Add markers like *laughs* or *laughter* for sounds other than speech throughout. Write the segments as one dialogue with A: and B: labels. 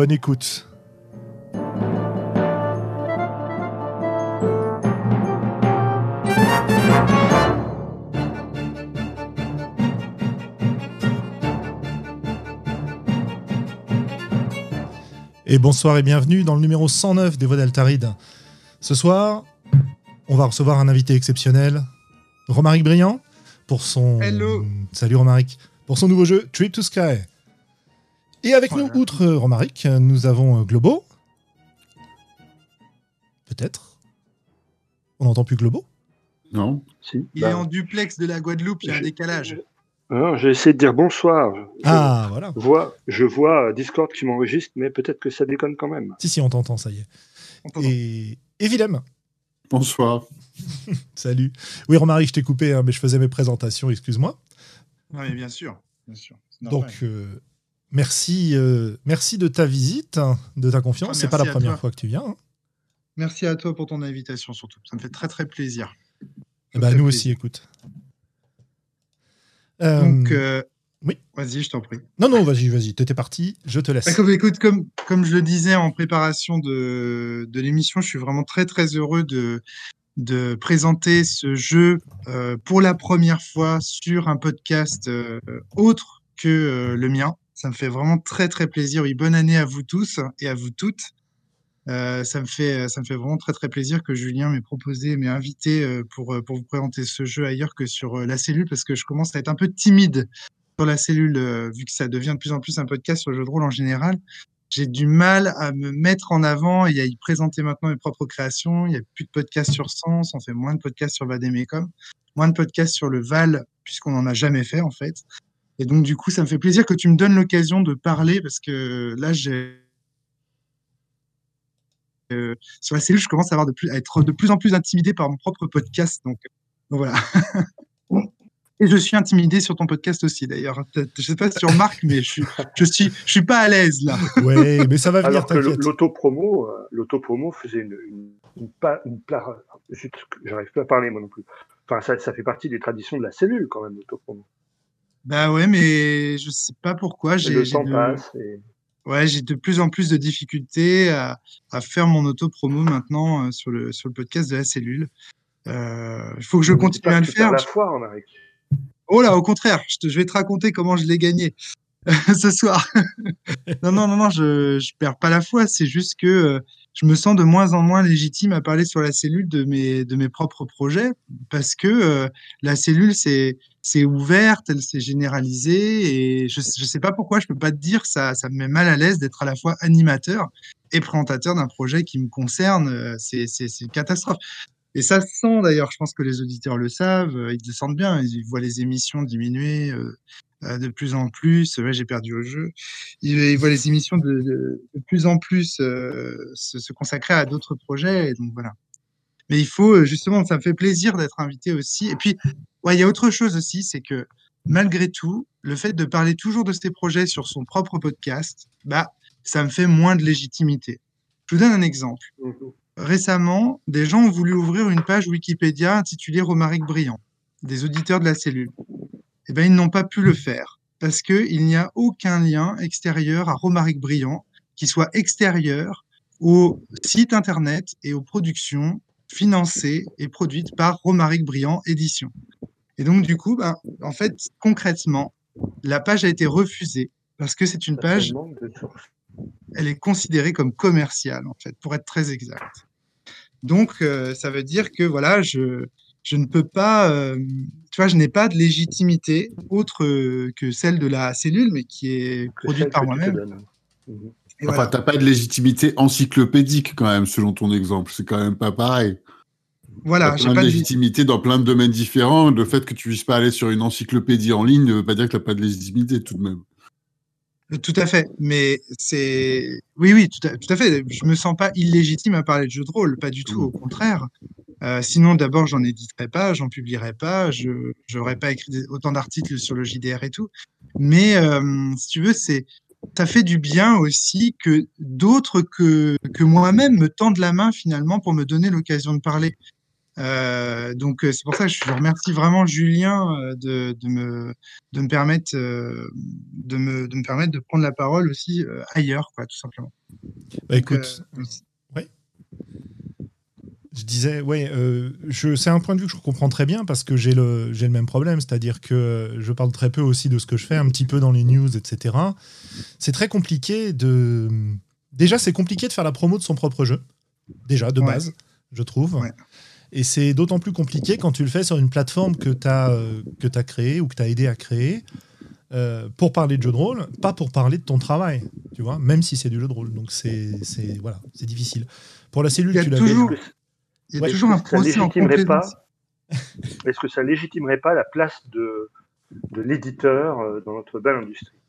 A: Bonne écoute. Et bonsoir et bienvenue dans le numéro 109 des Voix d'Altaride. Ce soir, on va recevoir un invité exceptionnel, Romaric Briand, pour son.
B: Hello.
A: Salut Romaric. Pour son nouveau jeu Trip to Sky. Et avec nous, outre Romaric, nous avons euh, Globo. Peut-être. On n'entend plus Globo?
C: Non, si.
B: Il est en duplex de la Guadeloupe, il y a un décalage.
C: Non, j'ai essayé de dire bonsoir. Je
A: Ah, voilà.
C: vois, je vois euh, Discord qui m'enregistre, mais peut-être que ça déconne quand même.
A: Si, si, on t'entend, ça y est.
B: On.
A: Et, et Willem.
D: Bonsoir. *laughs*
A: Salut. Oui, Romaric, je t'ai coupé, hein, mais je faisais mes présentations, excuse-moi.
B: Non, mais bien sûr. Bien sûr.
A: Donc, euh, merci, euh, merci de ta visite, hein, de ta confiance. C'est pas la première
B: toi.
A: fois que tu viens. hein.
B: Merci à toi pour ton invitation, surtout. Ça me fait très, très plaisir.
A: Eh ben,
B: fait
A: nous
B: plaisir.
A: aussi, écoute. Euh,
B: Donc, euh,
A: oui.
B: Vas-y, je t'en prie.
A: Non, non, vas-y, vas-y, t'étais parti, je te laisse.
B: Bah, comme, écoute, comme, comme je le disais en préparation de, de l'émission, je suis vraiment très très heureux de, de présenter ce jeu euh, pour la première fois sur un podcast euh, autre que euh, le mien. Ça me fait vraiment très très plaisir. Oui, bonne année à vous tous et à vous toutes. Euh, ça me fait ça me fait vraiment très très plaisir que Julien m'ait proposé, m'ait invité euh, pour euh, pour vous présenter ce jeu ailleurs que sur la cellule parce que je commence à être un peu timide sur la cellule, vu que ça devient de plus en plus un podcast sur le jeu de rôle en général, j'ai du mal à me mettre en avant et à y présenter maintenant mes propres créations. Il n'y a plus de podcasts sur Sens, on fait moins de podcasts sur Vademecum, moins de podcasts sur le Val, puisqu'on n'en a jamais fait en fait. Et donc du coup, ça me fait plaisir que tu me donnes l'occasion de parler parce que là, j'ai euh, sur la cellule, je commence à, avoir de plus, à être de plus en plus intimidé par mon propre podcast. Donc, donc voilà. *laughs* Et je suis intimidé sur ton podcast aussi, d'ailleurs. Je ne sais pas si tu remarques, mais je suis, je suis, je suis pas à l'aise là. *laughs*
A: Ouais, mais ça va venir,
C: Alors que l'autopromo, euh, l'autopromo faisait une, une, une, pa- j'arrive pas à parler moi non plus. Enfin, ça, ça fait partie des traditions de la cellule quand même, l'autopromo.
B: Bah ouais, mais je sais pas pourquoi. J'ai,
C: Le temps
B: de,
C: passe. Et...
B: ouais, j'ai de plus en plus de difficultés à, à faire mon auto-promo maintenant euh, sur le, sur le podcast de la cellule. Euh, Il faut que je continue à le faire.
C: la foi, Romaric.
B: Oh là, au contraire, je, te- je vais te raconter comment je l'ai gagné *laughs* ce soir. *laughs* non, non, non, non, je, je perds pas la foi. C'est juste que euh, je me sens de moins en moins légitime à parler sur la cellule de mes, de mes propres projets parce que euh, la cellule, c'est, c'est ouverte, elle s'est généralisée et je, je sais pas pourquoi je peux pas te dire ça, ça me met mal à l'aise d'être à la fois animateur et présentateur d'un projet qui me concerne. euh, c'est une catastrophe. Et ça se sent d'ailleurs, je pense que les auditeurs le savent, euh, ils le sentent bien, ils voient les émissions diminuer euh, euh, de plus en plus. J'ai perdu au jeu. Ils, voient les émissions de, plus en plus se, consacrer à d'autres projets. Et donc voilà. Mais il faut justement, ça me fait plaisir d'être invité aussi. Et puis, ouais, il y a autre chose aussi, c'est que malgré tout, le fait de parler toujours de ces projets sur son propre podcast, bah, ça me fait moins de légitimité. Je vous donne un exemple. Récemment, des gens ont voulu ouvrir une page Wikipédia intitulée Romaric Briand, des auditeurs de la cellule. Eh ben, ils n'ont pas pu le faire parce qu'il n'y a aucun lien extérieur à Romaric Briand qui soit extérieur au site internet et aux productions financées et produites par Romaric Briand Édition. Et donc, du coup, ben, en fait, concrètement, la page a été refusée parce que c'est une page elle est considérée comme commerciale, en fait, pour être très exact. Donc, euh, ça veut dire que, voilà, je, je ne peux pas, euh, tu vois, je n'ai pas de légitimité autre que celle de la cellule, mais qui est produite par
C: tu
B: moi-même.
C: Mhm.
D: Enfin,
B: voilà.
D: t'as pas de légitimité encyclopédique quand même, selon ton exemple. C'est quand même pas pareil.
B: Voilà,
D: j'ai pas de légitimité dans plein de domaines différents. Le fait que tu puisses pas aller sur une encyclopédie en ligne ne veut pas dire que tu n'as pas de légitimité tout de même.
B: Tout à fait, mais c'est oui, oui, tout à, fait. Je me sens pas illégitime à parler de jeux de rôle, pas du tout, au contraire. Euh, sinon, d'abord, j'en éditerais pas, j'en publierais pas, je n'aurais pas écrit autant d'articles sur le JDR et tout. Mais euh, si tu veux, c'est ça fait du bien aussi que d'autres que, que moi-même me tendent la main finalement pour me donner l'occasion de parler. Euh, donc euh, c'est pour ça que je remercie vraiment Julien euh, de, de, me, de, me permettre, de, me, de me permettre de prendre la parole aussi ailleurs, quoi, tout simplement.
A: Bah, écoute, ouais. Je disais, ouais, je, c'est un point de vue que je comprends très bien parce que j'ai le, le même problème, c'est-à-dire que je parle très peu aussi de ce que je fais, un petit peu dans les news, etc. C'est très compliqué de. Déjà, c'est compliqué de faire la promo de son propre jeu, déjà, de base, je trouve. Ouais. Et c'est d'autant plus compliqué quand tu le fais sur une plateforme que tu as, euh, as créée ou que tu as aidé à créer euh, pour parler de jeu de rôle, pas pour parler de ton travail, tu vois, même si c'est du jeu de rôle. Donc c'est voilà, c'est difficile. Pour la cellule, tu l'as
B: toujours, il y a toujours un procès en pas *laughs*
C: Est-ce que ça légitimerait pas la place de, de l'éditeur euh, dans notre belle industrie?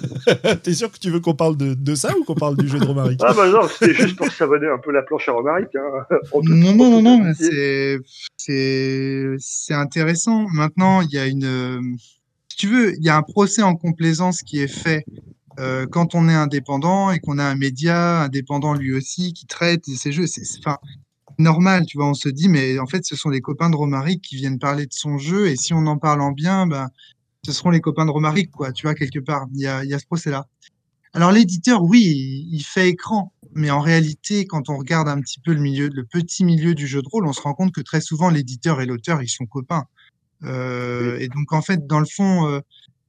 C: *laughs*
A: T'es sûr que tu veux qu'on parle de, de ça ou qu'on parle du jeu de Romaric
C: Ah bah non, c'était juste pour savonner un peu la planche à Romaric. Hein. *laughs*
B: non, non, non, non, c'est intéressant. Maintenant, il y a une... Si tu veux, il y a un procès en complaisance qui est fait euh, quand on est indépendant et qu'on a un média indépendant lui aussi qui traite ces jeux. C'est enfin, normal, tu vois, on se dit, mais en fait, ce sont les copains de Romaric qui viennent parler de son jeu, et si on en parle en bien, ben, ce seront les copains de Romaric, quoi, tu vois, quelque part. Il y a, y ce procès-là. Alors, l'éditeur, oui, il fait écran, mais en réalité, quand on regarde un petit peu le milieu, le petit milieu du jeu de rôle, on se rend compte que très souvent, l'éditeur et l'auteur, ils sont copains. Euh, et donc, en fait, dans le fond, euh,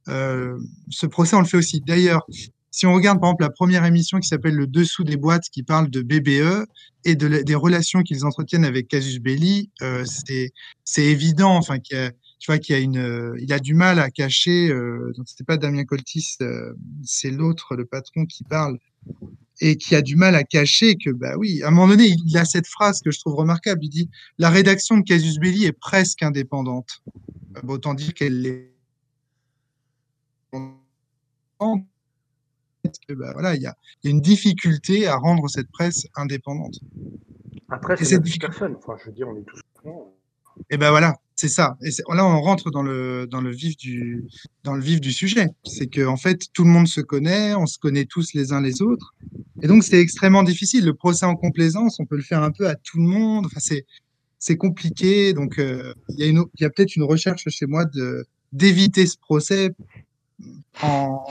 B: euh, ce procès, on le fait aussi. D'ailleurs, si on regarde par exemple la première émission qui s'appelle Le Dessous des boîtes, qui parle de BBE et de des relations qu'ils entretiennent avec Casus Belli, c'est évident, enfin, qu'il a, tu vois qu'il a une, euh, il a du mal à cacher. Euh, donc c'était pas Damien Coltis, euh, c'est l'autre, le patron qui parle et qui a du mal à cacher que, bah oui, à un moment donné, il a cette phrase que je trouve remarquable. Il dit la rédaction de Casus Belli est presque indépendante. Bah, autant dire qu'elle l'est. Bah, voilà, il y, a, y, a, une difficulté à rendre cette presse indépendante.
C: Après, c'est cette personne. Enfin, je veux dire, on est tous.
B: Et ben voilà, c'est ça. Et là, on rentre dans le, dans le vif du, dans le vif du sujet. C'est que, en fait, tout le monde se connaît, on se connaît tous les uns les autres. Et donc, c'est extrêmement difficile. Le procès en complaisance, on peut le faire un peu à tout le monde. Enfin, c'est, c'est compliqué. Donc, euh, il y a, une, il y a peut-être une recherche chez moi de, d'éviter ce procès en,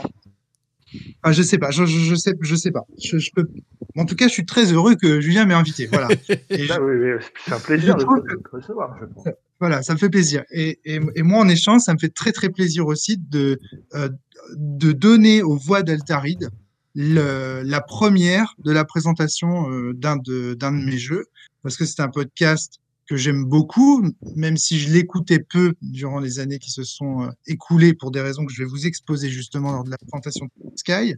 B: ah, je sais pas, je, je, sais, je sais pas. Je, je, peux. En tout cas, je suis très heureux que Julien m'ait invité. Voilà. *laughs*
C: Et ah, oui, oui, c'est un plaisir de te recevoir. Je pense.
B: Voilà, ça me fait plaisir. Et, moi, en échange, ça me fait très très plaisir aussi de euh, de donner aux voix d'Altaride la première de la présentation euh, d'un de mes jeux, parce que c'est un podcast que j'aime beaucoup, même si je l'écoutais peu durant les années qui se sont euh, écoulées pour des raisons que je vais vous exposer justement lors de la présentation de Sky,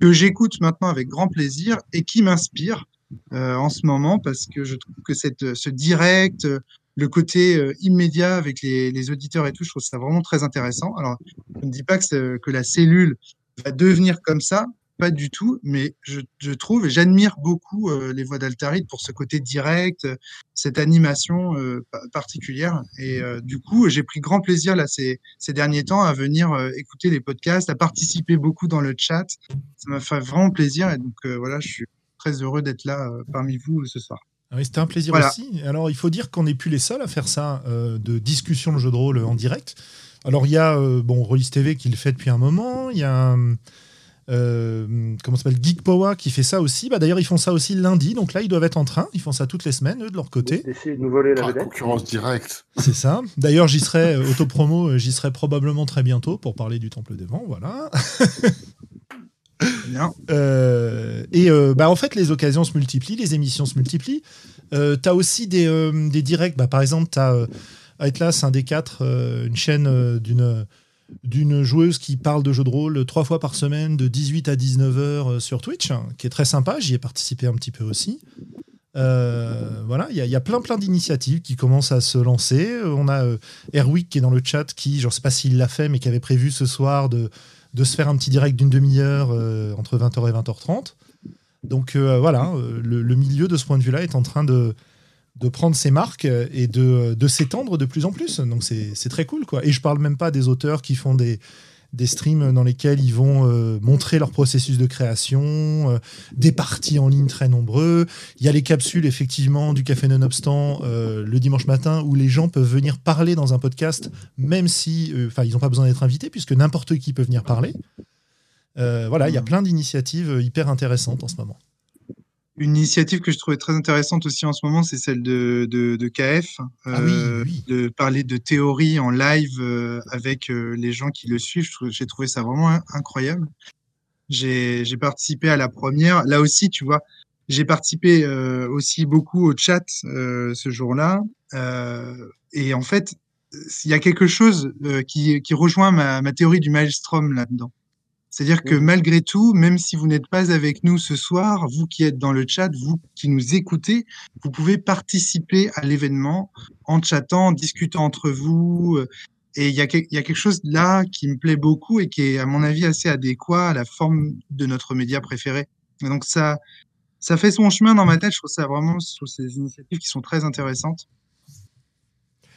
B: que j'écoute maintenant avec grand plaisir et qui m'inspire en ce moment parce que je trouve que cette, ce direct, le côté euh, immédiat avec les, auditeurs et tout, je trouve ça vraiment très intéressant. Alors, je ne dis pas que, la cellule va devenir comme ça, pas du tout, mais je, trouve et j'admire beaucoup euh, les voix d'Altaride pour ce côté direct, cette animation euh, particulière. Et euh, du coup, j'ai pris grand plaisir là ces, derniers temps à venir euh, écouter les podcasts, à participer beaucoup dans le chat. Ça m'a fait vraiment plaisir et donc voilà, je suis très heureux d'être là parmi vous ce soir.
A: Ah oui, c'était un plaisir aussi. Alors, il faut dire qu'on n'est plus les seuls à faire ça, de discussion de jeux de rôle en direct. Alors, il y a bon, Rollis TV qui le fait depuis un moment. Il y a euh, comment s'appelle Geek Power qui fait ça aussi. Bah, D'ailleurs, ils font ça aussi le lundi, donc là, ils doivent être en train. Ils font ça toutes les semaines, eux, de leur côté.
C: Essayer de nous voler la
D: concurrence directe.
A: C'est ça. D'ailleurs, j'y serai, euh, autopromo, euh, j'y serai probablement très bientôt pour parler du Temple des Vents. Voilà. *laughs* euh, et euh, bah, en fait, les occasions se multiplient, les émissions se multiplient. Euh, tu as aussi des, euh, des directs. Bah, par exemple, tu as Atlas, un des quatre, une chaîne d'une d'une joueuse qui parle de jeux de rôle trois fois par semaine de 18 à 19 heures sur Twitch, hein, qui est très sympa. J'y ai participé un petit peu aussi. Voilà, il y, a plein plein d'initiatives qui commencent à se lancer. On a euh, Erwick qui est dans le chat qui, je ne sais pas s'il l'a fait, mais qui avait prévu ce soir de, de se faire un petit direct d'une demi-heure euh, entre 20h et 20h30. Donc voilà, le, milieu de ce point de vue-là est en train de, de prendre ses marques et de, de s'étendre de plus en plus. Donc c'est très cool. quoi. Et je parle même pas des auteurs qui font des, des streams dans lesquels ils vont euh, montrer leur processus de création, euh, des parties en ligne très nombreux. Il y a les capsules, effectivement, du Café Nonobstant euh, le dimanche matin où les gens peuvent venir parler dans un podcast, même si, enfin, ils n'ont pas besoin d'être invités puisque n'importe qui peut venir parler. voilà, il y a plein d'initiatives hyper intéressantes en ce moment.
B: Une initiative que je trouvais très intéressante aussi en ce moment, c'est celle de, de, KF,
A: ah euh,
B: de parler de théorie en live euh, avec euh, les gens qui le suivent. J'ai trouvé ça vraiment incroyable. J'ai participé à la première. Là aussi, tu vois, j'ai participé aussi beaucoup au chat ce jour-là. et en fait, il y a quelque chose qui, qui rejoint ma, ma théorie du maelstrom là-dedans. C'est-à-dire que malgré tout, même si vous n'êtes pas avec nous ce soir, vous qui êtes dans le chat, vous qui nous écoutez, vous pouvez participer à l'événement en chattant, en discutant entre vous. Euh, et il y, a, quelque chose là qui me plaît beaucoup et qui est, à mon avis, assez adéquat à la forme de notre média préféré. donc ça, ça fait son chemin dans ma tête. Je trouve ça vraiment, je trouve ces initiatives qui sont très intéressantes.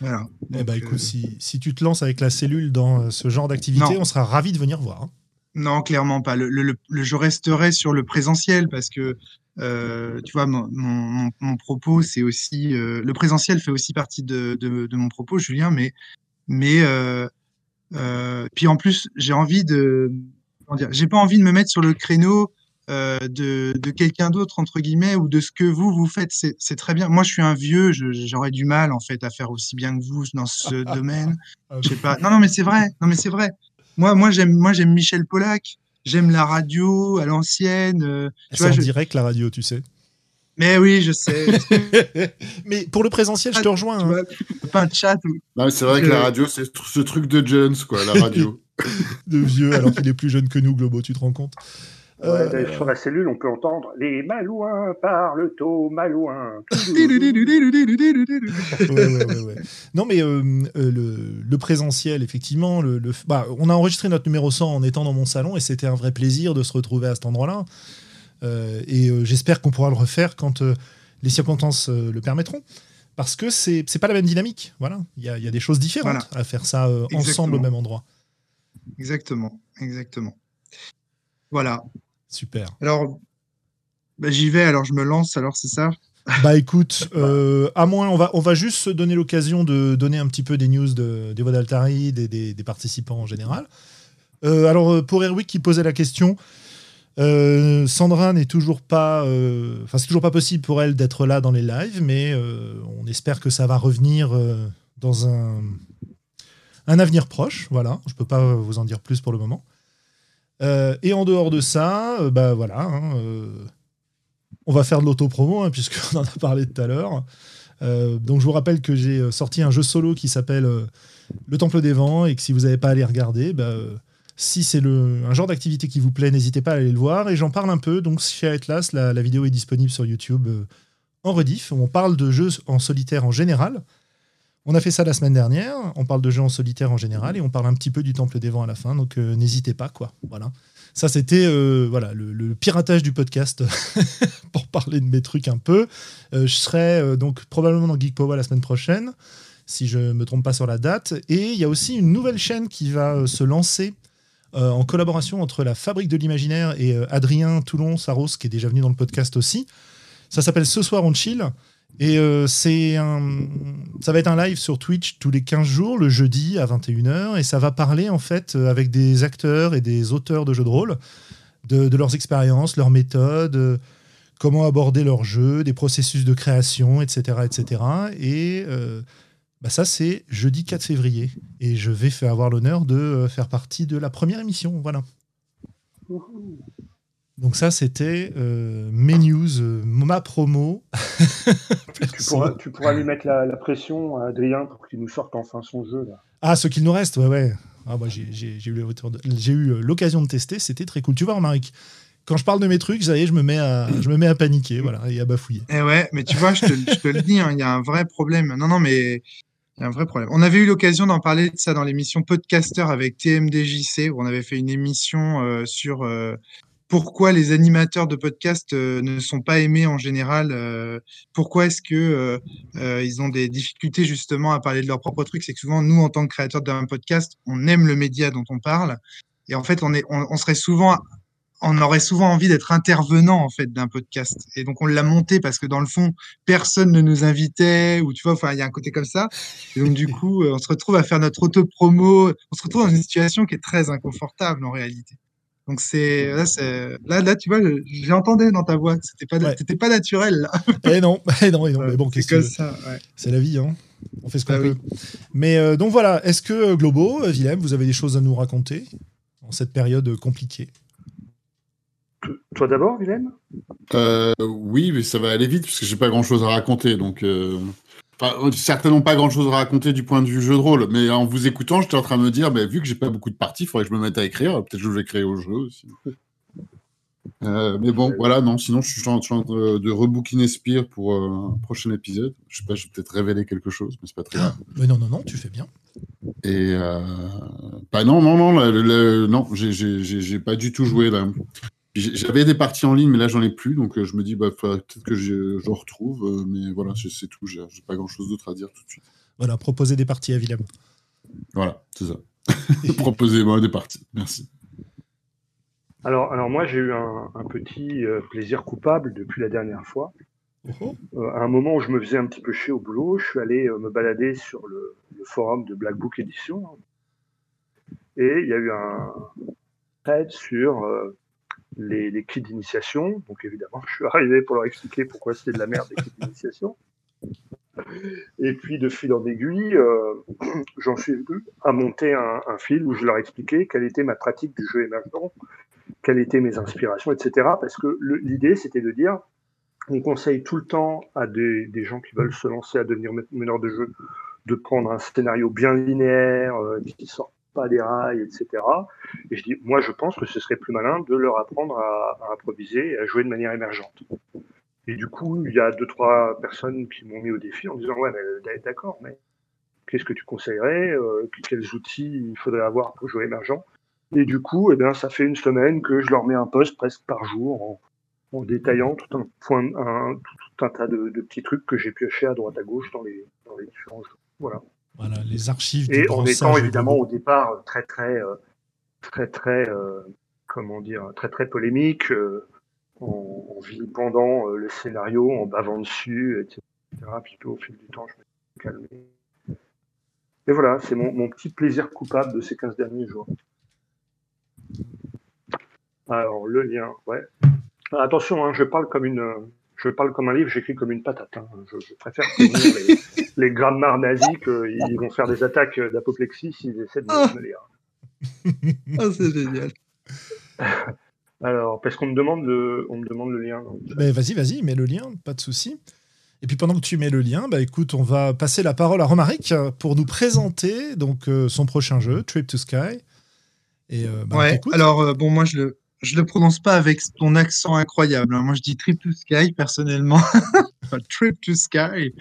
A: Voilà. eh ben, écoute, euh, si, tu te lances avec la cellule dans euh, ce genre d'activité, on sera ravis de venir voir. Hein.
B: Non, clairement pas. Le, je resterai sur le présentiel parce que, euh, tu vois, mon, propos, c'est aussi. Euh, le présentiel fait aussi partie de, mon propos, Julien, mais. mais euh, puis en plus, j'ai envie de. Comment dire J'ai pas envie de me mettre sur le créneau de, quelqu'un d'autre, entre guillemets, ou de ce que vous, vous faites. C'est très bien. Moi, je suis un vieux, j'aurais du mal, en fait, à faire aussi bien que vous dans ce *laughs* domaine. Je sais pas. Non, non, mais c'est vrai. Non, mais c'est vrai. Moi, moi, j'aime, moi, j'aime Michel Polac. J'aime la radio à l'ancienne. Euh,
A: c'est en direct la radio, tu sais.
B: Mais oui, je sais. *laughs*
A: mais pour le présentiel, je te rejoins. Hein.
B: pas un chat.
D: c'est vrai que la radio, c'est ce truc de Jones, quoi, la radio. *laughs*
A: de vieux, alors qu'il est plus jeune que nous, Globo, tu te rends compte?
C: Euh, sur la cellule, on peut entendre les Malouins parlent au Malouin.
A: non, mais euh, euh, le, présentiel, effectivement, le, bah, on a enregistré notre numéro 100 en étant dans mon salon et c'était un vrai plaisir de se retrouver à cet endroit-là. et j'espère qu'on pourra le refaire quand les circonstances le permettront. Parce que c'est pas la même dynamique. Voilà, il y, a des choses différentes à faire ça ensemble au même endroit.
B: Exactement, exactement. Voilà.
A: Super.
B: Alors, bah, j'y vais, alors je me lance, alors c'est ça?
A: Bah écoute, euh, à moins, on va, on va juste se donner l'occasion de donner un petit peu des news de, des voix d'Altari, des, des, participants en général. Euh, alors, euh, pour Erwick qui posait la question, Sandra n'est toujours pas. Enfin, c'est toujours pas possible pour elle d'être là dans les lives, mais on espère que ça va revenir dans un, un avenir proche. Voilà, je peux pas vous en dire plus pour le moment. Euh, et en dehors de ça, euh, bah voilà, hein, euh, on va faire de l'autopromo, hein, puisqu'on *laughs* en a parlé tout à l'heure. donc je vous rappelle que j'ai sorti un jeu solo qui s'appelle Le Temple des Vents, et que si vous n'avez pas à aller regarder, bah, si c'est un genre d'activité qui vous plaît, n'hésitez pas à aller le voir. Et j'en parle un peu, donc chez Atlas, la, la vidéo est disponible sur YouTube en rediff. On parle de jeux en solitaire en général. On a fait ça la semaine dernière. On parle de jeux en solitaire en général et on parle un petit peu du Temple des Vents à la fin. Donc euh, n'hésitez pas, quoi. Voilà. Ça, c'était euh, voilà le, piratage du podcast *laughs* pour parler de mes trucs un peu. Euh, je serai donc probablement dans Geek Power la semaine prochaine, si je ne me trompe pas sur la date. Et il y a aussi une nouvelle chaîne qui va se lancer en collaboration entre la Fabrique de l'Imaginaire et Adrien Toulon-Saros, qui est déjà venu dans le podcast aussi. Ça s'appelle Ce soir on chill. Et euh, un, ça va être un live sur Twitch tous les 15 jours, le jeudi à 21h, et ça va parler en fait euh, avec des acteurs et des auteurs de jeux de rôle, de, leurs expériences, leurs méthodes, euh, comment aborder leurs jeux, des processus de création, etc. etc. Et bah ça, c'est jeudi 4 février. Et je vais avoir l'honneur de faire partie de la première émission. Voilà. Donc ça, c'était euh, mes news, euh, ma promo. *laughs*
C: tu, pourras, lui mettre la, pression à Adrien pour qu'il nous sorte enfin son jeu. Là.
A: Ah, ce qu'il nous reste, ouais, ouais. Ah, bah, j'ai eu l'occasion de tester, c'était très cool. Tu vois, Marc, quand je parle de mes trucs, ça y est, je me mets à, je me mets à paniquer, voilà, et à bafouiller.
B: Eh ouais, mais tu vois, je te, je te le dis, hein, il y a un vrai problème. Non, non, mais il y a un vrai problème. On avait eu l'occasion d'en parler de ça dans l'émission Podcaster avec TMDJC, où on avait fait une émission euh, sur euh, pourquoi les animateurs de podcast euh, ne sont pas aimés en général. euh, pourquoi est-ce que euh, ils ont des difficultés justement à parler de leurs propres trucs? C'est que souvent, nous, en tant que créateurs d'un podcast, on aime le média dont on parle, et en fait, on est, on, on serait souvent on aurait souvent envie d'être intervenant en fait d'un podcast. Et donc on l'a monté parce que dans le fond personne ne nous invitait ou tu vois enfin il y a un côté comme ça. Et donc du *laughs* coup on se retrouve à faire notre auto-promo. On se retrouve dans une situation qui est très inconfortable en réalité donc c'est là là là tu vois je- j'entendais dans ta voix que c'était pas
A: Ouais.
B: pas naturel là
A: Eh non, *laughs* eh non, eh non, mais bon,
B: c'est
A: veux
B: ça ouais.
A: C'est la vie, hein. On fait ce qu'on
B: Bah
A: peut. Mais euh, donc voilà, est-ce que euh, Globo, euh, Willem, vous avez des choses à nous raconter en cette période compliquée?
C: Toi d'abord, Willem?
D: Euh, oui, mais ça va aller vite parce que j'ai pas grand chose à raconter. Donc, euh, enfin, euh, certainement pas grand chose à raconter du point de vue jeu de rôle. Mais en vous écoutant, j'étais en train de me dire, bah, vu que j'ai pas beaucoup de parties, il faudrait que je me mette à écrire. Peut-être que je vais créer au jeu aussi. Euh, mais bon, voilà, non, sinon je suis en train de, de rebooker Spire pour euh, un prochain épisode. Je sais pas, je vais peut-être révéler quelque chose, mais c'est pas très grave.
A: Mais non, non, non, tu fais bien.
D: Et euh, bah non, non, non, non, j'ai pas du tout joué là. J'avais des parties en ligne, mais là j'en ai plus, donc euh, je me dis bah faudrait peut-être que je, je retrouve, euh, mais voilà, c'est tout. J'ai pas grand-chose d'autre à dire tout de suite.
A: Voilà, proposer des parties à Willem.
D: Voilà, c'est ça. *laughs* *laughs* Proposez-moi des parties. Merci.
C: alors, alors moi, j'ai eu un, un petit euh, plaisir coupable depuis la dernière fois.
A: Oh, oh.
C: Euh, à un moment où je me faisais un petit peu chier au boulot, je suis allé euh, me balader sur le, le forum de Black Book Edition. Et il y a eu un thread sur euh, les, kits d'initiation. Donc évidemment, je suis arrivé pour leur expliquer pourquoi c'était de la merde les kits d'initiation. Et puis de fil en aiguille, euh, j'en suis venu à monter un, un fil où je leur expliquais quelle était ma pratique du jeu émergent, quelles étaient mes inspirations, etc. Parce que l'idée, c'était de dire, on conseille tout le temps à des, gens qui veulent se lancer à devenir meneurs de jeu de prendre un scénario bien linéaire, euh, qui sort pas des rails, etc. Et je dis, moi, je pense que ce serait plus malin de leur apprendre à, improviser et à jouer de manière émergente. Et du coup, il y a deux, trois personnes qui m'ont mis au défi en disant, ouais, mais d'accord, mais qu'est-ce que tu conseillerais euh, Quels outils il faudrait avoir pour jouer émergent? Et du coup, eh bien, ça fait une semaine que je leur mets un post presque par jour en, détaillant tout un, tas de, de petits trucs que j'ai piochés à droite à gauche dans les, dans les différents jeux. Voilà.
A: Voilà, les archives
C: Et en étant évidemment au départ euh, très très euh, très très euh, comment dire très très polémique euh, en, en vilipendant le scénario, en bavant dessus, etc. Puis au fil du temps, je me suis calmé. Et voilà, c'est mon, mon petit plaisir coupable de ces 15 derniers jours. Alors le lien, ouais. Ah, Attention, hein, je parle comme une, je parle comme un livre, j'écris comme une patate. hein. Je, je préfère les, *laughs* les grammaires nazis qu'ils vont faire des attaques d'apoplexie s'ils essaient de
B: Ah.
C: me lire.
B: Ah, c'est génial *laughs*
C: Alors, parce qu'on me demande le, on me demande le lien. donc.
A: Ben, vas-y, vas-y, mets le lien, pas de souci. Et puis pendant que tu mets le lien, bah écoute, on va passer la parole à Romaric pour nous présenter donc euh, son prochain jeu, Trip to Sky. Et euh, bah,
B: Ouais, alors euh, bon, moi je le, je le prononce pas avec ton accent incroyable. hein. Moi je dis Trip to Sky personnellement. *laughs* Trip to Sky.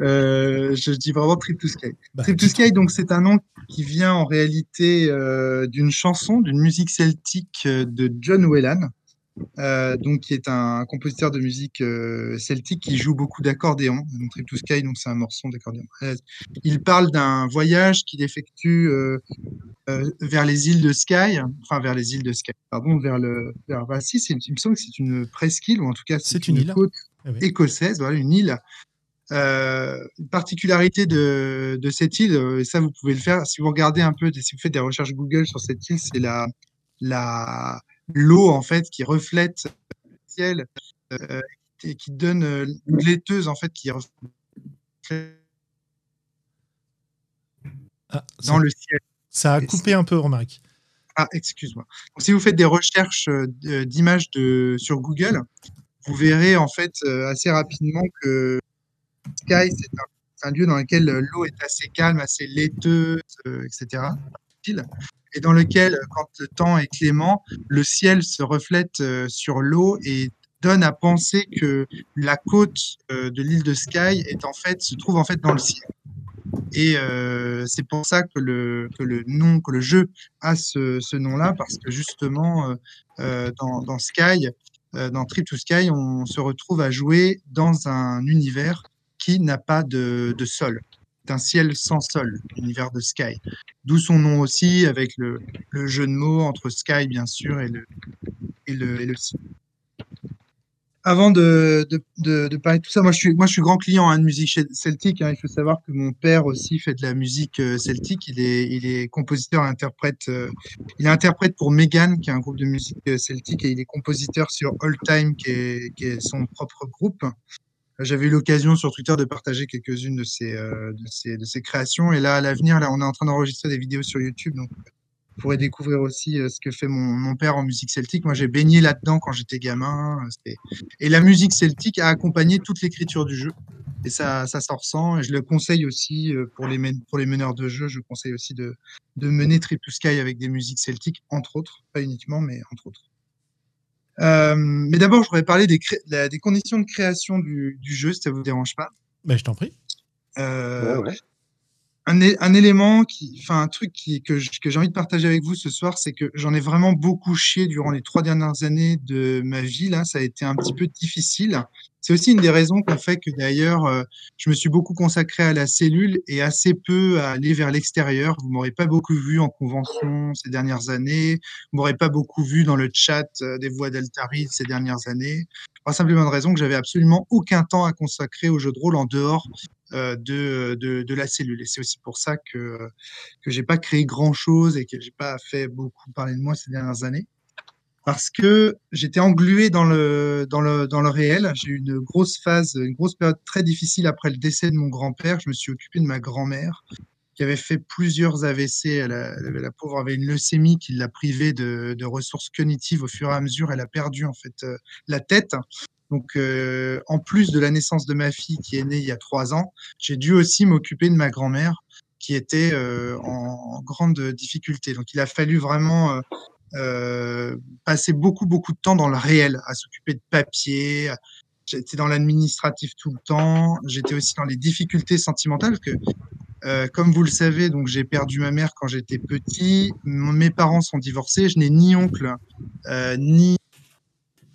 B: Euh, je dis vraiment Trip to Sky.
A: Bah,
B: Trip to Sky, donc c'est un nom qui vient en réalité euh, d'une chanson, d'une musique celtique euh, de John Whelan. Euh, donc qui est un compositeur de musique euh, celtique qui joue beaucoup d'accordéon. Donc Trip to Sky, donc c'est un morceau d'accordéon. Il parle d'un voyage qu'il effectue euh, vers les îles de Skye, enfin vers les îles de Skye, pardon, vers le, vers, bah, si, c'est- il me semble que c'est une presqu'île ou en tout cas
A: C'est une île.
B: côte
A: Eh oui.
B: écossaise, voilà une île. Une particularité de, de cette île, et ça vous pouvez le faire si vous regardez un peu, si vous faites des recherches Google sur cette île, c'est la la l'eau en fait qui reflète le ciel euh, et qui donne euh, une laiteuse en fait qui reflète
A: Ah, ça,
B: dans le ciel.
A: ça a coupé un peu, Romaric.
B: Ah, excuse-moi. Si vous faites des recherches euh, d'images de, sur Google, vous verrez en fait euh, assez rapidement que Sky, c'est un, lieu dans lequel euh, l'eau est assez calme, assez laiteuse, euh, etc. et dans lequel, quand le temps est clément, le ciel se reflète euh, sur l'eau et donne à penser que la côte euh, de l'île de Skye est en fait se trouve en fait dans le ciel. Et euh, c'est pour ça que le, que le nom, que le jeu a ce, ce nom-là, parce que justement, dans, Sky, dans Trip to Sky, on se retrouve à jouer dans un univers qui n'a pas de, de sol, d'un ciel sans sol, l'univers de Sky. D'où son nom aussi, avec le, jeu de mots entre Sky, bien sûr, et le, et le, et le avant de, de, de, parler de tout ça, moi je suis, moi, je suis grand client hein, de musique celtique. Hein. Il faut savoir que mon père aussi fait de la musique euh, celtique. Il est, il est compositeur interprète. Euh, il interprète pour Megan, qui est un groupe de musique euh, celtique, et il est compositeur sur All Time, qui est, qui est son propre groupe. J'avais eu l'occasion sur Twitter de partager quelques-unes de de, ses, de ses créations. Et là, à l'avenir, là, on est en train d'enregistrer des vidéos sur YouTube. Donc, pourrez découvrir aussi euh, ce que fait mon, mon père en musique celtique. Moi, j'ai baigné là-dedans quand j'étais gamin. Euh, et la musique celtique a accompagné toute l'écriture du jeu. Et ça, ça s'en ressent. Et je le conseille aussi euh, pour les, pour les meneurs de jeu. Je conseille aussi de, de mener Trip to Sky avec des musiques celtiques, entre autres. Pas uniquement, mais entre autres. Euh, mais d'abord, je voudrais parler des, des conditions de création du, du, jeu, si ça vous dérange pas.
A: Mais je t'en prie.
B: Euh, ouais, ouais un, élément qui, enfin un truc qui, que, que j'ai envie de partager avec vous ce soir, c'est que j'en ai vraiment beaucoup chié durant les trois dernières années de ma vie. Là, ça a été un petit peu difficile. C'est aussi une des raisons qu'on fait que d'ailleurs, euh, je me suis beaucoup consacré à la cellule et assez peu à aller vers l'extérieur. Vous m'aurez pas beaucoup vu en convention ces dernières années. Vous m'aurez pas beaucoup vu dans le chat euh, des voix d'Altari ces dernières années. Pas simplement de raison que j'avais absolument aucun temps à consacrer au jeu de rôle en dehors euh, de, de, de, la cellule. Et c'est aussi pour ça que que j'ai pas créé grand chose et que j'ai pas fait beaucoup parler de moi ces dernières années parce que j'étais englué dans le, dans le, dans le réel. J'ai eu une grosse phase, une grosse période très difficile après le décès de mon grand-père. Je me suis occupé de ma grand-mère qui avait fait plusieurs AVC. Elle la pauvre avait une leucémie qui l'a privée de, ressources cognitives au fur et à mesure. Elle a perdu en fait euh, la tête. Donc, euh, en plus de la naissance de ma fille qui est née il y a trois ans, j'ai dû aussi m'occuper de ma grand-mère qui était euh, en, en, grande difficulté. Donc, il a fallu vraiment passer beaucoup, beaucoup de temps dans le réel, à s'occuper de papier. J'étais dans l'administratif tout le temps. J'étais aussi dans les difficultés sentimentales que, euh, comme vous le savez, donc j'ai perdu ma mère quand j'étais petit. Mes parents sont divorcés. Je n'ai ni oncle euh, ni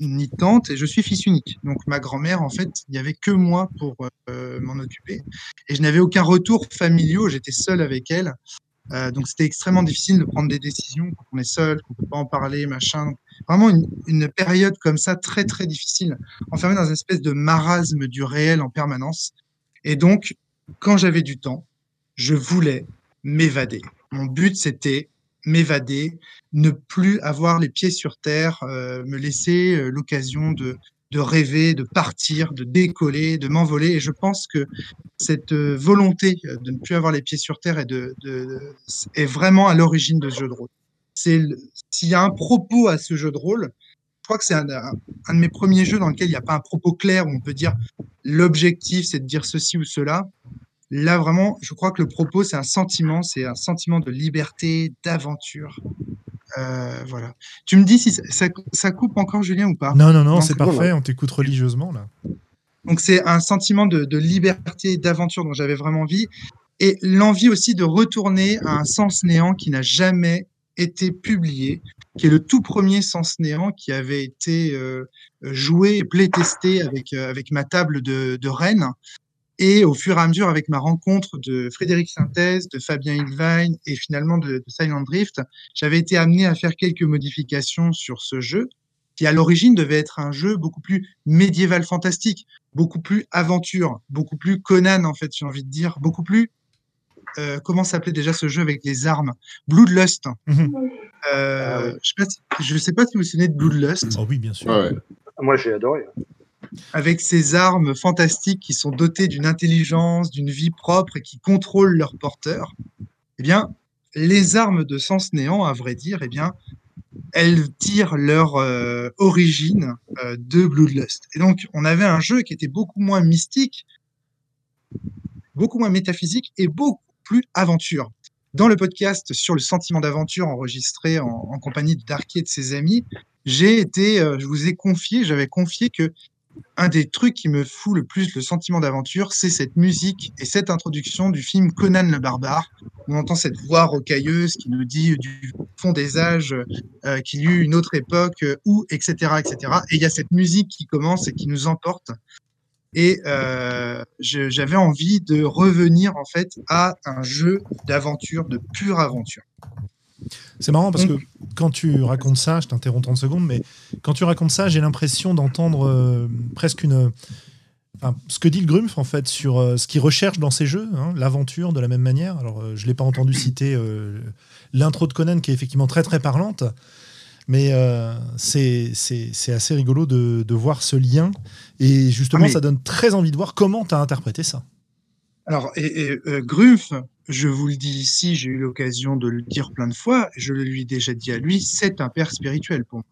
B: ni tante et je suis fils unique. Donc ma grand-mère, en fait, il n'y avait que moi pour euh, m'en occuper et je n'avais aucun retour familial. J'étais seul avec elle. Euh, donc c'était extrêmement difficile de prendre des décisions quand on est seul, qu'on peut pas en parler, machin. Vraiment une, une, période comme ça très très difficile, enfermé dans une espèce de marasme du réel en permanence. Et donc, quand j'avais du temps, je voulais m'évader. Mon but c'était m'évader, ne plus avoir les pieds sur terre, euh, me laisser euh, l'occasion de de rêver, de partir, de décoller, de m'envoler. Et je pense que cette euh, volonté euh, de ne plus avoir les pieds sur terre est, vraiment à l'origine de ce jeu de rôle. S'il y a un propos à ce jeu de rôle, je crois que c'est un, un, de mes premiers jeux dans lequel il n'y a pas un propos clair où on peut dire l'objectif c'est de dire ceci ou cela. Là vraiment, je crois que le propos c'est un sentiment, c'est un sentiment de liberté, d'aventure, euh, voilà. Tu me dis si ça, ça, ça, coupe encore, Julien, ou pas?
A: Non, non, non, c'est parfait. On t'écoute religieusement là.
B: Donc c'est un sentiment de, de liberté, d'aventure dont j'avais vraiment envie, et l'envie aussi de retourner à un sens néant qui n'a jamais été publié, qui est le tout premier sens néant qui avait été euh, joué et playtesté avec, euh, avec ma table de, de Rennes. Et au fur et à mesure, avec ma rencontre de Frédéric Synthèse, de Fabien Ilvine et finalement de, de Silent Drift, j'avais été amené à faire quelques modifications sur ce jeu, qui à l'origine devait être un jeu beaucoup plus médiéval fantastique, beaucoup plus aventure, beaucoup plus Conan en fait, j'ai envie de dire, beaucoup plus euh, comment s'appelait déjà ce jeu avec les armes? Bloodlust. Mm -hmm. euh, je ne sais, si, sais, pas si vous vous souvenez de Bloodlust.
A: Oh oui, bien sûr.
C: Ouais. Moi, j'ai adoré
B: avec ces armes fantastiques qui sont dotées d'une intelligence, d'une vie propre et qui contrôlent leurs porteurs, eh bien, les armes de sens néant, à vrai dire, eh bien, elles tirent leur euh, origine euh, de Bloodlust. Et donc, on avait un jeu qui était beaucoup moins mystique, beaucoup moins métaphysique et beaucoup plus aventure. dans le podcast sur le sentiment d'aventure enregistré en, en, compagnie de Darky et de ses amis, j'ai été, euh, je vous ai confié, j'avais confié que un des trucs qui me fout le plus le sentiment d'aventure, c'est cette musique et cette introduction du film Conan le barbare. On entend cette voix rocailleuse qui nous dit du fond des âges euh, qu'il y eut une autre époque euh, etc., etc. Et il y a cette musique qui commence et qui nous emporte. Et euh, j'avais envie de revenir en fait à un jeu d'aventure, de pure aventure.
A: C'est marrant parce que quand tu racontes ça, je t'interromps 30 secondes, mais quand tu racontes ça, j'ai l'impression d'entendre euh, presque une. Enfin, ce que dit le Grumpf en fait sur euh, ce qu'il recherche dans ses jeux, hein, l'aventure de la même manière. Alors, euh, je ne l'ai pas entendu citer l'intro de Conan qui est effectivement très très parlante, mais c'est assez rigolo de, de, voir ce lien et justement, ah, ça donne très envie de voir comment tu as interprété ça.
B: Alors, et, et Grumpf, je vous le dis ici, j'ai eu l'occasion de le dire plein de fois, je le lui ai déjà dit à lui, c'est un père spirituel pour moi.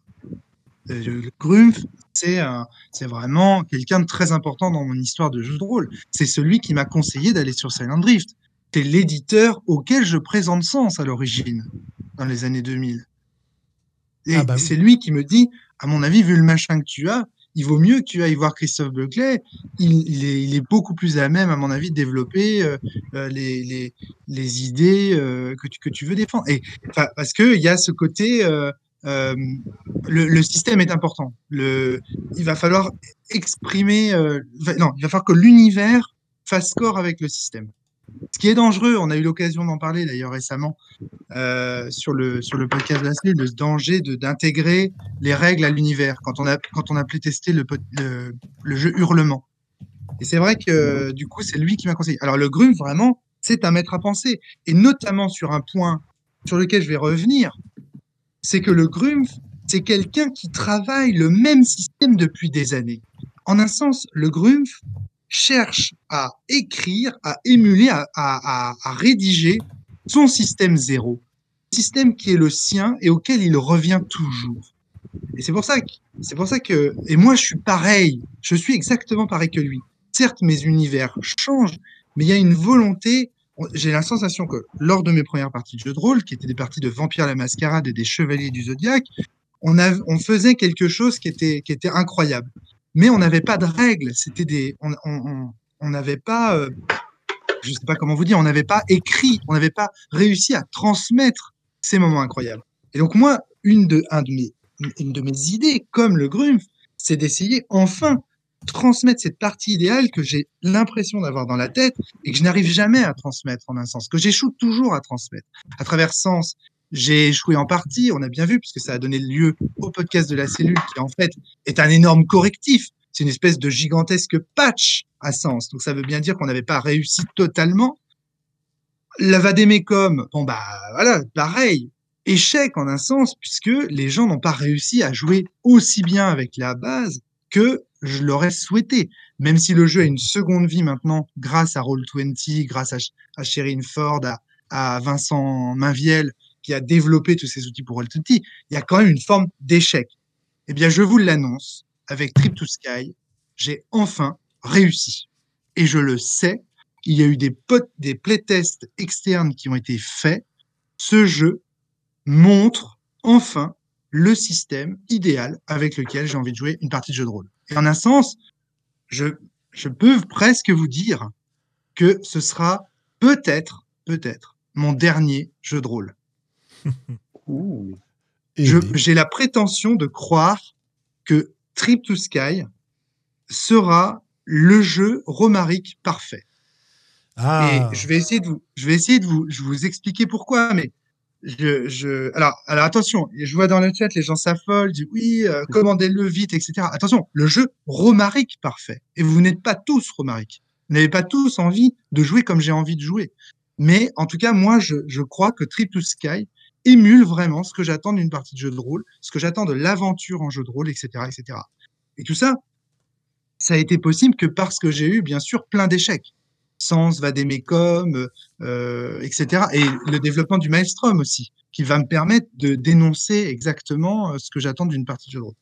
B: Euh, Grumpf, c'est vraiment quelqu'un de très important dans mon histoire de jeu de rôle. C'est celui qui m'a conseillé d'aller sur Silent Drift. C'est l'éditeur auquel je présente Sens à l'origine, dans les années 2000. Et ah bah c'est lui qui me dit, à mon avis, vu le machin que tu as, il vaut mieux que tu ailles voir Christophe Buckley. Il, est, beaucoup plus à même, à mon avis, de développer euh, euh, les, idées euh, que, tu, veux défendre. Et, parce qu'il y a ce côté, le, système est important. il va falloir exprimer, non, il va falloir que l'univers fasse corps avec le système. Ce qui est dangereux, on a eu l'occasion d'en parler d'ailleurs récemment euh, sur, le, sur le podcast semaine, le danger d'intégrer les règles à l'univers quand on a quand on a testé le, le, jeu Hurlement. Et c'est vrai que du coup, c'est lui qui m'a conseillé. Alors le Grum, vraiment, c'est un maître à penser. Et notamment sur un point sur lequel je vais revenir, c'est que le Grumpf, c'est quelqu'un qui travaille le même système depuis des années. En un sens, le Grumpf, cherche à écrire, à émuler, à, rédiger son système zéro, système qui est le sien et auquel il revient toujours. Et c'est pour ça que, c'est pour ça que, et moi je suis pareil, je suis exactement pareil que lui. Certes, mes univers changent, mais il y a une volonté. J'ai la sensation que lors de mes premières parties de jeu de rôle, qui étaient des parties de Vampire la Mascarade et des Chevaliers du Zodiaque, on, on faisait quelque chose qui était, qui était incroyable mais on n'avait pas de règles. C'était des, on n'avait pas, euh, je sais pas comment vous dire, on n'avait pas écrit, on n'avait pas réussi à transmettre ces moments incroyables. Et donc moi, une de, un de mes, une de mes idées, comme le Grumpf, c'est d'essayer enfin transmettre cette partie idéale que j'ai l'impression d'avoir dans la tête et que je n'arrive jamais à transmettre en un sens, que j'échoue toujours à transmettre. À travers Sens, j'ai échoué en partie, on a bien vu, puisque ça a donné lieu au podcast de la cellule, qui en fait est un énorme correctif. C'est une espèce de gigantesque patch à sens. Donc ça veut bien dire qu'on n'avait pas réussi totalement. La Vademecum, bon bah voilà, pareil, échec en un sens, puisque les gens n'ont pas réussi à jouer aussi bien avec la base que je l'aurais souhaité. Même si le jeu a une seconde vie maintenant, grâce à Roll20, grâce à, à Sherine Ford, à, à Vincent Mainviel, qui a développé tous ces outils pour Roll20, il y a quand même une forme d'échec. Eh bien, je vous l'annonce, avec Trip to Sky, j'ai enfin réussi. Et je le sais, il y a eu des, des playtests externes qui ont été faits. Ce jeu montre enfin le système idéal avec lequel j'ai envie de jouer une partie de jeu de rôle. Et en un sens, je, je peux presque vous dire que ce sera peut-être, peut-être, mon dernier jeu de rôle. J'ai la prétention de croire que Trip to Sky sera le jeu romarique parfait. Ah. Et je vais essayer de vous, je vais essayer de vous, je vous expliquer pourquoi, mais je, je, alors, alors attention, je vois dans le chat les gens s'affolent, disent oui, euh, *laughs* commandez-le vite, etc. Attention, le jeu romarique parfait. Et vous n'êtes pas tous romariques. Vous n'avez pas tous envie de jouer comme j'ai envie de jouer. Mais en tout cas, moi, je, je crois que Trip to Sky émule vraiment ce que j'attends d'une partie de jeu de rôle, ce que j'attends de l'aventure en jeu de rôle, etc., etc. Et tout ça, ça a été possible que parce que j'ai eu, bien sûr, plein d'échecs. Sens, Vademecum, euh, etc. Et le développement du Maelstrom aussi, qui va me permettre de dénoncer exactement euh, ce que j'attends d'une partie de jeu de rôle.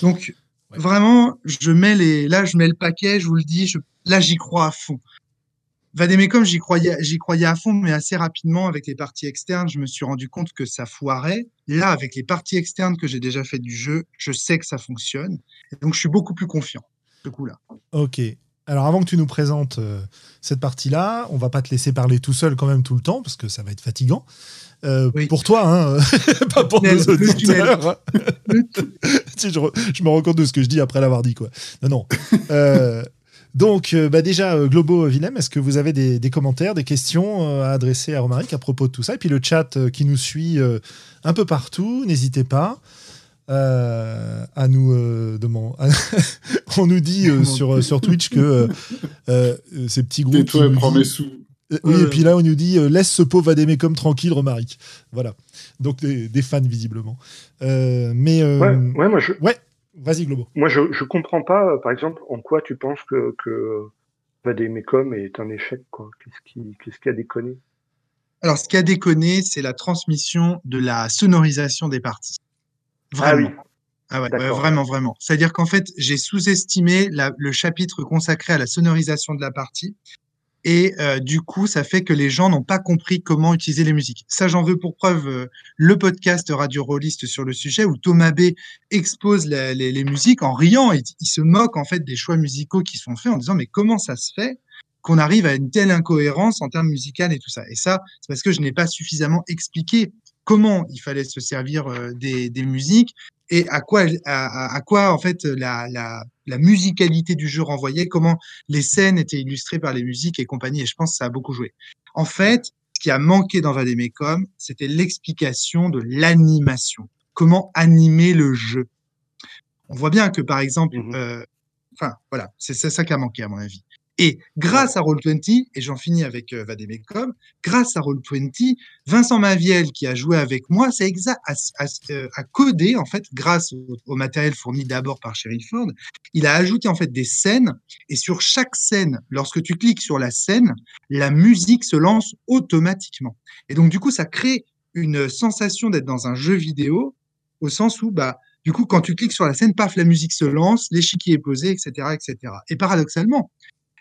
B: Donc, vraiment, je mets les, là, je mets le paquet, je vous le dis, je, là, j'y crois à fond. Vademecum, j'y croyais, j'y croyais à fond, mais assez rapidement avec les parties externes, je me suis rendu compte que ça foirait. Là, avec les parties externes que j'ai déjà fait du jeu, je sais que ça fonctionne. donc, je suis beaucoup plus confiant, ce coup-là.
A: Ok. Alors, avant que tu nous présentes euh, cette partie-là, on va pas te laisser parler tout seul quand même tout le temps, parce que ça va être fatigant. Euh, pour toi, hein, *laughs* pas pour nos auditeurs. *laughs* je, je, me rends compte de ce que je dis après l'avoir dit, quoi. Non, non. Euh, *laughs* donc, euh, bah déjà, euh, Globo Willem, est-ce que vous avez des, commentaires, des questions euh, à adresser à Romaric à propos de tout ça Et puis le chat qui nous suit un peu partout, n'hésitez pas à nous demander. *laughs* On nous dit sur, sur Twitch que *laughs* ces petits groupes.
D: toi, prends mes sous.
A: Oui, et puis là, on nous dit laisse ce pauvre Vadémé comme tranquille, Romaric. Voilà. Donc, des, fans, visiblement. mais.
C: Ouais, ouais, moi, je.
A: Ouais. Vas-y, Globo.
C: Moi, je ne comprends pas, euh, par exemple, en quoi tu penses que, que Vademecum est un échec. Qu'est-ce qui, qu'est-ce qui a déconné?
B: Alors, ce qui a déconné, c'est la transmission de la sonorisation des parties. Vraiment. Ah oui. Ah ouais, vraiment, vraiment. C'est-à-dire qu'en fait, j'ai sous-estimé le chapitre consacré à la sonorisation de la partie. Et euh, du coup, ça fait que les gens n'ont pas compris comment utiliser les musiques. Ça, j'en veux pour preuve euh, le podcast Radio Rolliste sur le sujet où Thomas B expose les, musiques en riant. Il, il se moque en fait des choix musicaux qui sont faits en disant mais comment ça se fait qu'on arrive à une telle incohérence en termes musicaux et tout ça? Et ça, c'est parce que je n'ai pas suffisamment expliqué comment il fallait se servir euh, des, musiques et à quoi, à, à quoi en fait la, la, la, musicalité du jeu renvoyait, comment les scènes étaient illustrées par les musiques et compagnie. Et je pense que ça a beaucoup joué. En fait, ce qui a manqué dans Vademecum, c'était l'explication de l'animation. Comment animer le jeu. On voit bien que par exemple, mmh euh, enfin voilà, c'est ça qui a manqué à mon avis. Et grâce à Roll20, et j'en finis avec euh, Vademecum, grâce à Roll20, Vincent Maviel, qui a joué avec moi, c'est exact, a, euh, codé, en fait, grâce au, matériel fourni d'abord par Sherry Ford, il a ajouté, en fait, des scènes, et sur chaque scène, lorsque tu cliques sur la scène, la musique se lance automatiquement. Et donc, du coup, ça crée une sensation d'être dans un jeu vidéo, au sens où, bah, du coup, quand tu cliques sur la scène, paf, la musique se lance, l'échiquier est posé, etc., etc. Et paradoxalement,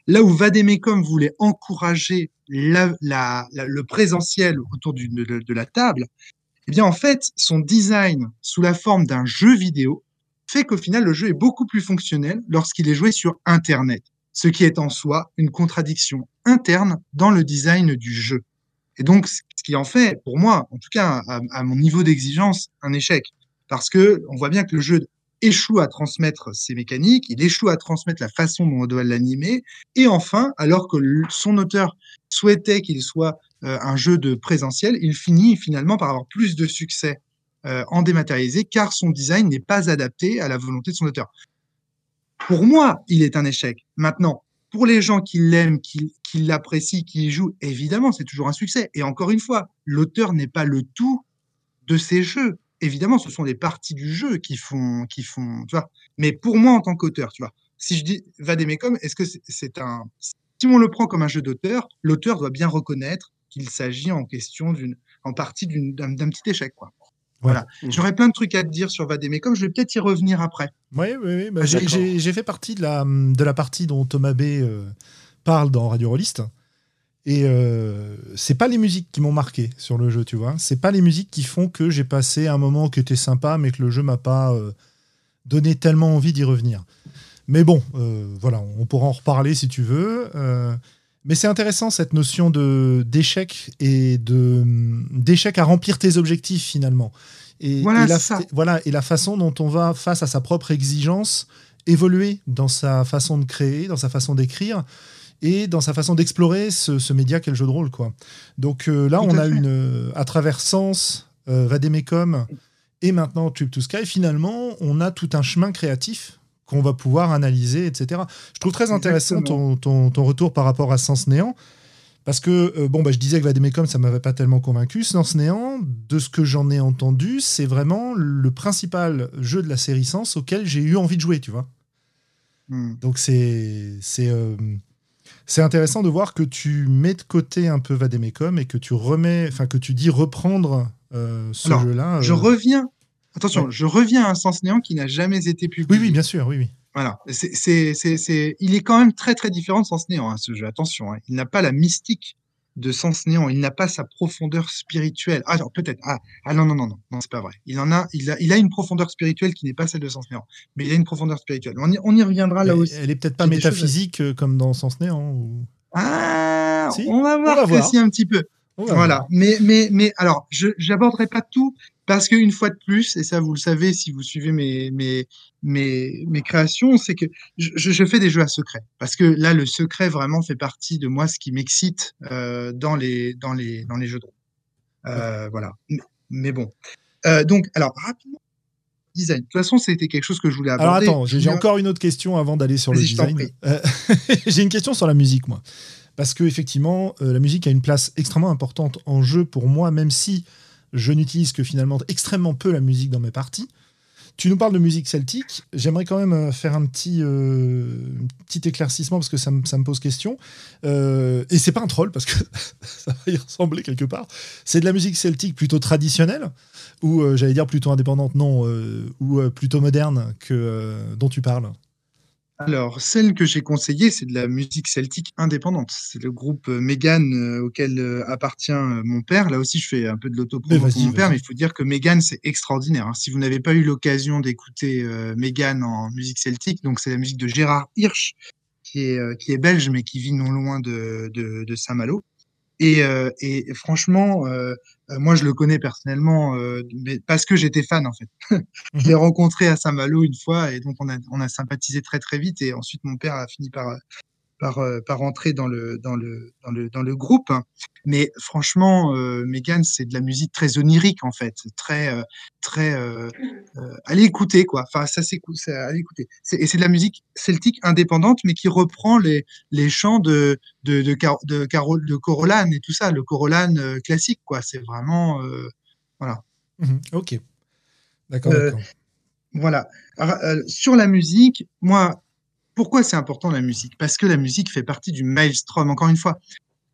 B: Là où Vademecum voulait encourager le présentiel autour de, la table, eh bien en fait, son design sous la forme d'un jeu vidéo fait qu'au final, le jeu est beaucoup plus fonctionnel lorsqu'il est joué sur Internet, ce qui est en soi une contradiction interne dans le design du jeu. Et donc, ce qui en fait, pour moi, en tout cas à, à mon niveau d'exigence, un échec. Parce que on voit bien que le jeu échoue à transmettre ses mécaniques, il échoue à transmettre la façon dont on doit l'animer, et enfin, alors que son auteur souhaitait qu'il soit euh, un jeu de présentiel, il finit finalement par avoir plus de succès euh, en dématérialisé, car son design n'est pas adapté à la volonté de son auteur. Pour moi, il est un échec. Maintenant, pour les gens qui l'aiment, qui, qui l'apprécient, qui y jouent, évidemment, c'est toujours un succès. Et encore une fois, l'auteur n'est pas le tout de ces jeux évidemment, ce sont des parties du jeu qui font, qui font, tu vois. Mais pour moi, en tant qu'auteur, tu vois, si je dis Vademecum, est-ce que c'est un, si on le prend comme un jeu d'auteur, l'auteur doit bien reconnaître qu'il s'agit en question d'une, en partie d'un petit échec, quoi. Voilà. J'aurais plein de trucs à te dire sur Vademecum. Je vais peut-être y revenir après.
A: Oui, oui, oui. Bah, j'ai fait partie de la, de la partie dont Thomas B euh, parle dans Radio Rollist. Et euh, c'est pas les musiques qui m'ont marqué sur le jeu, tu vois. C'est pas les musiques qui font que j'ai passé un moment qui était sympa, mais que le jeu m'a pas euh, donné tellement envie d'y revenir. Mais bon, euh, voilà, on pourra en reparler si tu veux. mais c'est intéressant cette notion de d'échec et de d'échec à remplir tes objectifs finalement. Et,
B: voilà,
A: la,
B: ça.
A: voilà, et la façon dont on va face à sa propre exigence évoluer dans sa façon de créer, dans sa façon d'écrire et dans sa façon d'explorer ce, média qu'est le jeu de rôle. Quoi. Donc euh, là, on a une, euh, à travers Sens, euh, Vademecum et maintenant Tube to Sky, finalement, on a tout un chemin créatif qu'on va pouvoir analyser, etc. Je trouve très intéressant ton, ton, retour par rapport à Sens Néant. Parce que, bon, bah, je disais que Vademecum, ça m'avait pas tellement convaincu. Sens Néant, de ce que j'en ai entendu, c'est vraiment le principal jeu de la série Sens auquel j'ai eu envie de jouer, tu vois. Hmm. Donc c'est c'est intéressant de voir que tu mets de côté un peu Vademecum et que tu remets, enfin que tu dis reprendre euh, ce jeu-là.
B: Je
A: euh.
B: reviens. Attention, je reviens à un sens néant qui n'a jamais été publié.
A: Oui, oui, bien sûr, oui, oui.
B: Voilà. C'est, c'est, c'est, c'est, il est quand même très très différent de Sens Néant, hein, ce jeu. Attention, hein. il n'a pas la mystique de Sens Néant. Il n'a pas sa profondeur spirituelle. Ah, alors peut-être. Ah, ah non non non non non, c'est pas vrai. Il en a, il a, il a une profondeur spirituelle qui n'est pas celle de Sens Néant, mais il a une profondeur spirituelle. On y, on y reviendra là
A: Mais
B: aussi.
A: Elle est peut-être pas
B: à-
A: métaphysique euh, comme dans Sens Néant. Ou...
B: Ah,
A: Si,
B: on va voir
A: on va
B: que
A: voir.
B: si un petit peu. Voilà.
A: voir.
B: Mais, mais, mais, alors, je j'aborderai pas tout parce qu'une fois de plus, et ça vous le savez si vous suivez mes, mes, mes, mes créations, c'est que je, je fais des jeux à secret. Parce que là, le secret vraiment fait partie de moi, ce qui m'excite euh, dans, les, dans, les, dans les jeux de rôle. Euh, Voilà. Mais, bon. Euh, donc, alors, rapidement, design. De toute façon, c'était quelque chose que je voulais
A: Alors
B: aborder.
A: attends, j'ai encore une autre question avant d'aller sur le design. *laughs* j'ai une question sur la musique, moi. Parce que effectivement, la musique a une place extrêmement importante en jeu pour moi, même si je n'utilise que finalement extrêmement peu la musique dans mes parties. Tu nous parles de musique celtique. J'aimerais quand même euh, faire un petit, euh, un petit éclaircissement parce que ça, me- pose question. Euh, et c'est pas un troll parce que *laughs* ça va y ressembler quelque part. C'est de la musique celtique plutôt traditionnelle ou euh, j'allais dire plutôt indépendante, non, ou plutôt moderne que dont tu parles?
B: Alors, celle que j'ai conseillée, c'est de la musique celtique indépendante. C'est le groupe euh, Mégane euh, auquel euh, appartient mon père. Là aussi, je fais un peu de l'autopromo pour mon père, mais il faut dire que Mégane, c'est extraordinaire. hein. Si vous n'avez pas eu l'occasion d'écouter Mégane en musique celtique, donc c'est la musique de Gérard Hirsch, qui est, qui est belge, mais qui vit non loin de, de, de Saint-Malo. Et, euh, et franchement, euh, moi, je le connais personnellement, euh, mais parce que j'étais fan, en fait. *laughs* Je l'ai rencontré à Saint-Malo une fois et donc on a, on a sympathisé très très vite et ensuite mon père a fini par par, euh, par entrer dans le dans le dans le dans le groupe. Mais franchement, euh, Megan, c'est de la musique très onirique en fait, très euh, très. euh, euh, allez écouter quoi. Enfin, ça c'est cool, allez écouter. Et c'est de la musique celtique indépendante, mais qui reprend les les chants de de de, Car- de Corolan et tout ça, le Corolan classique quoi. C'est vraiment euh,
A: Mhm, Ok. D'accord.
B: Voilà. Alors, sur la musique, moi, pourquoi c'est important la musique? Parce que la musique fait partie du maelstrom, encore une fois.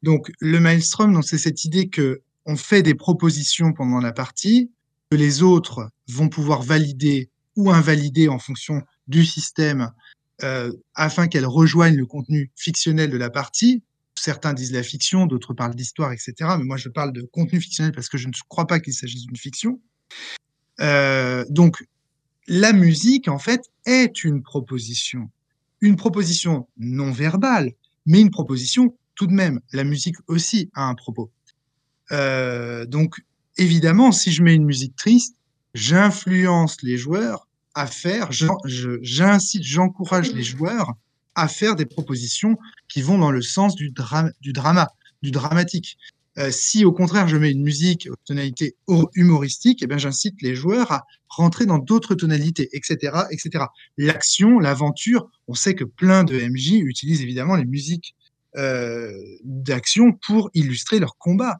B: Donc, le maelstrom, c'est cette idée que on fait des propositions pendant la partie, que les autres vont pouvoir valider ou invalider en fonction du système, euh, afin qu'elles rejoignent le contenu fictionnel de la partie. Certains disent la fiction, d'autres parlent d'histoire, etc. Mais moi, je parle de contenu fictionnel parce que je ne crois pas qu'il s'agisse d'une fiction. Euh, donc, la musique, en fait, est une proposition. Une proposition non verbale, mais une proposition tout de même. La musique aussi a un propos. Euh, donc, évidemment, si je mets une musique triste, j'influence les joueurs à faire, j'incite, j'encourage les joueurs à faire des propositions qui vont dans le sens du, dra- du drama, du dramatique. Euh, si au contraire je mets une musique aux tonalités hu- humoristiques, eh bien j'incite les joueurs à rentrer dans d'autres tonalités, etc., etc. L'action, l'aventure, on sait que plein de MJ utilisent évidemment les musiques euh, d'action pour illustrer leur combat,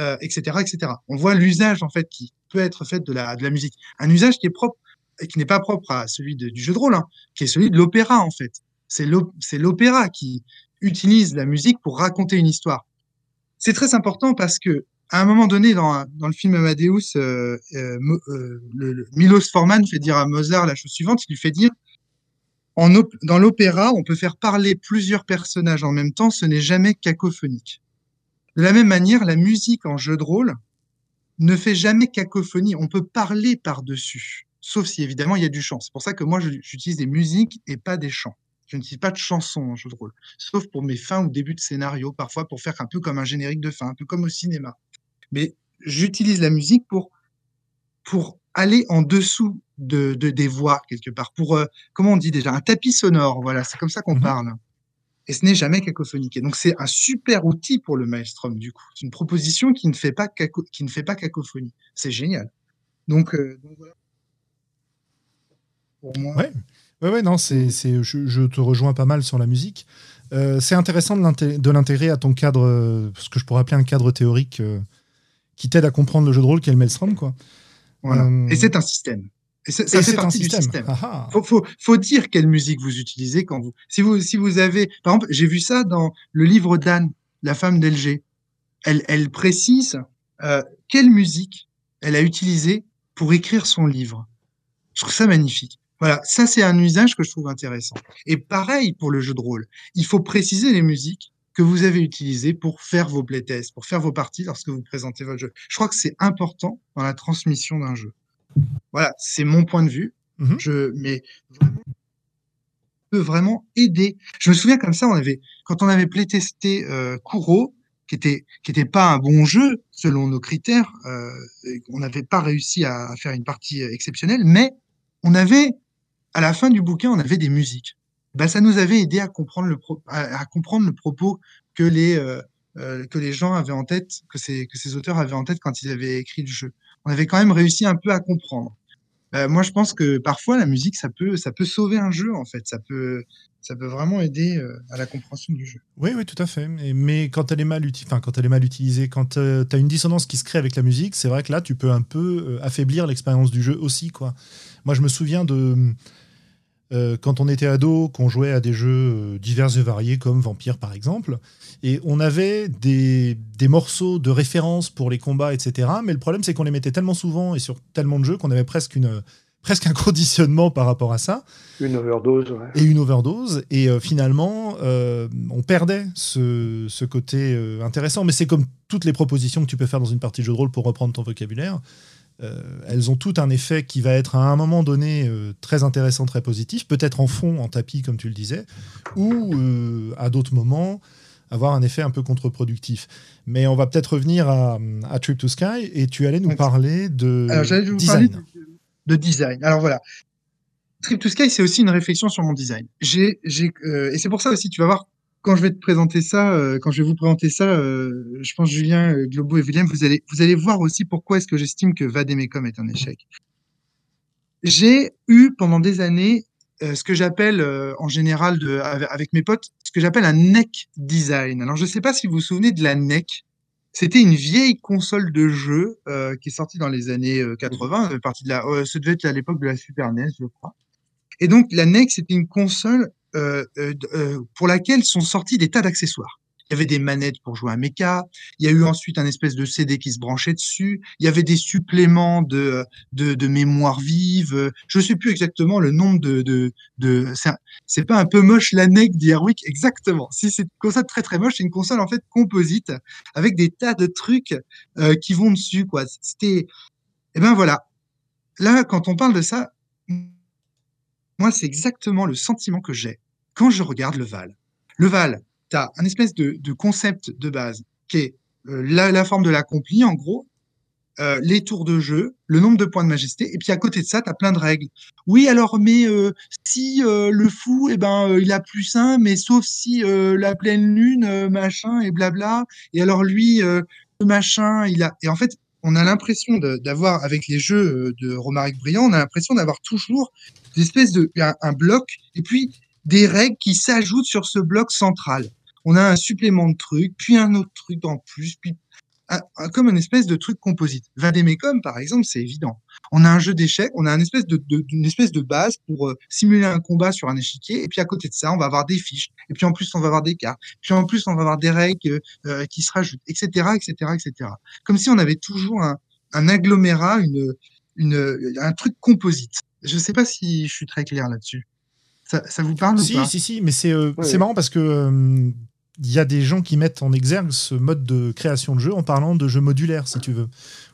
B: euh, etc., etc. On voit l'usage en fait qui peut être fait de la, de la musique, un usage qui est propre qui n'est pas propre à celui du jeu de rôle, hein, qui est celui de l'opéra en fait. C'est l'opéra qui utilise la musique pour raconter une histoire. C'est très important parce que à un moment donné, dans, le film Amadeus, euh, euh, euh, Milos Forman fait dire à Mozart la chose suivante, il lui fait dire dans l'opéra, on peut faire parler plusieurs personnages en même temps, ce n'est jamais cacophonique. De la même manière, la musique en jeu de rôle ne fait jamais cacophonie. On peut parler par-dessus, sauf si évidemment il y a du chant. C'est pour ça que moi, j'utilise des musiques et pas des chants. Je n'utilise pas de chansons en jeu de rôle, sauf pour mes fins ou débuts de scénario, parfois pour faire un peu comme un générique de fin, un peu comme au cinéma. Mais j'utilise la musique pour, pour aller en dessous de, de- des voix, quelque part, pour, euh, comment on dit déjà, un tapis sonore, voilà, c'est comme ça qu'on
A: Mhm.
B: parle. Et ce n'est jamais cacophonique. Et donc, c'est un super outil pour le maelstrom, du coup. C'est une proposition qui ne fait pas, caco- qui ne fait pas cacophonie. C'est génial. Donc, euh, donc voilà. Pour moi.
A: Ouais. Ouais, ouais, non, c'est, c'est, je, je te rejoins pas mal sur la musique. Euh, c'est intéressant de, l'inté- de l'intégrer à ton cadre, euh, ce que je pourrais appeler un cadre théorique euh, qui t'aide à comprendre le jeu de rôle qu'est le Maelstrom, quoi.
B: Voilà.
A: Euh,
B: Et c'est un système. Et ça, ça
A: Et
B: fait
A: c'est un
B: partie
A: système.
B: du système.
A: Ah, ah.
B: Faut, faut, faut dire quelle musique vous utilisez quand vous. Si vous, si vous avez, par exemple, j'ai vu ça dans le livre d'Anne, la femme d'Elger. Elle, elle précise quelle musique elle a utilisée pour écrire son livre. Je trouve ça magnifique. Voilà, ça c'est un usage que je trouve intéressant. Et pareil pour le jeu de rôle. Il faut préciser les musiques que vous avez utilisées pour faire vos playtests, pour faire vos parties lorsque vous présentez votre jeu. Je crois que c'est important dans la transmission d'un jeu. Voilà, c'est mon point de vue.
A: Mhm.
B: Je, mais vraiment, peut vraiment aider. Je me souviens comme ça, on avait, quand on avait playtesté euh, Kuro, qui était qui était pas un bon jeu selon nos critères, euh, on n'avait pas réussi à faire une partie exceptionnelle, mais on avait à la fin du bouquin, on avait des musiques. Ben, ça nous avait aidé à comprendre le pro- à, comprendre le propos que les euh, euh, que les gens avaient en tête, que ces que ces auteurs avaient en tête quand ils avaient écrit le jeu. On avait quand même réussi un peu à comprendre. Euh, moi, je pense que parfois la musique, ça peut ça peut sauver un jeu en fait. Ça peut ça peut vraiment aider euh, à la compréhension du jeu.
A: Oui, oui, tout à fait. Mais quand elle est mal, quand elle est mal utilisée, quand tu as une dissonance qui se crée avec la musique, c'est vrai que là, tu peux un peu euh, affaiblir l'expérience du jeu aussi. Quoi. Moi, je me souviens de euh, quand on était ado, qu'on jouait à des jeux euh, divers et variés, comme Vampire par exemple, et on avait des, des morceaux de référence pour les combats, etc. Mais le problème, c'est qu'on les mettait tellement souvent et sur tellement de jeux qu'on avait presque, une, presque un conditionnement par rapport à ça
C: Une overdose, ouais.
A: et une overdose. Et euh, finalement, euh, on perdait ce, ce côté euh, intéressant. Mais c'est comme toutes les propositions que tu peux faire dans une partie de jeu de rôle pour reprendre ton vocabulaire. Euh, elles ont tout un effet qui va être à un moment donné euh, très intéressant, très positif, peut-être en fond, en tapis, comme tu le disais, ou euh, à d'autres moments avoir un effet un peu contre-productif. Mais on va peut-être revenir à, à Trip to Sky et tu allais nous parler de
B: Alors, j'allais vous
A: design.
B: parler de, de design. Alors voilà. Trip to Sky, c'est aussi une réflexion sur mon design. J'ai, et c'est pour ça aussi, tu vas voir, quand je vais te présenter ça, euh, quand je vais vous présenter ça, euh, je pense Julien, euh, Globo et Willem, vous allez, vous allez voir aussi pourquoi est-ce que j'estime que Vademecum est un échec. J'ai eu pendant des années ce que j'appelle en général avec, mes potes, ce que j'appelle un neck design. Alors je sais pas si vous vous souvenez de la neck. C'était une vieille console de jeu qui est sortie dans les années euh, 80, ça fait partie de la, ça devait être à l'époque de la Super NES, je crois. Et donc la NEC, c'était une console euh, euh, euh, pour laquelle sont sortis des tas d'accessoires. Il y avait des manettes pour jouer à mecha. Il y a eu ensuite un espèce de CD qui se branchait dessus. Il y avait des suppléments de de, de mémoire vive. Je sais plus exactement le nombre de de, de c'est pas un peu moche la NEC d'Airwick exactement. Si c'est une console très très moche, c'est une console en fait composite avec des tas de trucs euh, qui vont dessus quoi. C'était et ben voilà. Là quand on parle de ça, moi c'est exactement le sentiment que j'ai quand je regarde le Val. Le Val, tu as un espèce de, concept de base qui est euh, la, forme de l'accompli en gros, euh, les tours de jeu, le nombre de points de majesté, et puis à côté de ça, tu as plein de règles. Oui, alors, mais euh, si le fou, eh ben, il a plus un, mais sauf si la pleine lune, machin, et blabla, et alors lui, le machin, il a... Et en fait, on a l'impression d'avoir, avec les jeux de Romaric Briand, on a l'impression d'avoir toujours des espèces de... un, bloc, et puis des règles qui s'ajoutent sur ce bloc central. On a un supplément de trucs, puis un autre truc en plus, puis un- un- comme une espèce de truc composite. Vademecum, par exemple, c'est évident. On a un jeu d'échecs, on a une espèce de, d'une espèce de base pour euh, simuler un combat sur un échiquier, et puis à côté de ça, on va avoir des fiches, et puis en plus, on va avoir des cartes, puis en plus, on va avoir des règles euh, qui se rajoutent, etc., etc., etc. Comme si on avait toujours un, un agglomérat, une, une, un truc composite. Je sais pas si je suis très clair là-dessus. Ça, ça vous parle ou
A: Si,
B: pas?
A: si, si, mais c'est euh, c'est marrant parce que euh, il y a des gens qui mettent en exergue ce mode de création de jeu en parlant de jeu modulaire, si tu veux,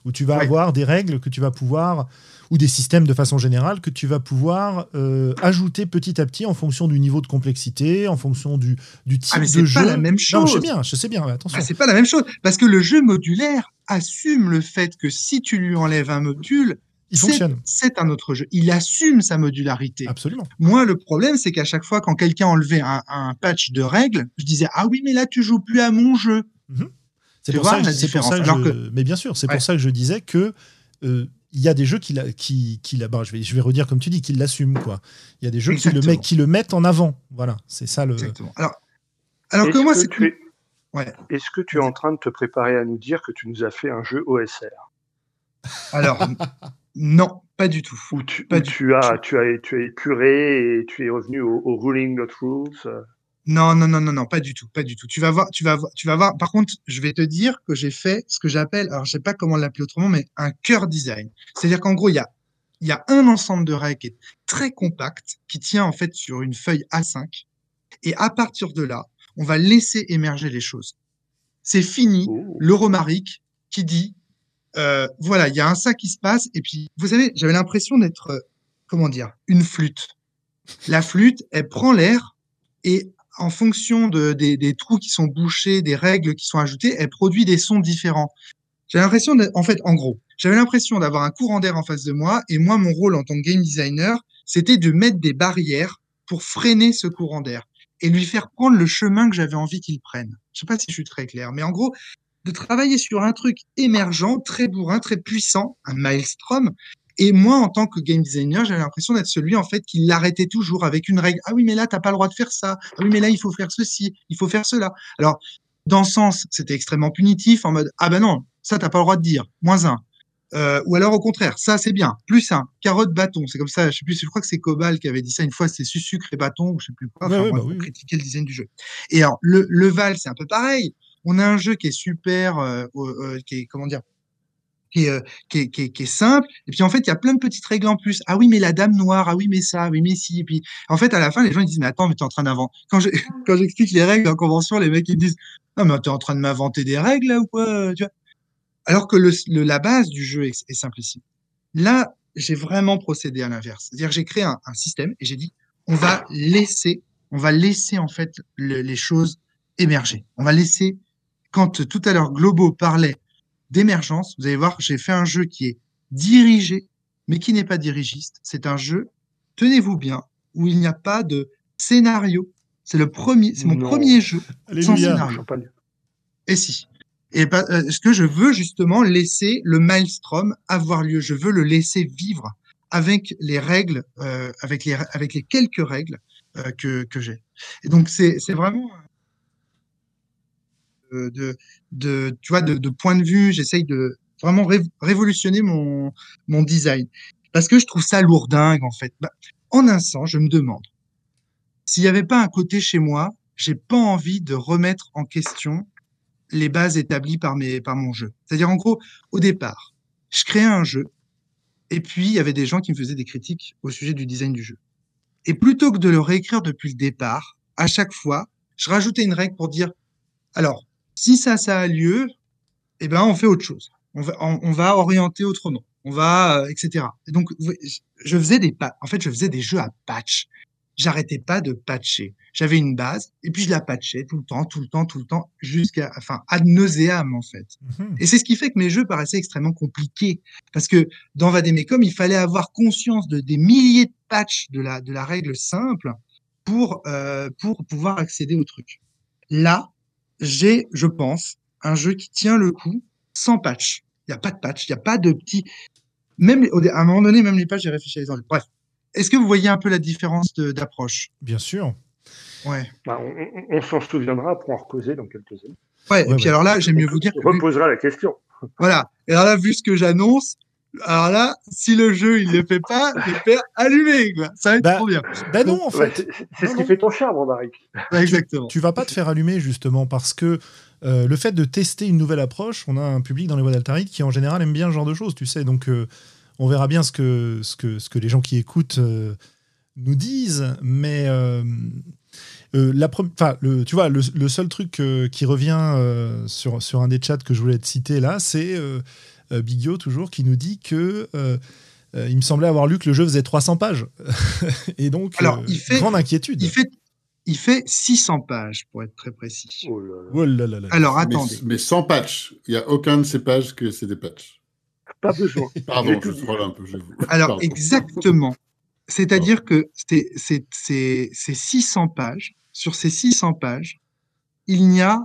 A: où tu vas
B: Ouais.
A: avoir des règles que tu vas pouvoir, ou des systèmes de façon générale, que tu vas pouvoir euh, ajouter petit à petit en fonction du niveau de complexité, en fonction du, du type
B: Ah, mais
A: de
B: c'est
A: jeu.
B: pas la même
A: Non, je sais
B: chose.
A: bien, je sais bien, mais attention.
B: Ah, c'est pas la même chose parce que le jeu modulaire assume le fait que si tu lui enlèves un module,
A: il
B: c'est-
A: fonctionne.
B: C'est un autre jeu. Il assume sa modularité.
A: Absolument.
B: Moi, le problème, c'est qu'à chaque fois, quand quelqu'un enlevait un, un patch de règles, je disais ah oui, mais là tu joues plus à mon jeu.
A: C'est
B: Tu
A: pour,
B: vois
A: ça que-
B: la
A: c'est pour ça que je,
B: alors
A: mais bien sûr, c'est
B: Ouais.
A: pour ça que je disais que euh, il y a des jeux qui, la- qui, qui la- bah, je vais, je vais redire comme tu dis, qui l'assument quoi. Il y a des jeux qui le, met- qui le mettent en avant. Voilà, c'est ça le.
B: Exactement. Alors, alors que
C: Est-ce
B: moi,
C: que
B: c'est
C: tu es...
B: Ouais.
C: Est-ce que tu es en train de te préparer à nous dire que tu nous as fait un jeu OSR
B: alors *laughs* non, pas du tout.
C: tu,
B: Pas du
C: as, tu as, tu as épuré et tu es revenu au, au ruling not rules euh,
B: Non, non, non, non, non, pas du tout, pas du tout. Tu vas voir, tu vas voir, tu vas voir. Par contre, je vais te dire que j'ai fait ce que j'appelle, alors je sais pas comment l'appeler autrement, mais un cœur design. C'est-à-dire qu'en gros, il y a, il y a un ensemble de règles qui est très compact, qui tient en fait sur une feuille A5. Et à partir de là, on va laisser émerger les choses. C'est fini
C: Oh.
B: l'euromarique qui dit, euh, voilà, il y a un ça qui se passe. Et puis, vous savez, j'avais l'impression d'être, euh, comment dire, une flûte. La flûte, elle prend l'air et en fonction de, des, trous qui sont bouchés, des règles qui sont ajoutées, elle produit des sons différents. J'ai l'impression, en fait, en gros, j'avais l'impression d'avoir un courant d'air en face de moi et moi, mon rôle en tant que game designer, c'était de mettre des barrières pour freiner ce courant d'air et lui faire prendre le chemin que j'avais envie qu'il prenne. Je sais pas si je suis très clair, mais en gros, de travailler sur un truc émergent, très bourrin, très puissant, un maelstrom. Et moi, en tant que game designer, j'avais l'impression d'être celui, en fait, qui l'arrêtait toujours avec une règle. Ah oui, mais là, t'as pas le droit de faire ça. Ah oui, mais là, il faut faire ceci, il faut faire cela. Alors, dans ce sens, c'était extrêmement punitif, en mode, ah ben non, ça, t'as pas le droit de dire. Moins un. Euh, ou alors, au contraire, ça, c'est bien. Plus un. Carotte, bâton. C'est comme ça. Je sais plus, je crois que c'est Cobal qui avait dit ça une fois. C'est sucre et bâton, ou je sais plus quoi. Enfin,
A: ouais, bah oui.
B: critiquer le design du jeu. Et alors, le, le Val, c'est un peu pareil. On a un jeu qui est super, euh, euh, qui est, comment dire, qui est, euh, qui, est, simple. Et puis, en fait, il y a plein de petites règles en plus. Ah oui, mais la dame noire. Ah oui, mais ça. Oui, mais si. Et puis, en fait, à la fin, les gens, ils disent, mais attends, mais t'es en train d'inventer. Quand je- *laughs* quand j'explique les règles en convention, les mecs, ils disent, non, mais t'es en train de m'inventer des règles, là, ou quoi, tu vois? Alors que la base du jeu est, simplissime. Là, j'ai vraiment procédé à l'inverse. C'est-à-dire, j'ai créé un, système et j'ai dit, on va laisser, on va laisser, en fait, le- les choses émerger. On va laisser, quand tout à l'heure Globo parlait d'émergence, vous allez voir, j'ai fait un jeu qui est dirigé, mais qui n'est pas dirigiste. C'est un jeu, tenez-vous bien, où il n'y a pas de scénario. C'est le premier, c'est mon
C: Non.
B: premier jeu sans scénario. Et si. Et euh, ce que je veux justement laisser le maelstrom avoir lieu. Je veux le laisser vivre avec les règles, euh, avec les avec les quelques règles euh, que que j'ai. Et donc c'est c'est vraiment euh, de tu vois de, point de vue. J'essaye de vraiment ré- révolutionner mon mon design parce que je trouve ça lourdingue en fait. Bah, en un sens, je me demande s'il n'y avait pas un côté chez moi, j'ai pas envie de remettre en question les bases établies par, mes, par mon jeu. C'est-à-dire, en gros, au départ, je créais un jeu, et puis il y avait des gens qui me faisaient des critiques au sujet du design du jeu. Et plutôt que de le réécrire depuis le départ, à chaque fois, je rajoutais une règle pour dire, alors, si ça, ça a lieu, eh ben, on fait autre chose. On va, on, on va orienter autrement. On va, euh, etc. Et donc, je- faisais des, pa- en fait, je faisais des jeux à patch. J'arrêtais pas de patcher. J'avais une base, et puis je la patchais tout le temps, tout le temps, tout le temps, jusqu'à, enfin, ad nauseam, en fait.
A: Mhm.
B: Et c'est ce qui fait que mes jeux paraissaient extrêmement compliqués. Parce que dans Vademecum, il fallait avoir conscience de des milliers de patchs de la, de la règle simple pour, euh, pour pouvoir accéder au truc. Là, j'ai, je pense, un jeu qui tient le coup sans patch. Il n'y a pas de patch, il n'y a pas de petits. Même à un moment donné, même les patchs, j'ai réfléchi à les enlever. Bref. Est-ce que vous voyez un peu la différence d'approche?
A: Bien sûr.
B: Ouais.
C: Bah, on on- s'en souviendra pour en causer dans quelques années.
B: Ouais, et puis
A: ouais.
B: alors là, j'aime mieux vous dire
C: On
B: que
C: reposera la question.
B: Voilà. Et alors là, vu ce que j'annonce, alors là, si le jeu il le fait pas, je perds allumé, quoi. Ça va être
A: Bah,
B: trop bien.
A: Ben non, en fait.
C: c'est ce qui fait ton charme, Romaric.
B: Ouais, exactement.
A: Tu vas pas te faire allumer justement parce que euh, le fait de tester une nouvelle approche, on a un public dans les voies d'Altaride qui en général aime bien ce genre de choses, tu sais. Donc euh, on verra bien ce que, ce que, ce que les gens qui écoutent euh, nous disent. Mais euh, euh, la le, tu vois, le, le seul truc euh, qui revient euh, sur, sur un des chats que je voulais te citer là, c'est euh, Bigio toujours qui nous dit que. euh, euh, il me semblait avoir lu que le jeu faisait 300 pages. *laughs* Et donc,
B: Alors,
A: euh,
B: il fait-
A: grande inquiétude.
B: Il fait, il fait 600 pages pour être très précis.
C: Oh là là.
A: Oh là là là.
B: Alors
D: Mais,
B: attendez.
D: mais sans patch. Il n'y a aucun de ces pages que c'est des patchs.
C: Pas besoin. *laughs*
D: Pardon, je troll un peu.
B: Alors
D: Pardon.
B: exactement. C'est-à-dire que c'est c'est c'est c'est 600 pages. Sur ces 600 pages, il n'y a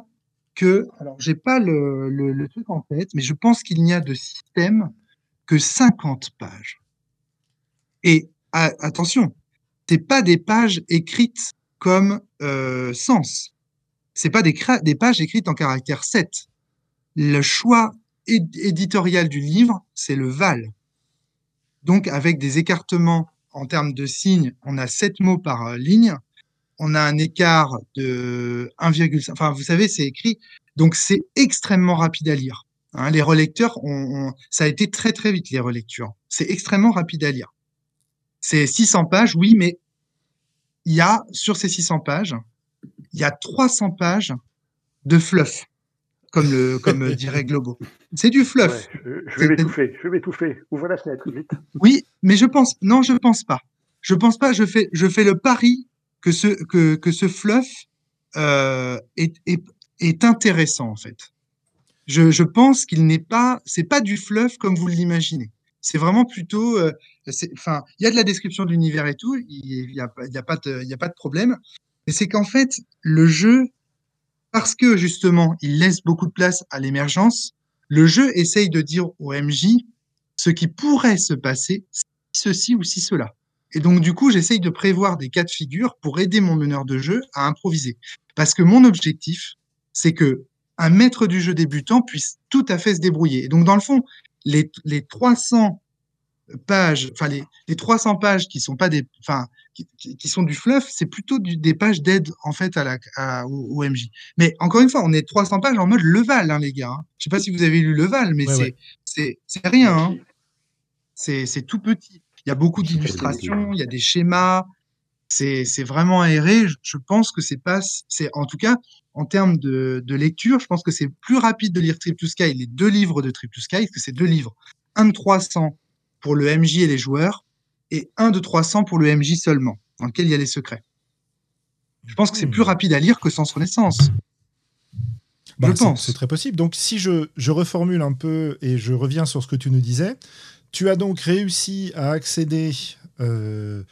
B: que alors j'ai pas le, truc en tête, mais je pense qu'il n'y a de système que 50 pages. Et a- attention, c'est pas des pages écrites comme euh, sens. C'est pas des, pages écrites en caractère 7. Le choix éd- éditorial du livre, c'est le val. Donc, avec des écartements en termes de signes, on a 7 mots par euh, ligne. On a un écart de 1,5. Enfin, vous savez, c'est écrit. Donc, c'est extrêmement rapide à lire. Hein, les relecteurs, on, ça a été très très vite les relectures. C'est extrêmement rapide à lire. C'est 600 pages, oui, mais il y a sur ces 600 pages, il y a 300 pages de fluff, comme le comme *laughs* dirait Globo. C'est du fluff.
C: je, vais m'étouffer, je vais m'étouffer. Ouvre la fenêtre vite.
B: Oui, mais je pense, non, je pense pas. Je pense pas. Je fais, je fais le pari que ce que que ce fluff euh, est, est intéressant en fait je, je pense qu'il n'est pas, c'est pas du fluff comme vous l'imaginez. C'est vraiment plutôt, euh, enfin, il y a de la description de l'univers et tout, il y a, a a pas de problème. Mais c'est qu'en fait, le jeu, parce que justement, il laisse beaucoup de place à l'émergence, le jeu essaye de dire au MJ ce qui pourrait se passer si ceci ou si cela. Et donc, du coup, j'essaye de prévoir des cas de figure pour aider mon meneur de jeu à improviser. Parce que mon objectif, c'est que un maître du jeu débutant puisse tout à fait se débrouiller. Et donc, dans le fond, les, les 300 pages, enfin, les, les 300 pages qui sont pas des, enfin, qui, qui sont du fluff, c'est plutôt du, des pages d'aide, en fait, à la, à, au, MJ. Mais encore une fois, on est 300 pages en mode Leval, hein, les gars. Hein. Je sais pas si vous avez lu Leval, mais c'est, rien, hein. C'est tout petit. Il y a beaucoup d'illustrations, il y a des schémas, c'est, vraiment aéré. Je pense que c'est pas, c'est, en tout cas, en termes de, lecture, je pense que c'est plus rapide de lire Trip to Sky, les deux livres de Trip to Sky, que c'est deux livres. Un de 300 pour le MJ et les joueurs, et un de 300 pour le MJ seulement, dans lequel il y a les secrets. Je pense que c'est plus hmm. rapide à lire que Sans Renaissance.
A: Bah, je pense. C'est très possible. Donc, si je, je, reformule un peu et je reviens sur ce que tu nous disais, tu as donc réussi à accéder euh,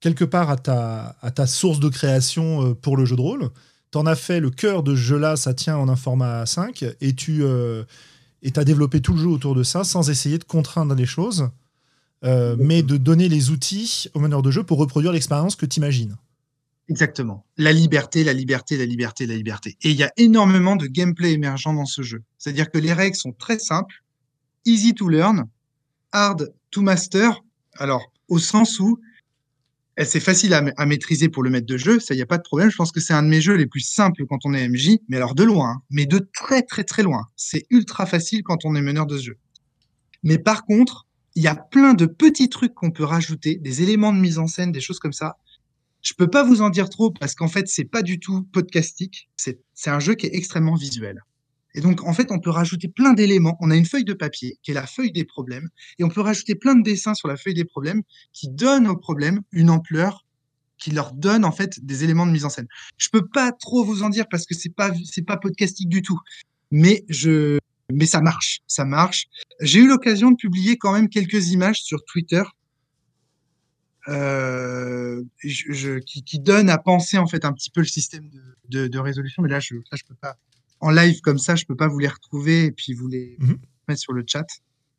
A: quelque part à ta, à ta source de création euh, pour le jeu de rôle t'en as fait le cœur de ce jeu-là, ça tient en un format 5, et tu euh, as développé tout le jeu autour de ça sans essayer de contraindre les choses, euh, mais de donner les outils au meneur de jeu pour reproduire l'expérience que tu imagines.
B: Exactement. La liberté, la liberté, la liberté, la liberté. Et il y a énormément de gameplay émergent dans ce jeu. C'est-à-dire que les règles sont très simples, easy to learn, hard to master. Alors, au sens où c'est facile à, maîtriser pour le maître de jeu, ça y a pas de problème. Je pense que c'est un de mes jeux les plus simples quand on est MJ, mais alors de loin, hein. mais de très très très loin. C'est ultra facile quand on est meneur de ce jeu. Mais par contre, il y a plein de petits trucs qu'on peut rajouter, des éléments de mise en scène, des choses comme ça. Je peux pas vous en dire trop parce qu'en fait, c'est pas du tout podcastique. C'est un jeu qui est extrêmement visuel. Et donc, en fait, on peut rajouter plein d'éléments. On a une feuille de papier qui est la feuille des problèmes, et on peut rajouter plein de dessins sur la feuille des problèmes qui donnent aux problèmes une ampleur, qui leur donne en fait des éléments de mise en scène. Je peux pas trop vous en dire parce que c'est pas c'est pas podcastique du tout, mais je mais ça marche, ça marche. J'ai eu l'occasion de publier quand même quelques images sur Twitter. Euh, qui, donnent à penser en fait un petit peu le système de, de, de résolution, mais là je là je peux pas en live comme ça, je peux pas vous les retrouver et puis vous les mhm. mettre sur le chat.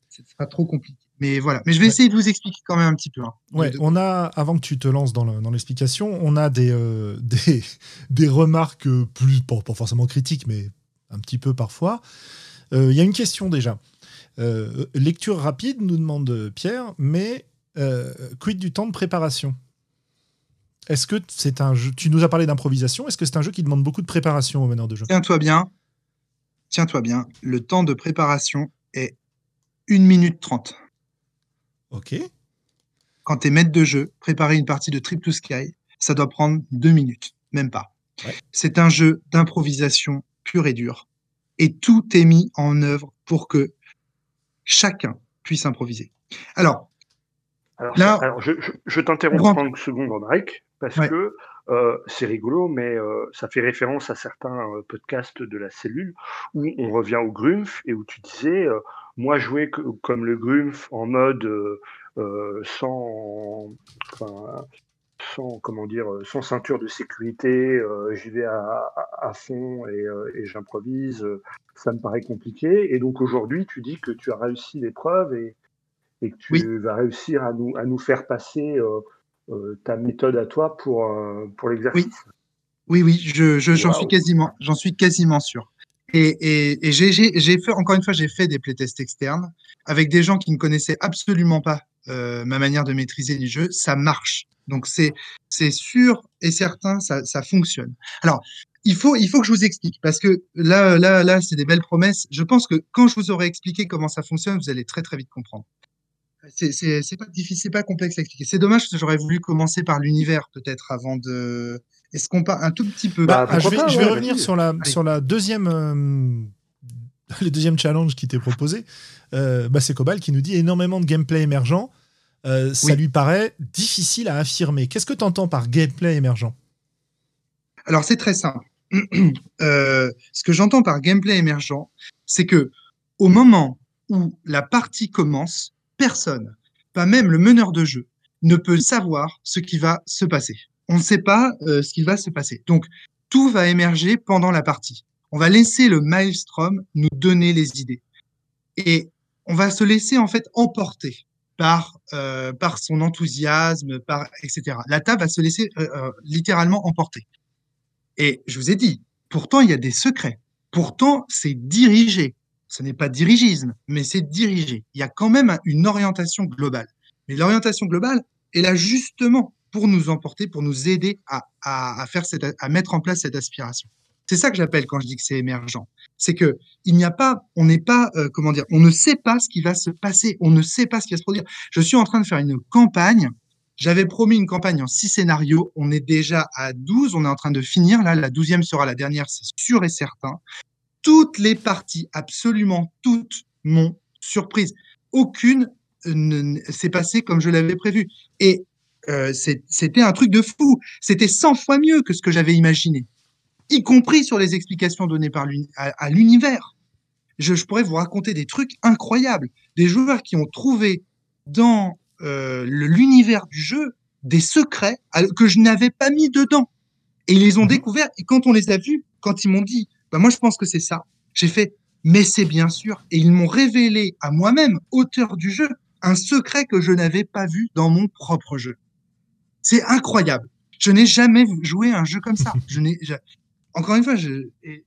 B: Ce sera trop compliqué. Mais voilà. Mais je vais essayer de vous expliquer quand même un petit peu. Hein,
A: ouais, on a, avant que tu te lances dans l'explication, on a des, euh, *laughs* des, des, remarques plus, pas, forcément critiques, mais un petit peu parfois. Euh, il y a une question déjà. Euh, lecture rapide, nous demande Pierre, mais quid du temps de préparation? Est-ce que c'est un jeu Tu nous as parlé d'improvisation. Est-ce que c'est un jeu qui demande beaucoup de préparation au meneur de jeu?
B: Tiens-toi bien. Tiens-toi bien. Le temps de préparation est 1 minute 30.
A: Ok.
B: Quand tu es maître de jeu, préparer une partie de Trip to Sky, ça doit prendre 2 minutes, même pas. C'est un jeu d'improvisation pur et dur. Et tout est mis en œuvre pour que chacun puisse improviser. Alors,
C: alors, Là, je, je, t'interromps 30 secondes, Henrik, parce que euh, c'est rigolo, mais euh, ça fait référence à certains euh, podcasts de la cellule où on revient au Grumpf et où tu disais, moi jouer comme le Grumpf en mode sans, enfin, sans comment dire, sans ceinture de sécurité, j'y vais à, à, fond et, et j'improvise, ça me paraît compliqué. Et donc aujourd'hui, tu dis que tu as réussi l'épreuve et et que tu vas réussir à nous, à nous faire passer ta méthode à toi pour, euh, pour l'exercice.
B: Oui, oui, oui je, j'en suis quasiment, j'en suis quasiment sûr. Et, et, et j'ai, fait, encore une fois, j'ai fait des playtests externes avec des gens qui ne connaissaient absolument pas ma manière de maîtriser les jeux. Ça marche. Donc c'est c'est sûr et certain, ça, ça fonctionne. Alors il faut, il faut que je vous explique parce que là, là, là, c'est des belles promesses. Je pense que quand je vous aurai expliqué comment ça fonctionne, vous allez très, très vite comprendre. C'est, pas difficile, c'est pas complexe à expliquer. C'est dommage parce que j'aurais voulu commencer par l'univers peut-être avant de. Est-ce qu'on part un tout petit peu?
A: Bah,
C: Bah,
A: je vais,
C: pourquoi pas,
A: je vais
C: ouais,
A: revenir sur la,
B: Allez.
A: sur la deuxième, euh, *laughs* le deuxième challenge qui t'est proposé. Euh, bah, c'est Cobal qui nous dit énormément de gameplay émergent. Euh, ça
B: Oui.
A: lui paraît difficile à affirmer. Qu'est-ce que tu entends par gameplay émergent?
B: Alors c'est très simple. *clears throat* Euh, ce que j'entends par gameplay émergent, c'est que au moment où la partie commence, personne, pas même le meneur de jeu, ne peut savoir ce qui va se passer. On ne sait pas euh, ce qui va se passer. Donc tout va émerger pendant la partie. On va laisser le maelstrom nous donner les idées et on va se laisser en fait emporter par euh, par son enthousiasme, par etc. La table va se laisser euh, littéralement emporter. Et je vous ai dit, pourtant, il y a des secrets. Pourtant, c'est dirigé. Ce n'est pas dirigisme, mais c'est dirigé. Il y a quand même une orientation globale. Mais l'orientation globale est là justement pour nous emporter, pour nous aider à mettre en place cette aspiration. C'est ça que j'appelle quand je dis que c'est émergent. C'est que il n'y a pas, on n'est pas, euh, comment dire, on ne sait pas ce qui va se passer, on ne sait pas ce qui va se produire. Je suis en train de faire une campagne j'avais promis une campagne en six scénarios. On est déjà à 12. On est en train de finir. Là, la douzième sera la dernière, c'est sûr et certain. Toutes les parties, absolument toutes, m'ont surprise. Aucune ne s'est passée comme je l'avais prévu. Et euh, c'était un truc de fou. C'était 100 fois mieux que ce que j'avais imaginé, y compris sur les explications données par à, à l'univers. Je, je pourrais vous raconter des trucs incroyables. Des joueurs qui ont trouvé dans euh, l'univers du jeu des secrets que je n'avais pas mis dedans. Et ils les ont
A: Mhm.
B: découverts. Et quand on les a vus, quand ils m'ont dit, bah moi je pense que c'est ça, j'ai fait, mais c'est bien sûr. Et ils m'ont révélé à moi-même, auteur du jeu, un secret que je n'avais pas vu dans mon propre jeu. C'est incroyable. Je n'ai jamais joué à un jeu comme ça. *laughs* Je n'ai, je- encore une fois, je, et-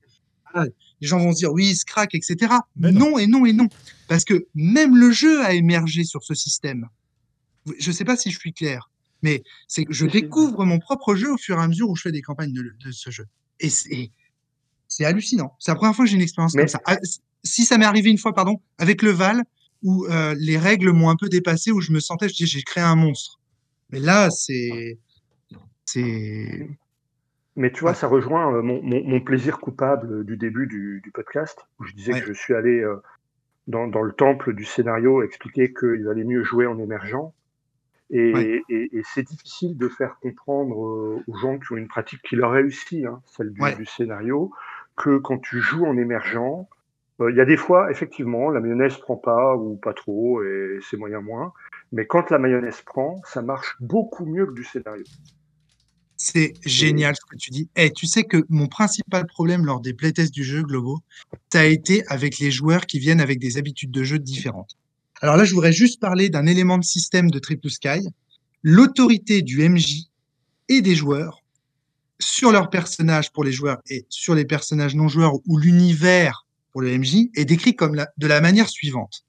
B: ah, les gens vont se dire oui, il se craque, etc.
A: Mais
B: non.
A: non.
B: et non et non, parce que même le jeu a émergé sur ce système. Je ne sais pas si je suis clair, mais c'est que je découvre mon propre jeu au fur et à mesure où je fais des campagnes de, de ce jeu. Et c'est c'est hallucinant. C'est la première fois que j'ai une expérience
C: Mais-
B: comme ça. Ah, Si ça m'est arrivé une fois, pardon, avec le Val, où euh, les règles m'ont un peu dépassé, où je me sentais, je dis, j'ai créé un monstre. Mais là, c'est c'est
C: Mais tu vois,
B: Ouais.
C: ça rejoint euh, mon, mon- mon plaisir coupable du début du, du podcast, où je disais
B: Ouais.
C: que je suis allé euh, dans, dans le temple du scénario expliquer qu'il valait mieux jouer en émergent. Et,
B: Ouais.
C: et- et c'est difficile de faire comprendre euh, aux gens qui ont une pratique qui leur réussit, hein, celle du scénario, que quand tu joues en émergent, euh, il y a des fois, effectivement, la mayonnaise prend pas ou pas trop, et c'est moyen moins. Mais quand la mayonnaise prend, ça marche beaucoup mieux que du scénario.
B: C'est génial ce que tu dis. Et tu sais que mon principal problème lors des playtests du jeu globaux, ça a été avec les joueurs qui viennent avec des habitudes de jeu différentes. Alors là, je voudrais juste parler d'un élément de système de Triple Sky, l'autorité du MJ et des joueurs sur leurs personnages pour les joueurs et sur les personnages non joueurs ou l'univers pour le MJ est décrit comme de la manière suivante.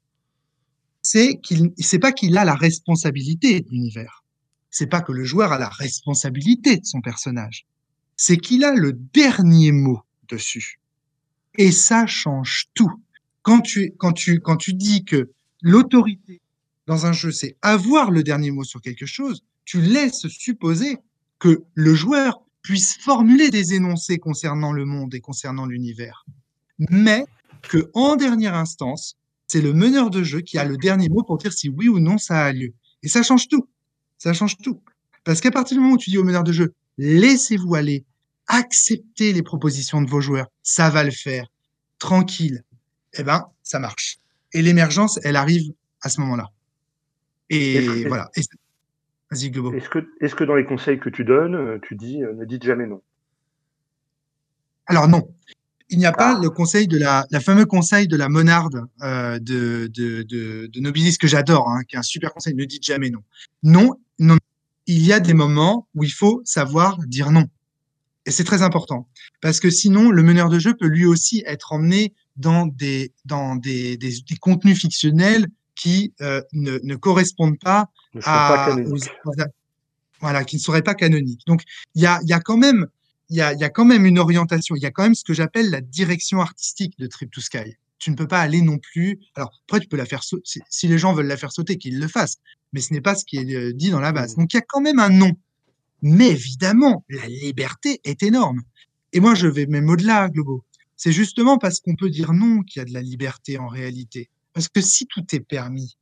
B: C'est qu'il, c'est pas qu'il a la responsabilité de l'univers c'est pas que le joueur a la responsabilité de son personnage, c'est qu'il a le dernier mot dessus. Et ça change tout. Quand tu, quand tu, quand tu dis que l'autorité dans un jeu, c'est avoir le dernier mot sur quelque chose, tu laisses supposer que le joueur puisse formuler des énoncés concernant le monde et concernant l'univers. Mais que, en dernière instance, c'est le meneur de jeu qui a le dernier mot pour dire si oui ou non ça a lieu. Et ça change tout. Ça change tout. Parce qu'à partir du moment où tu dis au meneur de jeu, laissez-vous aller, acceptez les propositions de vos joueurs, ça va le faire, tranquille, eh ben, ça marche. Et l'émergence, elle arrive à ce moment-là. Et voilà. Et- Vas-y, Globo.
C: Est-ce que, est-ce que dans les conseils que tu donnes, euh, tu dis euh, ne dites jamais non?
B: Alors non, il n'y a pas
C: Ah.
B: le conseil de la, la fameux conseil de la monarde euh, de, de, de, de Nobilis que j'adore, hein, qui est un super conseil. Ne dites jamais non. Non, non. Il y a des moments où il faut savoir dire non. Et c'est très important parce que sinon le meneur de jeu peut lui aussi être emmené dans des dans des, des, des contenus fictionnels qui euh, ne, ne correspondent pas à, aux- voilà, qui ne seraient pas canoniques. Donc, il y a, y a quand même il y a, y a quand même une orientation, il y a quand même ce que j'appelle la direction artistique de Trip to Sky. Tu ne peux pas aller non plus. Alors, après, tu peux la faire sauter. Si, les gens veulent la faire sauter, qu'ils le fassent. Mais ce n'est pas ce qui est euh, dit dans la base. Donc, il y a quand même un nom. Mais évidemment, la liberté est énorme. Et moi, je vais même au-delà, Globo. C'est justement parce qu'on peut dire non qu'il y a de la liberté en réalité. Parce que si tout est permis,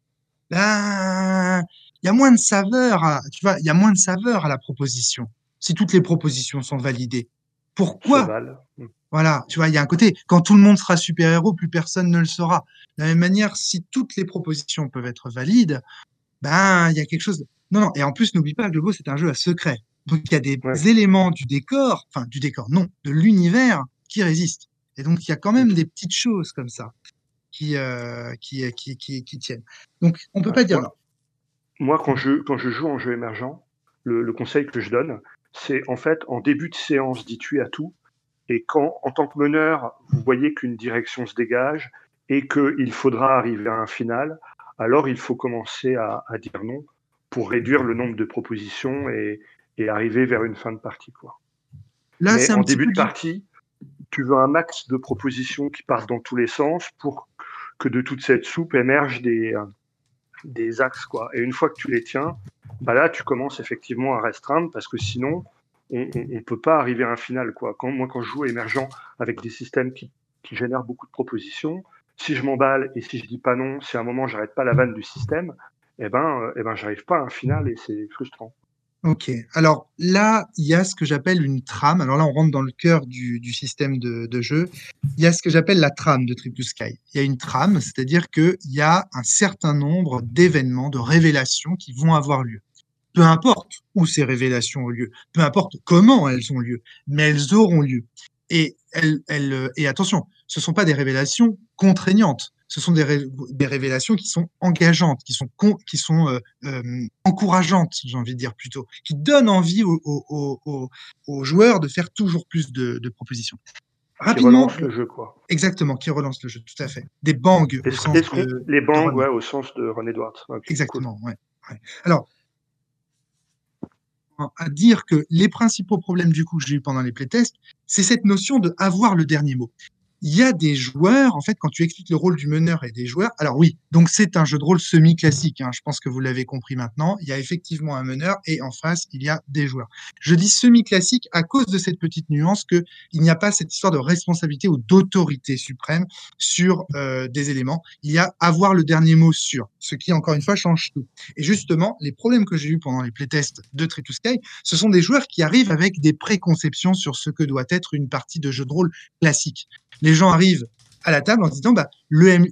B: il y a moins de saveur, à, tu vois, il y a moins de saveur à la proposition. Si toutes les propositions sont validées, pourquoi
C: Cheval. Mm.
B: Voilà, tu vois, il y a un côté, quand tout le monde sera super-héros, plus personne ne le sera. De la même manière, si toutes les propositions peuvent être valides, ben, il y a quelque chose. Non, non, et en plus, n'oublie pas, Globo, c'est un jeu à secret. Donc, il y a des
C: Ouais.
B: éléments du décor, enfin, du décor, non, de l'univers qui résistent. Et donc, il y a quand même des petites choses comme ça qui, euh, qui, qui, qui, qui tiennent. Donc, on peut
C: Ouais,
B: pas dire
C: moi- Moi, quand je, quand je joue en jeu émergent, le, le conseil que je donne, c'est en fait, en début de séance, dites oui à tout. Et quand, en tant que meneur, vous voyez qu'une direction se dégage et qu'il faudra arriver à un final, alors il faut commencer à, à dire non pour réduire le nombre de propositions et, et arriver vers une fin de partie. Quoi.
B: Là, c'est un
C: en début de partie, tu veux un max de propositions qui partent dans tous les sens pour que de toute cette soupe émergent des, euh, des axes. Quoi. Et une fois que tu les tiens, bah là, tu commences effectivement à restreindre parce que sinon, on ne peut pas arriver à un final. Quoi. Moi, quand je joue émergent avec des systèmes qui, qui génèrent beaucoup de propositions, si je m'emballe et si je dis pas non, si à un moment j'arrête pas la vanne du système, eh ben, euh, eh ben, j'arrive pas à un final et c'est frustrant.
B: Ok. Alors là, il y a ce que j'appelle une trame. Alors là, on rentre dans le cœur du, du système de, de jeu. Il y a ce que j'appelle la trame de Triple Sky. Il y a une trame, c'est-à-dire qu'il y a un certain nombre d'événements, de révélations qui vont avoir lieu. Peu importe où ces révélations ont lieu, peu importe comment elles ont lieu, mais elles auront lieu. Et, euh, et attention, ce ne sont pas des révélations contraignantes. Ce sont des, ré- des révélations qui sont engageantes, qui sont, con- qui sont euh, euh, encourageantes, j'ai envie de dire plutôt, qui donnent envie aux, aux- aux- aux- aux joueurs de faire toujours plus de, de propositions.
C: Qui
B: Rapidement,
C: relance le jeu. Quoi.
B: exactement, qui relance le jeu, tout à fait. Des bangs au
C: Est-ce-
B: sens de,
C: les bangs, ouais, au sens de Ron Edwards. Cool.
B: Exactement, ouais, ouais. Alors, à dire que les principaux problèmes du coup que j'ai eu pendant les playtests, c'est cette notion de avoir le dernier mot. Il y a des joueurs, en fait, quand tu expliques le rôle du meneur et des joueurs, alors oui, donc c'est un jeu de rôle semi-classique, hein, je pense que vous l'avez compris maintenant, il y a effectivement un meneur et en face, il y a des joueurs. Je dis semi-classique à cause de cette petite nuance que il n'y a pas cette histoire de responsabilité ou d'autorité suprême sur euh, des éléments, il y a avoir le dernier mot sur, ce qui encore une fois change tout. Et justement, les problèmes que j'ai eu pendant les playtests de Tree to Sky, ce sont des joueurs qui arrivent avec des préconceptions sur ce que doit être une partie de jeu de rôle classique. Gens arrivent à la table en disant, bah,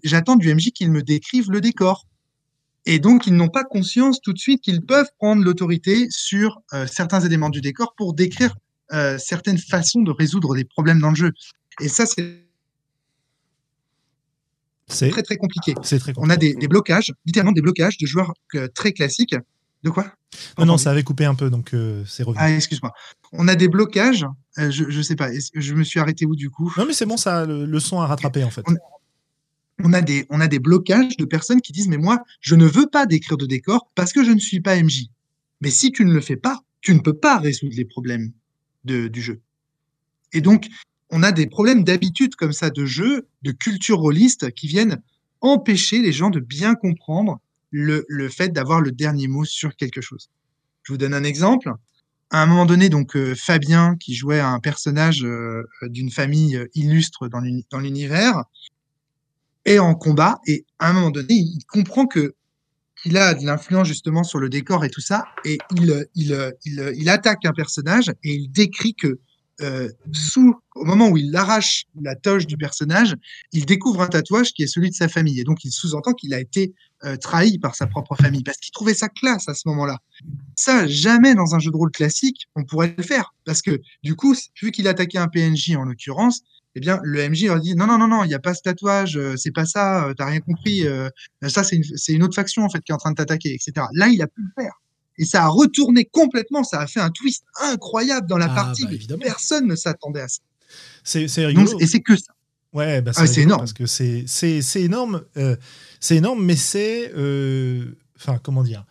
B: j'attends du MJ qu'il me décrive le décor. Et donc, ils n'ont pas conscience tout de suite qu'ils peuvent prendre l'autorité sur euh, certains éléments du décor pour décrire euh, certaines façons de résoudre des problèmes dans le jeu. Et ça, c'est très, très compliqué. On a des, des blocages, littéralement des blocages de joueurs euh, très classiques. De quoi?
A: Non, non, ça avait coupé un peu, donc euh, c'est revenu.
B: Ah, excuse-moi. On a des blocages. euh, je, je sais pas. Je me suis arrêté où du coup?
A: Non, mais c'est bon, ça, le, le son a rattrapé en fait.
B: On- on a des on a des blocages de personnes qui disent mais moi je ne veux pas décrire de décor parce que je ne suis pas MJ. Mais si tu ne le fais pas, tu ne peux pas résoudre les problèmes de, du jeu. Et donc on a des problèmes d'habitude comme ça de jeu, de culture rôliste qui viennent empêcher les gens de bien comprendre le, le fait d'avoir le dernier mot sur quelque chose. Je vous donne un exemple. À un moment donné, donc euh, Fabien, qui jouait un personnage euh, d'une famille euh, illustre dans l'uni- dans l'univers, est en combat et à un moment donné, il comprend que qu'il a de l'influence justement sur le décor et tout ça, et il, il, il, il attaque un personnage et il décrit que sous, au moment où il arrache la toge du personnage, il découvre un tatouage qui est celui de sa famille. Et donc, il sous-entend qu'il a été euh, trahi par sa propre famille parce qu'il trouvait ça classe à ce moment-là. Ça, jamais dans un jeu de rôle classique, on pourrait le faire. Parce que, du coup, vu qu'il attaquait un PNJ en l'occurrence, eh bien, le MJ leur dit non, non, non, non, il n'y a pas ce tatouage, euh, c'est pas ça, euh, t'as rien compris, euh, ça, c'est une, autre faction, en fait, qui est en train de t'attaquer, etc. Là, il a pu le faire. Et ça a retourné complètement, ça a fait un twist incroyable dans la
A: Ah,
B: partie.
A: bah, évidemment.
B: Personne ne s'attendait à ça.
A: C'est rigolo.
B: et c'est que ça.
A: Ouais, bah,
B: Ah, c'est
A: rigolo
B: énorme.
A: Parce que c'est énorme. euh, c'est énorme, mais c'est. euh, Enfin, comment dire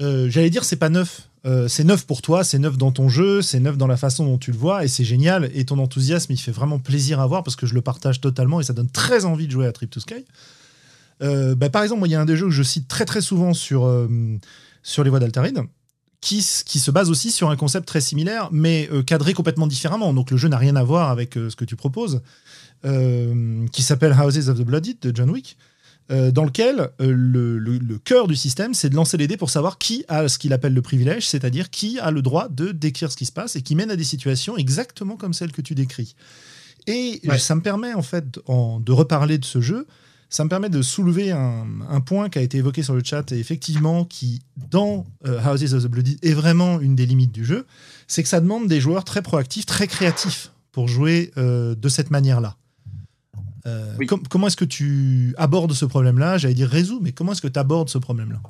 A: Euh, J'allais dire, c'est pas neuf. c'est neuf pour toi, c'est neuf dans ton jeu, c'est neuf dans la façon dont tu le vois, et c'est génial. Et ton enthousiasme, il fait vraiment plaisir à voir parce que je le partage totalement et ça donne très envie de jouer à Trip to Sky. Bah, par exemple, il y a un des jeux que je cite très très souvent sur, sur les voies d'Altaride, qui, qui, se base aussi sur un concept très similaire, mais cadré complètement différemment. Donc le jeu n'a rien à voir avec ce que tu proposes, qui s'appelle Houses of the Blooded de John Wick. Euh, dans lequel euh, le, cœur du système, c'est de lancer les dés pour savoir qui a ce qu'il appelle le privilège, c'est-à-dire qui a le droit de décrire ce qui se passe et qui mène à des situations exactement comme celles que tu décris. Et ça me permet en fait de reparler de ce jeu. Ça me permet de soulever un, point qui a été évoqué sur le chat et effectivement qui, dans euh, Houses of the Bloody, est vraiment une des limites du jeu. C'est que ça demande des joueurs très proactifs, très créatifs pour jouer de cette manière-là. Euh, comment est-ce que tu abordes ce problème-là? J'allais dire résous, mais comment est-ce que tu abordes ce problème-là?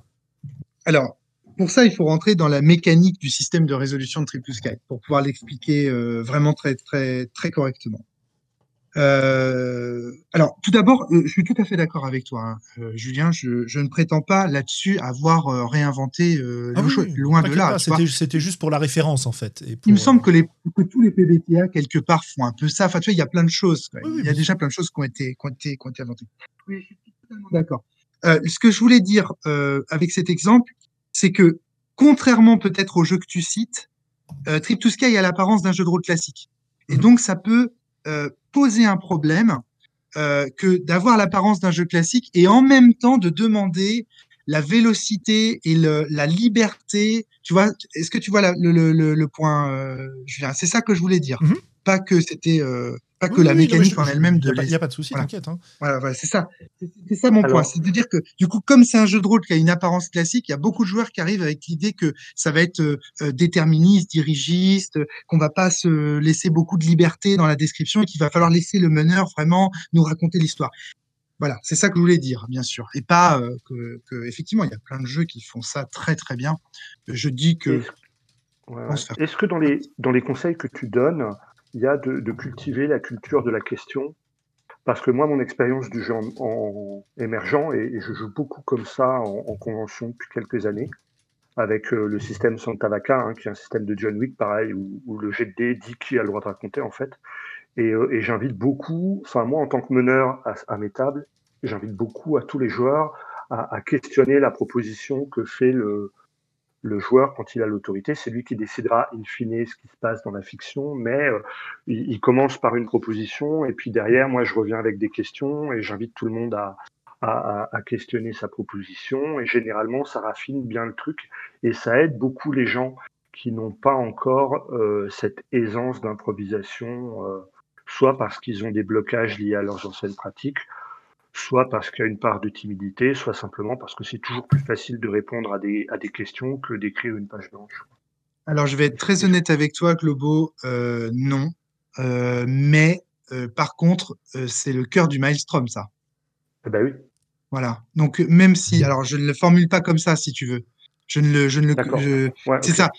B: Alors, pour ça, il faut rentrer dans la mécanique du système de résolution de Triple Skype pour pouvoir l'expliquer euh, vraiment très, très, très correctement. Euh, alors, tout d'abord, euh, je suis tout à fait d'accord avec toi, hein. euh, Julien. Je, je, ne prétends pas là-dessus avoir euh, réinventé ah le loin de là.
A: C'était juste pour la référence, en fait. Et
B: Il me semble que, les, que, tous les PBTA, quelque part, font un peu ça. Enfin, tu vois, il y a plein de choses. il y a déjà plein de choses qui ont été, qui ont été, qui ont été inventées. Oui, je suis totalement d'accord. ce que je voulais dire avec cet exemple, c'est que, contrairement peut-être au jeu que tu cites, Trip to Sky a l'apparence d'un jeu de rôle classique. Et mmh. donc, ça peut poser un problème euh, que d'avoir l'apparence d'un jeu classique et en même temps de demander la vélocité et le, la liberté. Tu vois, est-ce que tu vois le, le, le, point, euh, Julien? C'est ça que je voulais dire. Mm-hmm. Pas que c'était euh, pas que la mécanique en elle-même
A: de. Il n'y a, pas de souci, t'inquiète. Hein.
B: Voilà, voilà c'est ça. C'est ça mon point. C'est de dire que, du coup, comme c'est un jeu de rôle qui a une apparence classique, il y a beaucoup de joueurs qui arrivent avec l'idée que ça va être euh, euh, déterministe, dirigiste, qu'on va pas se laisser beaucoup de liberté dans la description et qu'il va falloir laisser le meneur vraiment nous raconter l'histoire. Voilà, c'est ça que je voulais dire, bien sûr. Et pas euh, que, que, effectivement, il y a plein de jeux qui font ça très, très bien. Je dis que.
C: Est-ce que dans les, dans les conseils que tu donnes, il y a de, cultiver la culture de la question. Parce que moi, mon expérience du jeu en, émergent, et, je joue beaucoup comme ça en, convention depuis quelques années, avec euh, le système Santa Vaca, hein, qui est un système de John Wick, pareil, où, le jet de dés dit qui a le droit de raconter, en fait. Et, euh, j'invite beaucoup, enfin moi, en tant que meneur à, mes tables, j'invite beaucoup à tous les joueurs à questionner la proposition que fait le, le joueur, quand il a l'autorité, c'est lui qui décidera in fine ce qui se passe dans la fiction, mais euh, il, commence par une proposition, et puis derrière, moi, je reviens avec des questions, et j'invite tout le monde à, à, questionner sa proposition, et généralement, ça raffine bien le truc, et ça aide beaucoup les gens qui n'ont pas encore euh, cette aisance d'improvisation, euh, soit parce qu'ils ont des blocages liés à leurs anciennes pratiques, soit parce qu'il y a une part de timidité, soit simplement parce que c'est toujours plus facile de répondre à des, à des questions que d'écrire une page blanche.
B: Alors, je vais être très honnête avec toi, Globo, euh, non. Euh, mais euh, par contre, c'est le cœur du maelstrom, ça.
C: Eh ben oui.
B: Voilà. Donc, même si, alors, je ne le formule pas comme ça, si tu veux. Je ne le, je ne le, c'est ça.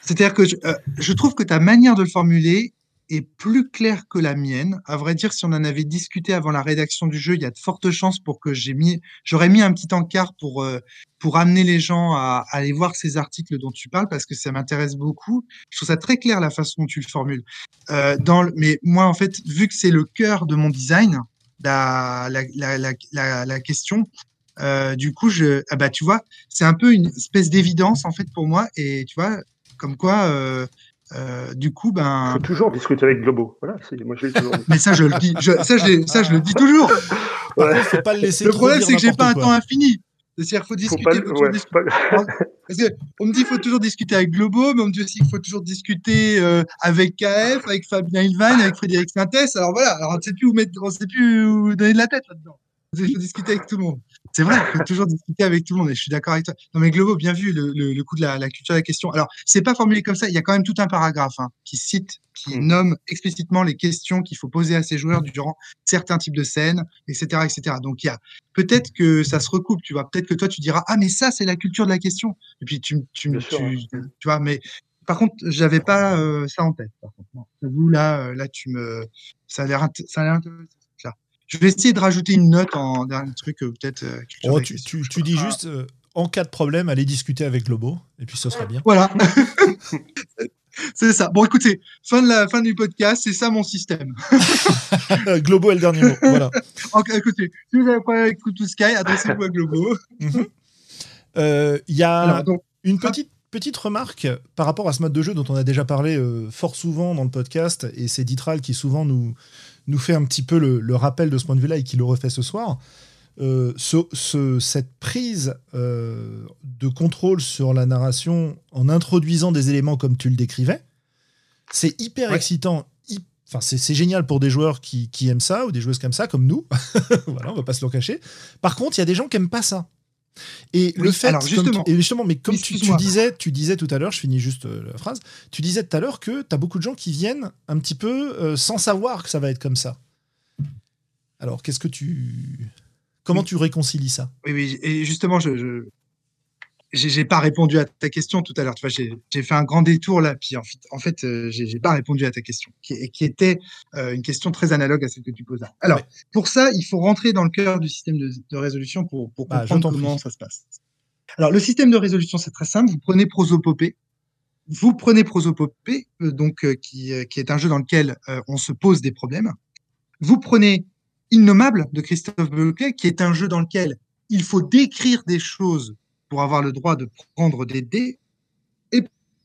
B: C'est-à-dire que je, je trouve que ta manière de le formuler est plus claire que la mienne. À vrai dire, si on en avait discuté avant la rédaction du jeu, il y a de fortes chances pour que j'ai mis, j'aurais mis un petit encart pour euh, pour amener les gens à, aller voir ces articles dont tu parles parce que ça m'intéresse beaucoup. Je trouve ça très clair la façon dont tu le formules. Euh, mais moi, en fait, vu que c'est le cœur de mon design, la la la la, question. Euh, du coup, ah bah, tu vois, c'est un peu une espèce d'évidence en fait pour moi, et tu vois, comme quoi, euh, du coup, ben.
C: Faut toujours discuter avec Globo. Voilà, moi je toujours
B: Mais ça, je le dis. ça, je ça, je le dis toujours.
A: Ouais. faut pas le laisser.
B: Le problème, c'est que j'ai pas un temps infini. C'est-à-dire qu'il faut discuter. Parce que on me dit qu'il faut toujours discuter avec Globo, mais on me dit aussi qu'il faut toujours discuter euh, avec KF, avec Fabien Ilvan, avec Frédéric Sintès. Alors voilà, alors on ne sait plus où mettre, on sait plus où donner de la tête là-dedans. Il faut discuter avec tout le monde. C'est vrai, il faut toujours discuter avec tout le monde et je suis d'accord avec toi. Non, mais Globo, bien vu le, le, coup de la, la, culture de la question. Alors, c'est pas formulé comme ça. Il y a quand même tout un paragraphe hein, qui cite, qui mm. nomme explicitement les questions qu'il faut poser à ces joueurs durant certains types de scènes, etc., etc. Donc, il y a peut-être que ça se recoupe. Tu vois, peut-être que toi tu diras ah mais ça c'est la culture de la question. Et puis tu, tu, tu, tu, vois, mais par contre, j'avais pas euh, ça en tête. Par contre, Vous là, euh, là, tu me, ça a l'air, ça a l'air intéressant. Je vais essayer de rajouter une note en dernier truc, euh, peut-être. Euh,
A: oh, tu, tu, tu, dis juste, euh, en cas de problème, aller discuter avec Globo, et puis ça sera bien.
B: Voilà. c'est ça. Bon, écoutez, fin, de la, fin du podcast, c'est ça mon système. *laughs*
A: Globo est le dernier mot. Voilà. *laughs*
B: écoutez, si vous avez un problème avec Sky, adressez-vous à Globo.
A: Mhm. Euh, il y a une petite petite remarque par rapport à ce mode de jeu dont on a déjà parlé euh, fort souvent dans le podcast, et c'est Ditral qui souvent nous, nous fait un petit peu le, rappel de ce point de vue-là et qui le refait ce soir. Euh, ce, cette prise euh, de contrôle sur la narration en introduisant des éléments comme tu le décrivais, c'est hyper excitant. Enfin, c'est génial pour des joueurs qui, qui, aiment ça ou des joueuses comme ça, comme nous. *laughs* voilà, on va pas se le cacher. Par contre, il y a des gens qui aiment pas ça. Et le fait, justement, et justement, mais comme tu, disais, tu disais tout à l'heure, je finis juste euh, la phrase, tu disais tout à l'heure que tu as beaucoup de gens qui viennent un petit peu euh, sans savoir que ça va être comme ça. Alors, qu'est-ce que tu. Comment tu réconcilies ça?
B: Oui, oui, et justement, je, j'ai pas répondu à ta question tout à l'heure. Tu vois, j'ai fait un grand détour là, puis en fait, en fait, euh, j'ai pas répondu à ta question, qui, qui était euh, une question très analogue à celle que tu là. Alors, pour ça, il faut rentrer dans le cœur du système de, de résolution pour, pour bah, comprendre comment ça se passe. Alors, le système de résolution, c'est très simple. Vous prenez Prosopopée. Vous prenez Prosopopée, euh, donc qui, qui, est un jeu dans lequel on se pose des problèmes. Vous prenez Innommable de Christophe Beuclet, qui est un jeu dans lequel il faut décrire des choses pour avoir le droit de prendre des dés. Et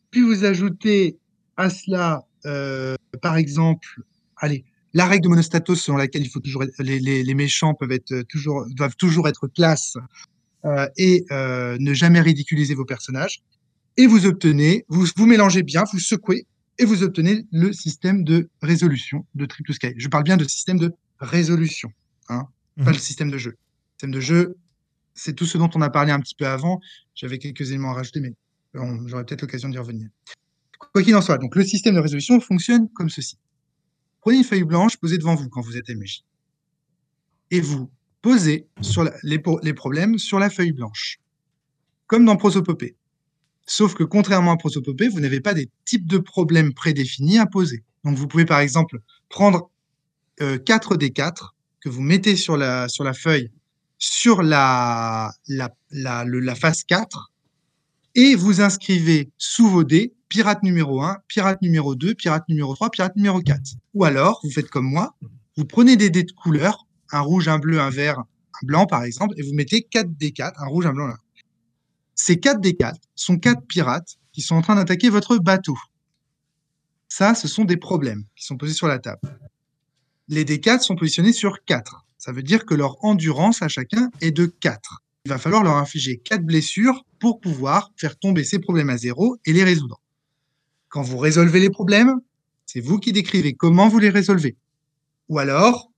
B: puis vous ajoutez à cela, euh, par exemple, allez, la règle de Monostatos selon laquelle il faut toujours les, les, les, méchants peuvent être toujours doivent toujours être classe euh, et euh, ne jamais ridiculiser vos personnages. Et vous obtenez, vous vous mélangez bien, vous secouez et vous obtenez le système de résolution de Triple Sky. Je parle bien de système de résolution, hein, pas mhm. le système de jeu. Le système de jeu, c'est tout ce dont on a parlé un petit peu avant. J'avais quelques éléments à rajouter, mais j'aurai peut-être l'occasion d'y revenir. Quoi qu'il en soit, donc le système de résolution fonctionne comme ceci. Prenez une feuille blanche posée devant vous quand vous êtes MJ. Et vous posez sur les, les, problèmes sur la feuille blanche. Comme dans Prosopopée. Sauf que contrairement à Prosopopée, vous n'avez pas des types de problèmes prédéfinis à poser. Donc vous pouvez par exemple prendre euh, 4 des 4 que vous mettez sur la, sur la feuille sur la, la, la, la phase 4 et vous inscrivez sous vos dés pirate numéro 1, pirate numéro 2, pirate numéro 3, pirate numéro 4. Ou alors, vous faites comme moi, vous prenez des dés de couleur, un rouge, un bleu, un vert, un blanc par exemple, et vous mettez 4 d 4, un rouge, un blanc, un Ces 4 d 4 sont 4 pirates qui sont en train d'attaquer votre bateau. Ça, ce sont des problèmes qui sont posés sur la table. Les D4 sont positionnés sur 4. Ça veut dire que leur endurance à chacun est de 4. Il va falloir leur infliger 4 blessures pour pouvoir faire tomber ces problèmes à zéro et les résoudre. Quand vous résolvez les problèmes, c'est vous qui décrivez comment vous les résolvez. Ou alors,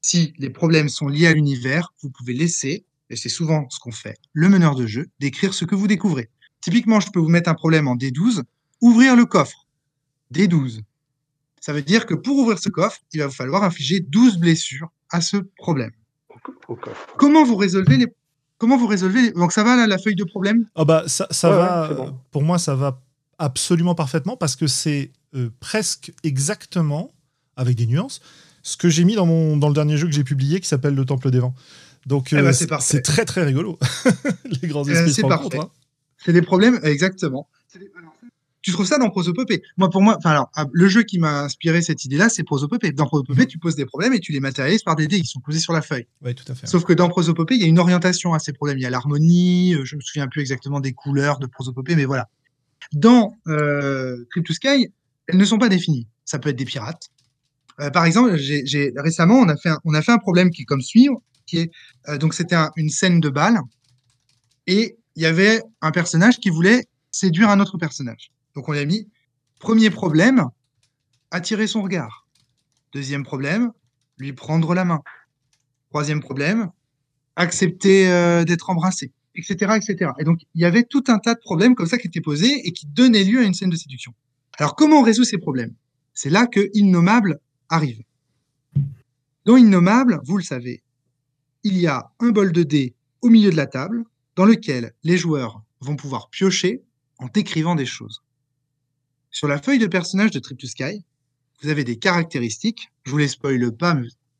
B: si les problèmes sont liés à l'univers, vous pouvez laisser, et c'est souvent ce qu'on fait, le meneur de jeu, décrire ce que vous découvrez. Typiquement, je peux vous mettre un problème en D12, ouvrir le coffre. D12. Ça veut dire que pour ouvrir ce coffre, il va vous falloir infliger 12 blessures à ce problème. Comment vous résolvez les Comment vous résolvez Donc ça va là, la feuille de problème?
A: Ah bah ça, ça va. Pour moi, ça va absolument parfaitement parce que c'est euh, presque exactement, avec des nuances, ce que j'ai mis dans, mon, dans le dernier jeu que j'ai publié qui s'appelle Le Temple des Vents. Donc eh ben, euh, c'est très très rigolo. *laughs* les grands eh ben, esprits. Hein.
B: C'est des problèmes, exactement. Tu trouves ça dans Prosopopée? Moi, pour moi, enfin alors, ah, le jeu qui m'a inspiré cette idée-là, c'est Prosopopée. Dans Prosopopée, tu poses des problèmes et tu les matérialises par des dés qui sont posés sur la feuille.
A: Oui, tout à fait.
B: Sauf que dans Prosopopée, il y a une orientation à ces problèmes. Il y a l'harmonie, euh, je me souviens plus exactement des couleurs de Prosopopée, mais voilà. Dans euh, Crypto Sky, elles ne sont pas définies. Ça peut être des pirates. Euh, par exemple, j'ai récemment, on a, fait un, on a fait un problème qui est comme suit, qui est euh, donc c'était une scène de bal et il y avait un personnage qui voulait séduire un autre personnage. Donc on a mis premier problème, attirer son regard. Deuxième problème, lui prendre la main. Troisième problème, accepter euh, d'être embrassé, etc., etc. Et donc il y avait tout un tas de problèmes comme ça qui étaient posés et qui donnaient lieu à une scène de séduction. Alors comment on résout ces problèmes? C'est là que Innommable arrive. Dans Innommable, vous le savez, il y a un bol de dés au milieu de la table dans lequel les joueurs vont pouvoir piocher en décrivant des choses. Sur la feuille de personnage de Trip to Sky, vous avez des caractéristiques. Je vous les spoile pas,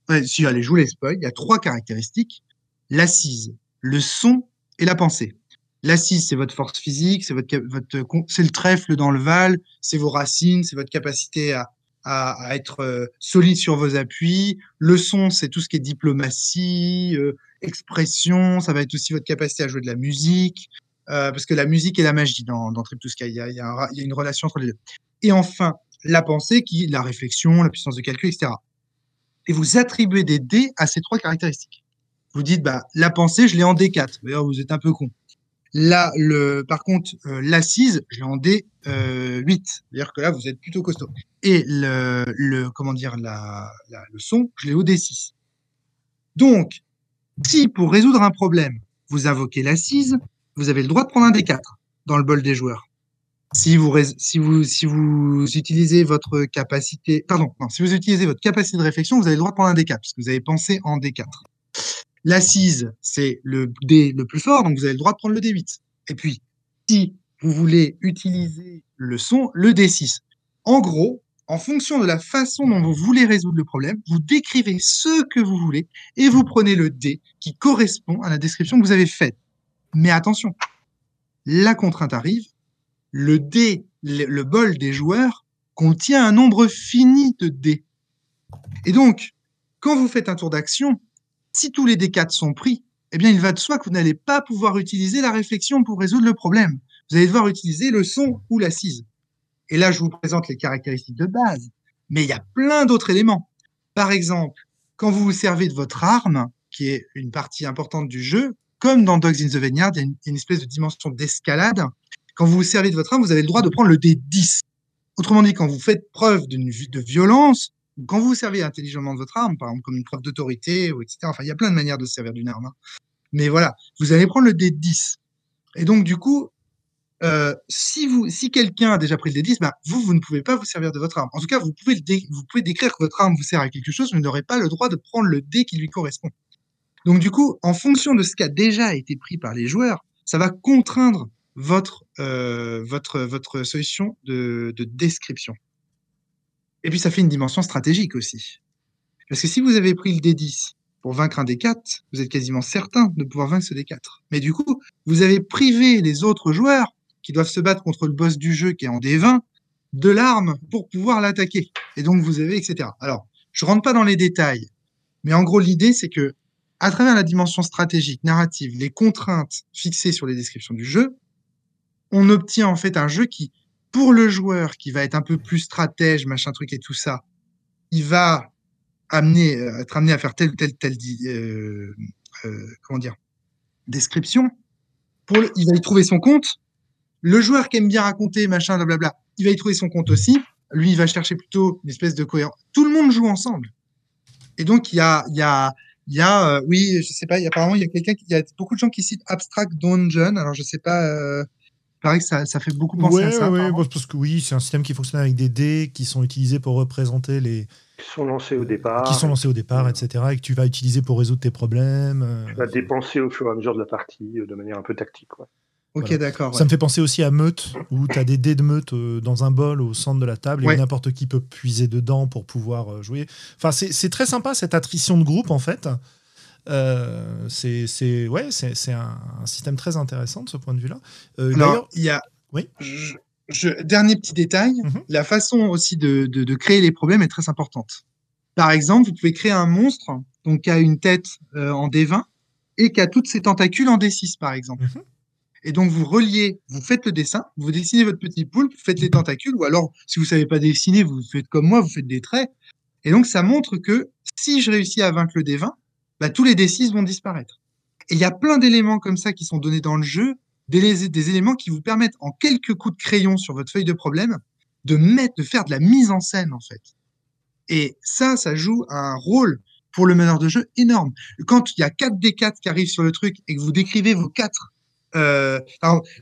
B: mais si allez, je vous les spoil. Il y a trois caractéristiques l'assise, le son et la pensée. L'assise, c'est votre force physique, c'est votre, votre, c'est le trèfle dans le val, c'est vos racines, c'est votre capacité à, à, être euh, solide sur vos appuis. Le son, c'est tout ce qui est diplomatie, euh, expression. Ça va être aussi votre capacité à jouer de la musique, parce que la musique et la magie dans, dans Trip to Sky, il y a, une relation entre les deux. Et enfin, la pensée, qui la réflexion, la puissance de calcul, etc. Et vous attribuez des dés à ces trois caractéristiques. Vous dites, bah, la pensée, je l'ai en D4. D'ailleurs, vous êtes un peu con. Là, le, par contre, euh, l'assise, je l'ai en D8. Euh, C'est-à-dire que là, vous êtes plutôt costaud. Et le, comment dire, la, le son, je l'ai au D6. Donc, si pour résoudre un problème, vous invoquez l'assise, vous avez le droit de prendre un D4 dans le bol des joueurs. Si vous, si vous, si vous utilisez votre capacité, pardon, si vous utilisez votre capacité de réflexion, vous avez le droit de prendre un D4 parce que vous avez pensé en D4. L'assise, c'est le D le plus fort, donc vous avez le droit de prendre le D8. Et puis, si vous voulez utiliser le son, le D6. En gros, en fonction de la façon dont vous voulez résoudre le problème, vous décrivez ce que vous voulez et vous prenez le D qui correspond à la description que vous avez faite. Mais attention, la contrainte arrive, le dé, le, bol des joueurs contient un nombre fini de dés. Et donc, quand vous faites un tour d'action, si tous les D4 sont pris, eh bien, il va de soi que vous n'allez pas pouvoir utiliser la réflexion pour résoudre le problème. Vous allez devoir utiliser le son ou l'assise. Et là, je vous présente les caractéristiques de base. Mais il y a plein d'autres éléments. Par exemple, quand vous vous servez de votre arme, qui est une partie importante du jeu, comme dans Dogs in the Vineyard, il y a une, espèce de dimension d'escalade. Quand vous vous servez de votre arme, vous avez le droit de prendre le D10. Autrement dit, quand vous faites preuve de violence, quand vous vous servez intelligemment de votre arme, par exemple comme une preuve d'autorité, etc. Enfin, il y a plein de manières de se servir d'une arme. Hein. Mais voilà, vous allez prendre le D10. Et donc, du coup, euh, si si quelqu'un a déjà pris le D10, bah, vous, vous ne pouvez pas vous servir de votre arme. En tout cas, vous pouvez, vous pouvez décrire que votre arme vous sert à quelque chose, mais vous n'aurez pas le droit de prendre le dé qui lui correspond. Donc, du coup, en fonction de ce qui a déjà été pris par les joueurs, ça va contraindre votre, euh, votre, votre solution de, de description. Et puis, ça fait une dimension stratégique aussi. Parce que si vous avez pris le D10 pour vaincre un D4, vous êtes quasiment certain de pouvoir vaincre ce D4. Mais du coup, vous avez privé les autres joueurs qui doivent se battre contre le boss du jeu qui est en D20 de l'arme pour pouvoir l'attaquer. Et donc, vous avez, etc. Alors, je rentre pas dans les détails, mais en gros, l'idée, c'est que, à travers la dimension stratégique, narrative, les contraintes fixées sur les descriptions du jeu, on obtient en fait un jeu qui, pour le joueur qui va être un peu plus stratège, machin truc et tout ça, il va amener, euh, être amené à faire telle telle, telle, euh, euh, comment dire, description. Il va y trouver son compte. Le joueur qui aime bien raconter, machin, blablabla, il va y trouver son compte aussi. Lui, il va chercher plutôt une espèce de cohérence. Tout le monde joue ensemble. Et donc, il y a, il y a, euh, oui, je sais pas, il y a, apparemment, il y a quelqu'un, il y a beaucoup de gens qui citent Abstract Dungeon. Alors, je sais pas, euh, paraît que ça, ça, fait beaucoup penser
A: ouais,
B: à ça.
A: Ouais, parce que oui, c'est un système qui fonctionne avec des dés qui sont utilisés pour représenter les.
C: Qui sont lancés au départ.
A: Qui sont lancés au départ, etc. Et que tu vas utiliser pour résoudre tes problèmes. euh,
C: Tu vas dépenser au fur et à mesure de la partie euh, de manière un peu tactique. Ouais.
B: Ok,
A: Voilà.
B: d'accord.
A: Ça
B: ouais.
A: me fait penser aussi à Meute, où tu as des dés de Meute euh, dans un bol au centre de la table
B: Ouais.
A: et n'importe qui peut puiser dedans pour pouvoir euh, jouer. Enfin, c'est très sympa cette attrition de groupe en fait. Euh, c'est c'est- ouais, c'est un, un système très intéressant de ce point de vue-là. D'ailleurs-
B: il y a.
A: Oui.
B: Je, je- dernier petit détail,
A: Mhm.
B: la façon aussi de, de, de créer les problèmes est très importante. Par exemple, vous pouvez créer un monstre donc qui a une tête en D20 et qui a toutes ses tentacules en D6, par exemple.
A: Mhm.
B: Et donc vous reliez, vous faites le dessin, vous dessinez votre petit poulpe, vous faites les tentacules, ou alors si vous savez pas dessiner, vous faites comme moi, vous faites des traits. Et donc ça montre que si je réussis à vaincre le D20, bah, tous les D6 vont disparaître. Et il y a plein d'éléments comme ça qui sont donnés dans le jeu, des, des éléments qui vous permettent en quelques coups de crayon sur votre feuille de problème de mettre, de faire de la mise en scène en fait. Et ça, ça joue un rôle pour le meneur de jeu énorme. Quand il y a 4 D4 qui arrivent sur le truc et que vous décrivez vos quatre, euh,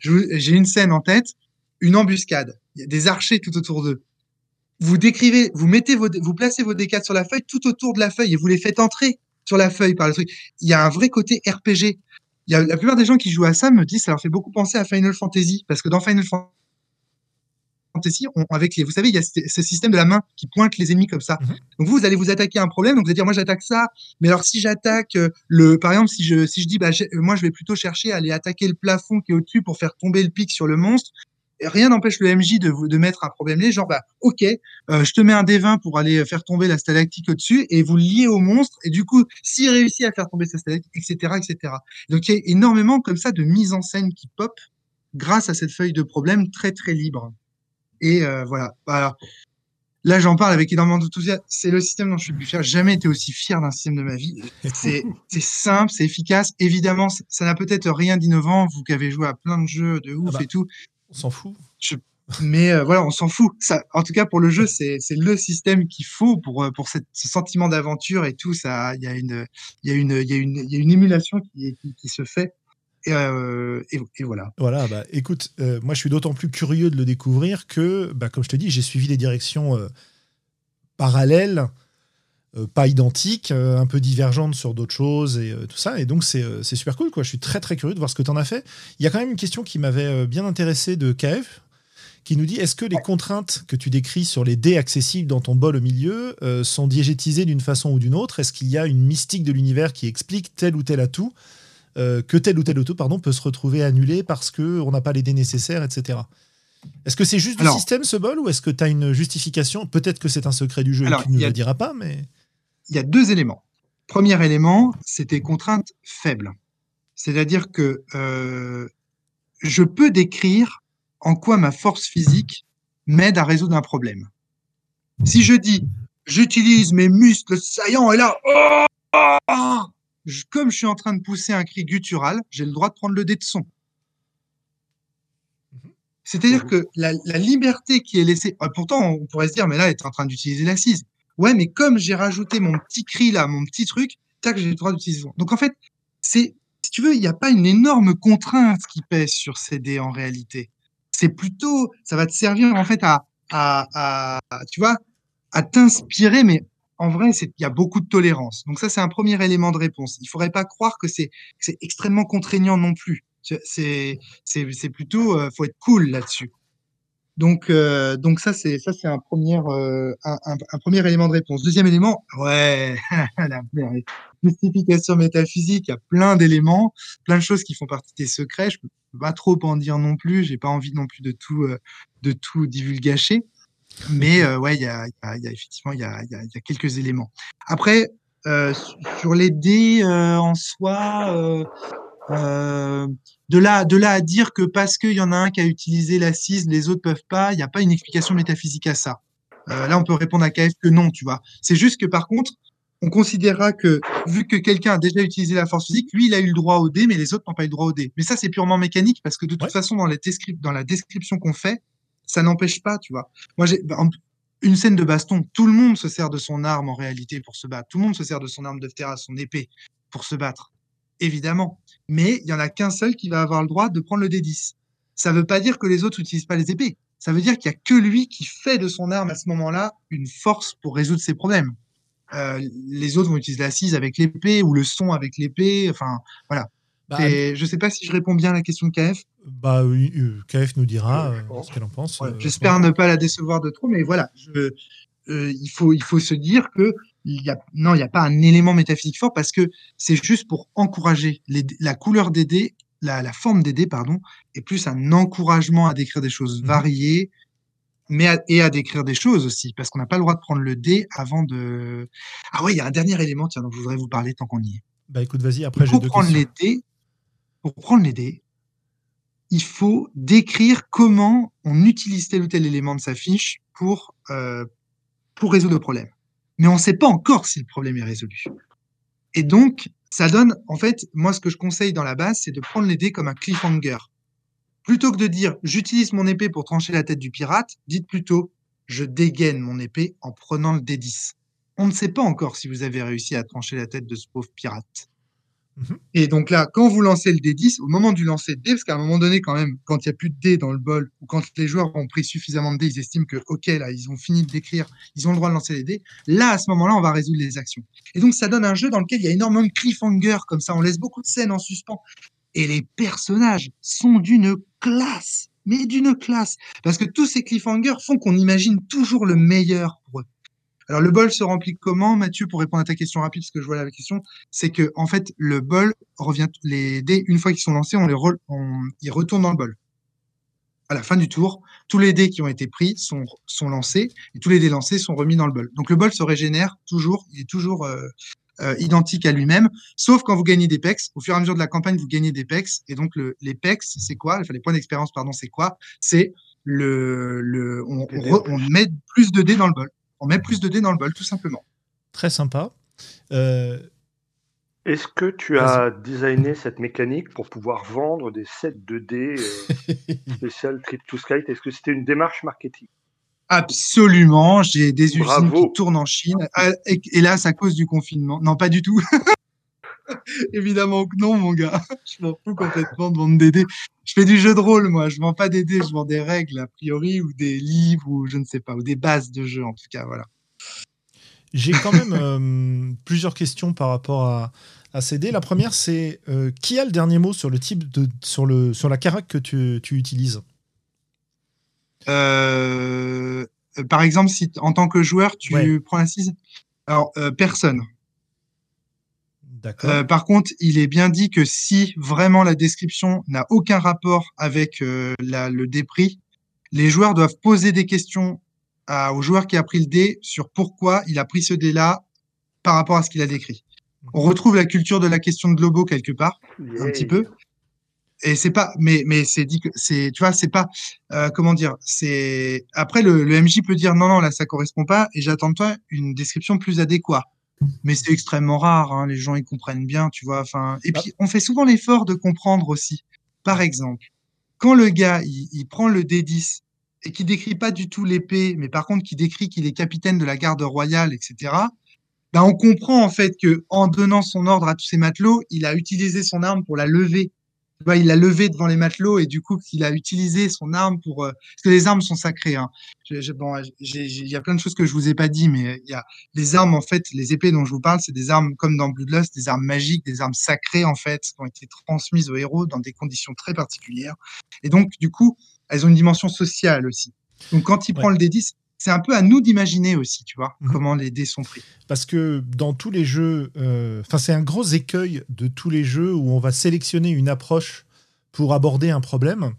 B: j'ai une scène en tête, une embuscade. Des archers tout autour d'eux. Vous décrivez, vous mettez vos, vous placez vos D4 sur la feuille tout autour de la feuille et vous les faites entrer sur la feuille par le truc. Il y a un vrai côté RPG. Il y a, la plupart des gens qui jouent à ça me disent ça leur fait beaucoup penser à Final Fantasy parce que dans Final Fantasy fantasy, on, avec les, vous savez, il y a ce, système de la main qui pointe les ennemis comme ça.
A: Mhm.
B: Donc vous, vous allez vous attaquer à un problème, donc vous allez dire moi j'attaque ça, mais alors si j'attaque euh, le, par exemple si je si je dis bah moi je vais plutôt chercher à aller attaquer le plafond qui est au-dessus pour faire tomber le pic sur le monstre. Rien n'empêche le MJ de vous de mettre un problème là, genre bah ok, euh, je te mets un D20 pour aller faire tomber la stalactique au-dessus et vous le liez au monstre et du coup s'il réussit à faire tomber sa stalactique, etc., etc. Donc il y a énormément comme ça de mise en scène qui pop grâce à cette feuille de problème très très libre. Et euh, voilà. Alors, là, j'en parle avec énormément d'enthousiasme. C'est le système dont je suis le plus fier. Jamais été aussi fier d'un système de ma vie. C'est simple, c'est efficace. Évidemment, ça n'a peut-être rien d'innovant. Vous qui avez joué à plein de jeux de ouf
A: Ah bah.
B: et tout.
A: On s'en fout.
B: Mais euh, voilà, on s'en fout. Ça, en tout cas, pour le jeu, c'est le système qu'il faut pour euh, pour cette, ce sentiment d'aventure et tout. Il y a une y a une il y a une il y a une émulation qui qui, qui se fait. Et, euh, et, et voilà.
A: Voilà, bah écoute, euh, moi je suis d'autant plus curieux de le découvrir que, bah, comme je te dis, j'ai suivi des directions euh, parallèles, euh, pas identiques, euh, un peu divergentes sur d'autres choses et euh, tout ça. Et donc c'est euh, c'est super cool, quoi. Je suis très très curieux de voir ce que tu en as fait. Il y a quand même une question qui m'avait euh, bien intéressé de KF, qui nous dit est-ce que les contraintes que tu décris sur les dés accessibles dans ton bol au milieu euh, sont diégétisées d'une façon ou d'une autre? Est-ce qu'il y a une mystique de l'univers qui explique tel ou tel atout? Euh, que tel ou tel auto pardon, peut se retrouver annulé parce qu'on n'a pas les dés nécessaires, etc. Est-ce que c'est juste du
B: Alors-
A: système ce bol ou est-ce que tu as une justification? Peut-être que c'est un secret du jeu
B: Alors,
A: et tu ne le diras pas, mais.
B: il y a deux éléments. Premier élément, c'était contrainte faible. C'est-à-dire que euh, je peux décrire en quoi ma force physique m'aide à résoudre un problème. Si je dis j'utilise mes muscles saillants et là, oh, oh, je- comme je suis en train de pousser un cri guttural, j'ai le droit de prendre le dé de son. C'est-à-dire que la, la liberté qui est laissée, euh, pourtant on pourrait se dire, mais là, elle est en train d'utiliser l'assise. Ouais, mais comme j'ai rajouté mon petit cri là, mon petit truc, tac, j'ai le droit d'utiliser. son. Donc en fait, c'est, si tu veux, il n'y a pas une énorme contrainte qui pèse sur ces dés en réalité. C'est plutôt, ça va te servir en fait à, à, à tu vois, à t'inspirer, mais en vrai, il y a beaucoup de tolérance. Donc ça, c'est un premier élément de réponse. Il faudrait pas croire que c'est, extrêmement contraignant non plus. C'est, plutôt, euh, faut être cool là-dessus. Donc, euh, ça c'est ça c'est un premier euh, un, premier élément de réponse. Deuxième élément, ouais, *laughs* la justification métaphysique, il y a plein d'éléments, plein de choses qui font partie des secrets. Je peux pas trop en dire non plus. J'ai pas envie non plus de tout euh. Mais euh, ouais, il y a, il y, a, il y a effectivement il y a, y, quelques éléments. Après, euh, su- sur les dés euh, en soi. Euh, de là, de là à dire que parce qu'il y en a un qui a utilisé l'assise, les autres peuvent pas, il n'y a pas une explication métaphysique à ça. Là, on peut répondre à KF que non, tu vois. C'est juste que par contre, on considérera que vu que quelqu'un a déjà utilisé la force physique, lui, il a eu le droit au dé, mais les autres n'ont pas eu le droit au dé. Mais ça, c'est purement mécanique parce que de toute
A: Ouais.
B: façon, la, dans la description qu'on fait, ça n'empêche pas, tu vois. Moi, j'ai une scène de baston, tout le monde se sert de son arme en réalité pour se battre. Tout le monde se sert de son arme de terre, son épée pour se battre, évidemment. Mais il y en a qu'un seul qui va avoir le droit de prendre le D10. Ça veut pas dire que les autres n'utilisent pas les épées. Ça veut dire qu'il y a que lui qui fait de son arme à ce moment-là une force pour résoudre ses problèmes. Euh, les autres vont utiliser l'assise avec l'épée ou le son avec l'épée. Enfin, voilà.
A: Bah,
B: je sais pas si je réponds bien à la question de KF.
A: bah, oui, euh, KF nous dira euh, ce qu'elle en pense.
B: Voilà.
A: euh,
B: J'espère ne pas la décevoir de trop, mais voilà. Je, euh, il faut, il faut se dire que il y a, non, il n'y a pas un élément métaphysique fort parce que c'est juste pour encourager les, la couleur des dés, la, la forme des dés, pardon, est plus un encouragement à décrire des choses
A: Mhm.
B: variées, mais à- et à décrire des choses aussi, parce qu'on n'a pas le droit de prendre le dé avant de. Ah ouais, il y a un dernier élément, tiens, dont je voudrais vous parler tant qu'on y est.
A: Bah écoute, vas-y, après j'ai deux
B: prendre
A: questions.
B: les dés, pour prendre les dés, il faut décrire comment on utilise tel ou tel élément de sa fiche pour, euh, pour résoudre le problème. Mais on ne sait pas encore si le problème est résolu. Et donc, ça donne, en fait, moi, ce que je conseille dans la base, c'est de prendre les dés comme un cliffhanger. Plutôt que de dire j'utilise mon épée pour trancher la tête du pirate, dites plutôt je dégaine mon épée en prenant le D10. On ne sait pas encore si vous avez réussi à trancher la tête de ce pauvre pirate.
A: Mhm.
B: Et donc là, quand vous lancez le D10, au moment du lancer de dés, parce qu'à un moment donné, quand même, quand il n'y a plus de dés dans le bol, ou quand les joueurs ont pris suffisamment de dés, ils estiment que, OK, là, ils ont fini de décrire, ils ont le droit de lancer les dés. Là, à ce moment-là, on va résoudre les actions. Et donc, ça donne un jeu dans lequel il y a énormément de cliffhanger, comme ça, on laisse beaucoup de scènes en suspens. Et les personnages sont d'une classe. mais d'une classe. Parce que tous ces cliffhangers font qu'on imagine toujours le meilleur pour eux. Alors le bol se remplit comment, Mathieu, pour répondre à ta question rapide, parce que je vois la question, c'est que en fait le bol revient les dés une fois qu'ils sont lancés, on les on, ils retournent dans le bol. À la fin du tour, tous les dés qui ont été pris sont, sont lancés et tous les dés lancés sont remis dans le bol. Donc le bol se régénère toujours, il est toujours euh, euh, identique à lui-même, sauf quand vous gagnez des pecs. Au fur et à mesure de la campagne, vous gagnez des pecs. Et donc, le, les pecs, c'est quoi Enfin, les points d'expérience, pardon, c'est quoi? C'est le, le on, on, met plus de dés dans le bol. On met plus de dés dans le bol, tout simplement.
A: Très sympa. Euh...
C: Est-ce que tu as designé cette mécanique pour pouvoir vendre des sets de dés euh, *laughs* spécial Trip to Sky? Est-ce que c'était une démarche marketing?
B: Absolument, j'ai des usines qui tournent en Chine. Ah, hélas, à cause du confinement. Non, pas du tout. *laughs* *laughs* Évidemment que non, mon gars. *laughs* Je m'en fous complètement de vendre des dés. Je fais du jeu de rôle, moi. Je vends pas des dés, je vends des règles, a priori, ou des livres, ou je ne sais pas, ou des bases de jeu, en tout cas, voilà.
A: J'ai quand même euh, plusieurs questions par rapport à, à ces dés. La première, c'est euh, qui a le dernier mot sur le type de, sur le, sur la carac que tu, tu utilises?
B: Euh, par exemple, si en tant que joueur, tu prends l'assise Alors, euh, personne.
A: Euh,
B: par contre, il est bien dit que si vraiment la description n'a aucun rapport avec la, le dépris, les joueurs doivent poser des questions à, au joueur qui a pris le dé sur pourquoi il a pris ce dé-là par rapport à ce qu'il a décrit. On retrouve la culture de la question de Globo quelque part, un petit peu. Et c'est pas mais mais c'est dit que c'est tu vois c'est pas euh, comment dire c'est après le, le, MJ peut dire non non là ça correspond pas et j'attends de toi une description plus adéquate mais c'est extrêmement rare hein, les gens ils comprennent bien tu vois enfin et puis on fait souvent l'effort de comprendre aussi. Par exemple quand le gars il, il prend le D10 et qui décrit pas du tout l'épée mais par contre qui décrit qu'il est capitaine de la garde royale etc ben on comprend en fait que en donnant son ordre à tous ses matelots il a utilisé son arme pour la lever il l'a levé devant les matelots et du coup, il a utilisé son arme pour. Euh, parce que les armes sont sacrées. Hein. bon, il y a plein de choses que je vous ai pas dit, mais il y a les armes en fait, les épées dont je vous parle, c'est des armes comme dans Bloodlust, des armes magiques, des armes sacrées en fait, qui ont été transmises aux héros dans des conditions très particulières. Et donc, du coup, elles ont une dimension sociale aussi. Donc, quand il prend le D10, c'est un peu à nous d'imaginer aussi, tu vois, mhm. comment les dés sont pris.
A: Parce que dans tous les jeux, euh, enfin c'est un gros écueil de tous les jeux où on va sélectionner une approche pour aborder un problème.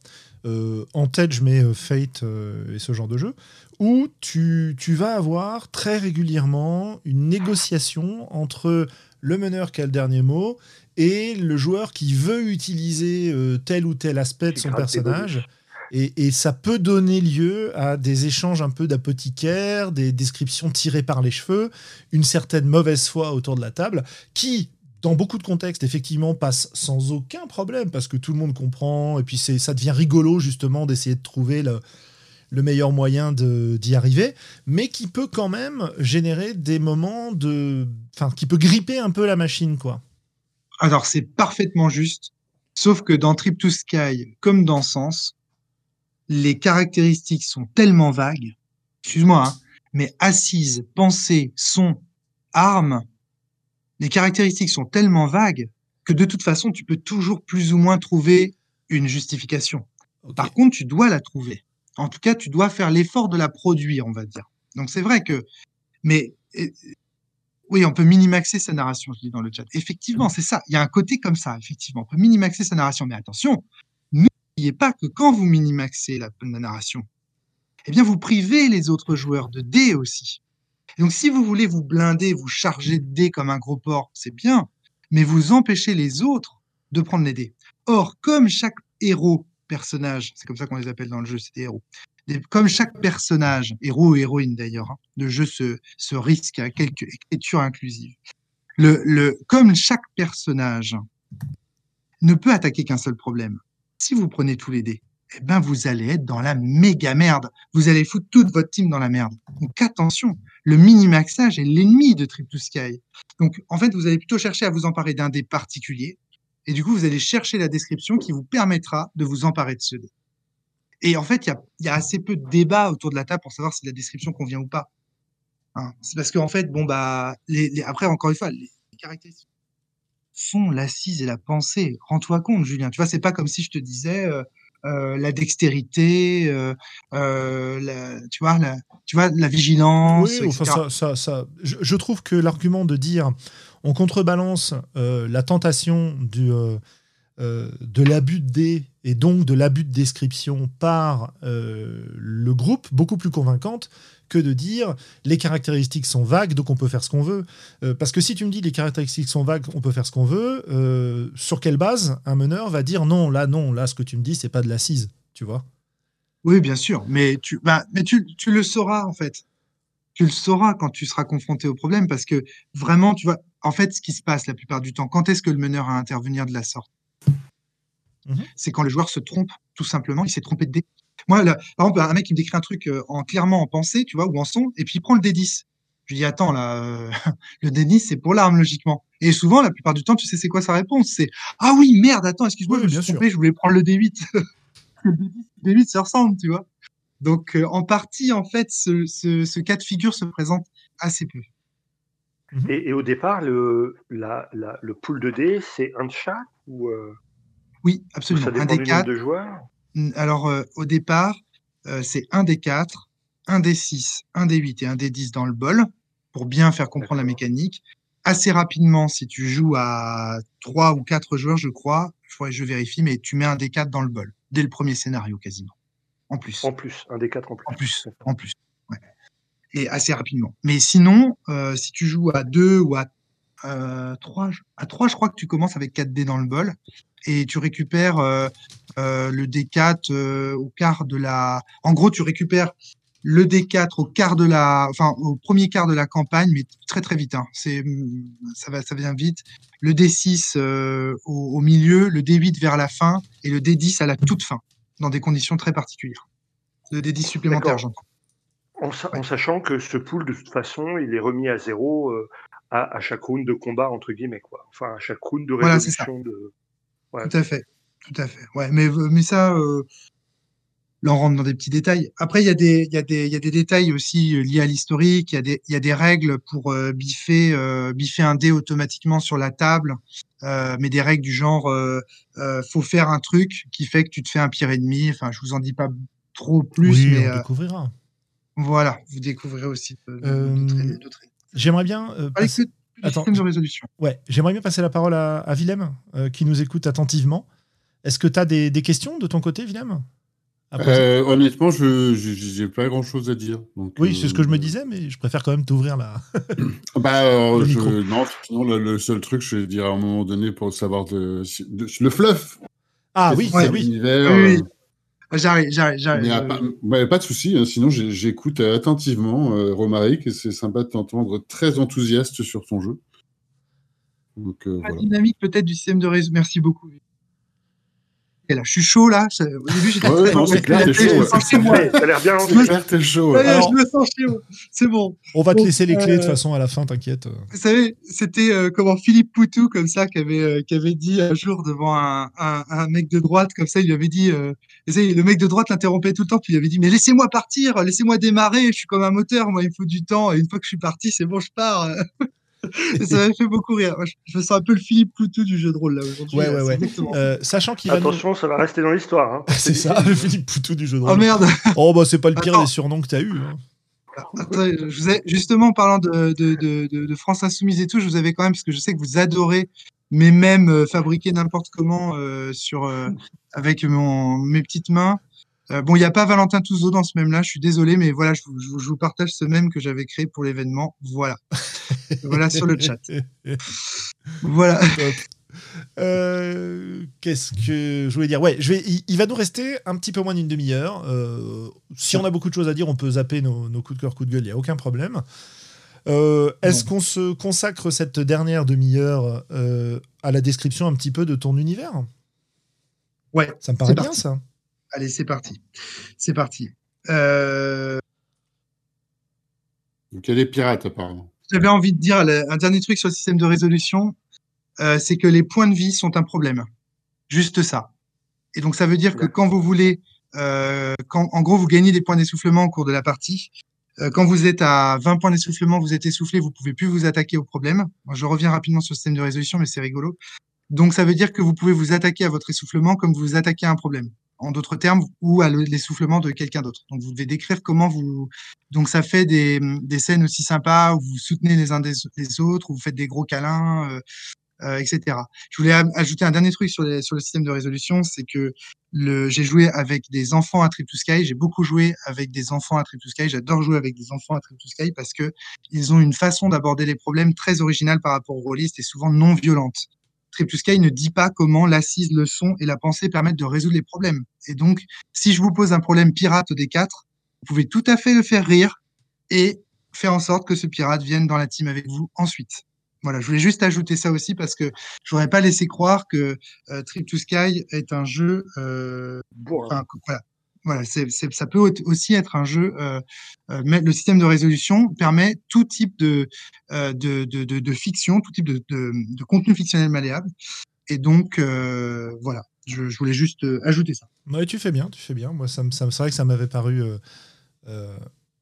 A: Euh, en tête, je mets euh, Fate et ce genre de jeu, où tu, tu, vas avoir très régulièrement une négociation entre le meneur qui a le dernier mot et le joueur qui veut utiliser tel ou tel aspect de son personnage. Et, ça peut donner lieu à des échanges un peu d'apothicaire, des descriptions tirées par les cheveux, une certaine mauvaise foi autour de la table, qui, dans beaucoup de contextes, effectivement, passe sans aucun problème, parce que tout le monde comprend, et puis ça devient rigolo, justement, d'essayer de trouver le, le meilleur moyen d'y arriver, mais qui peut quand même générer des moments de... Enfin, qui peut gripper un peu la machine, quoi.
B: Alors, c'est parfaitement juste, sauf que dans Trip to Sky, comme dans Sens, les caractéristiques sont tellement vagues, excuse-moi, hein, mais assise, pensée, son, arme, les caractéristiques sont tellement vagues que de toute façon, tu peux toujours plus ou moins trouver une justification. Par contre, tu dois la trouver. En tout cas, tu dois faire l'effort de la produire, on va dire. Donc c'est vrai que, mais oui, on peut minimaxer sa narration, je dis dans le chat. Effectivement, c'est ça. Il y a un côté comme ça, effectivement. On peut minimaxer sa narration, mais attention, n'oubliez pas que quand vous minimaxez la, la narration, eh bien, vous privez les autres joueurs de dés aussi. donc, si vous voulez vous blinder, vous charger de dés comme un gros porc, c'est bien, mais vous empêchez les autres de prendre les dés. Or, comme chaque héros, personnage, c'est comme ça qu'on les appelle dans le jeu, c'est des héros, comme chaque personnage, héros ou héroïne d'ailleurs, hein, le jeu se, risque à quelques écritures inclusives. Le, le, comme chaque personnage ne peut attaquer qu'un seul problème, si vous prenez tous les dés, eh ben vous allez être dans la méga merde. Vous allez foutre toute votre team dans la merde. Donc attention, le mini-maxage est l'ennemi de Trip to Sky. Donc en fait, vous allez plutôt chercher à vous emparer d'un dé particulier. Et du coup, vous allez chercher la description qui vous permettra de vous emparer de ce dé. Et en fait, il y a, assez peu de débats autour de la table pour savoir si la description convient ou pas. Hein. c'est parce qu'en fait, bon bah, après encore une fois, les caractéristiques font l'assise et la pensée. Rends-toi compte, Julien. Tu vois, c'est pas comme si je te disais, euh, euh, la dextérité, euh, euh, la, tu vois, la, tu vois, la vigilance.
A: Oui, enfin, ça, ça, ça- je, je trouve que l'argument de dire on contrebalance la tentation du, de l'abus de et donc de l'abus de description par le groupe, beaucoup plus convaincante que de dire les caractéristiques sont vagues, donc on peut faire ce qu'on veut. Euh, parce que si tu me dis les caractéristiques sont vagues, on peut faire ce qu'on veut, euh, sur quelle base un meneur va dire non, là, non, là, ce que tu me dis, c'est pas de l'assise, tu vois?
B: Oui, bien sûr, mais tu, bah, mais tu, tu le sauras en fait. Tu le sauras quand tu seras confronté au problème parce que vraiment, tu vois, en fait, ce qui se passe la plupart du temps, quand est-ce que le meneur a à intervenir de la sorte?
A: Mhm.
B: C'est quand le joueur se trompe, tout simplement, il s'est trompé de. Moi, là, par exemple, un mec qui me décrit un truc euh, en clairement en pensée, tu vois, ou en son, et puis il prend le D10. Je lui dis, attends, là, euh, *laughs* le D10, c'est pour l'arme, logiquement. Et souvent, la plupart du temps, tu sais, c'est quoi sa réponse? C'est Ah oui, merde, attends, excuse-moi,
A: Oui,
B: je me suis trompé, je voulais prendre le D8. *laughs* le D10, le D8 se ressemble, tu vois. Donc, euh, en partie, en fait, ce, ce, ce cas de figure se présente assez peu.
C: Et, et au départ, le, la, la- le pool de dés, c'est un de chaque ou, euh,
B: Oui,
C: ou
B: absolument.
C: ça
B: Un
C: dépend
B: des
C: du nombre
B: quatre.
C: de joueurs?
B: Alors, euh, au départ, euh, c'est un des quatre, un des six, un des huit et un des dix dans le bol pour bien faire comprendre la mécanique. Assez rapidement, si tu joues à trois ou quatre joueurs, je crois, faudrait que je vérifie, mais tu mets un des quatre dans le bol dès le premier scénario quasiment. En plus.
C: En plus, un des quatre en plus.
B: En plus, en plus. Ouais. Et assez rapidement. Mais sinon, euh, si tu joues à deux ou à euh, trois, je- à trois, je crois que tu commences avec 4 dés dans le bol et tu récupères euh, euh, le D4 euh, au quart de la. En gros, tu récupères le D4 au quart de la, enfin au premier quart de la campagne, mais très très vite. Hein. C'est, ça va, ça vient vite. Le D6 euh, au, au milieu, le D8 vers la fin et le D10 à la toute fin, dans des conditions très particulières. Le D10 supplémentaire, j'entends.
C: En, sa- en sachant que ce pool, de toute façon, il est remis à zéro euh, à, à chaque round de combat, entre guillemets, quoi. Enfin, à chaque round de
B: Voilà,
C: résolution de. Ouais.
B: Tout à fait, tout à fait. Ouais, mais, mais ça, euh, là, on rentre dans des petits détails. Après, il y a des, il y a des, il y a des détails aussi euh, liés à l'historique. Il y a des, il y a des règles pour euh, biffer, euh, biffer un dé automatiquement sur la table. Euh, mais des règles du genre, euh, euh, faut faire un truc qui fait que tu te fais un pire ennemi. Enfin, je vous en dis pas trop plus,
A: oui,
B: mais
A: on
B: euh,
A: découvrira.
B: voilà, vous découvrirez aussi euh,
A: Euh,
B: d'autres-.
A: J'aimerais bien euh,
B: Allez,
A: passer-
B: que-
A: Attends,
B: système de résolution.
A: Ouais, j'aimerais bien passer la parole à, à Willem, euh, qui nous écoute attentivement. Est-ce que tu as des, des questions de ton côté, Willem?
D: Euh, honnêtement, je j'ai pas grand chose à dire. donc,
A: Oui, c'est ce que je me
D: euh,
A: disais, mais je préfère quand même t'ouvrir là. *coughs*
D: Bah, euh, *coughs*
A: Le
D: je- non, sinon, le, le seul truc, je vais dire à un moment donné pour savoir de, de- le fluff.
A: Ah oui, c'est oui.
B: Oui, oui. J'arrive, j'arrive, j'arrive.
D: mais
B: Euh,
D: pas, pas de souci. hein, sinon, j'écoute attentivement euh, Romaric et c'est sympa de t'entendre très enthousiaste sur ton jeu. Donc euh, voilà.
B: dynamique peut-être du système de réseau. Merci beaucoup. Et là, je suis chaud là. Au début, j'étais
D: Ouais, non, c'est clair, t'es chaud,
B: Je me
D: ouais.
B: sens chez moi.
C: Ouais, ça a l'air bien lancé.
D: C'est clair, t'es chaud.
B: Ouais,
D: ouais.
A: Alors-
B: je me sens chez moi. C'est bon.
A: On va te laisser les clés de toute
B: euh,
A: façon à la fin, t'inquiète.
B: Vous savez, c'était euh, comment Philippe Poutou comme ça qui avait euh, qui avait dit un jour devant un, un, un mec de droite comme ça, il lui avait dit, euh, vous savez, le mec de droite l'interrompait tout le temps, puis il avait dit mais laissez-moi partir, laissez-moi démarrer, je suis comme un moteur, moi il me faut du temps, et une fois que je suis parti, c'est bon, je pars. Ça m'avait fait beaucoup rire. Je, me sens un peu le Philippe Poutou du jeu de rôle là aujourd'hui.
A: Ouais, ouais, ouais. Euh, sachant qu'il va nous...
C: Attention, ça va rester dans l'histoire. Hein. *laughs*
A: C'est ça, le Philippe Poutou du jeu de
B: Oh
A: rôle.
B: merde.
A: Oh bah c'est pas le pire
B: Attends.
A: des surnoms que t'as eu. hein.
B: Attendez, je vous ai, justement, en parlant de, de, de, de, de France Insoumise et tout, je vous avais quand même, parce que je sais que vous adorez mes mèmes euh, fabriqués n'importe comment euh, sur, euh, avec mon, mes petites mains. Euh, bon, il n'y a pas Valentin Touzeau dans ce mème-là, je suis désolé, mais voilà, je vous, je vous- je vous partage ce mème que j'avais créé pour l'événement. Voilà. *laughs* voilà sur le chat. Voilà.
A: Euh, Qu'est-ce que je voulais dire? Ouais, je vais, il, il va nous rester un petit peu moins d'une demi-heure. Euh, si on a beaucoup de choses à dire, on peut zapper nos, nos coups de cœur, coups de gueule, il n'y a aucun problème. Euh, Est-ce qu'on se consacre cette dernière demi-heure à la description un petit peu de ton univers?
B: Ouais,
A: Ça me paraît bien,
B: parti.
A: ça.
B: Allez, c'est parti. C'est parti. Euh,
D: Donc il y a des pirates apparemment.
B: J'avais envie de dire un dernier truc sur le système de résolution, euh, c'est que les points de vie sont un problème. Juste ça. Et donc ça veut dire que quand vous voulez, euh, quand en gros vous gagnez des points d'essoufflement au cours de la partie, quand vous êtes à 20 points d'essoufflement, vous êtes essoufflé, vous pouvez plus vous attaquer au problème. Je reviens rapidement sur le système de résolution, mais c'est rigolo. Donc ça veut dire que vous pouvez vous attaquer à votre essoufflement comme vous vous attaquez à un problème. En d'autres termes, ou à l'essoufflement de quelqu'un d'autre. Donc, vous devez décrire comment vous. Donc, ça fait des, scènes aussi sympas où vous soutenez les uns des, autres, où vous faites des gros câlins, euh, euh, etc. Je voulais ajouter un dernier truc sur, les, sur le système de résolution, c'est que j'ai joué avec des enfants à Trip to Sky. J'ai beaucoup joué avec des enfants à Trip to Sky. J'adore jouer avec des enfants à Trip to Sky parce que ils ont une façon d'aborder les problèmes très originale par rapport aux rôlistes et souvent non violente. Trip to Sky ne dit pas comment l'assise, le son et la pensée permettent de résoudre les problèmes. Et donc, si je vous pose un problème pirate des quatre, vous pouvez tout à fait le faire rire et faire en sorte que ce pirate vienne dans la team avec vous ensuite. Voilà, je voulais juste ajouter ça aussi parce que je voudrais pas laisser croire que euh, Trip to Sky est un jeu. Euh, voilà, voilà ça peut aussi être un jeu. Euh, euh, mais le système de résolution permet tout type de, euh, de, de, de, de, fiction, tout type de, de, contenu fictionnel malléable. Et donc, voilà, je, je, voulais juste ajouter ça.
A: Ouais, tu fais bien, tu fais bien. Moi, ça, ça c'est vrai que ça m'avait paru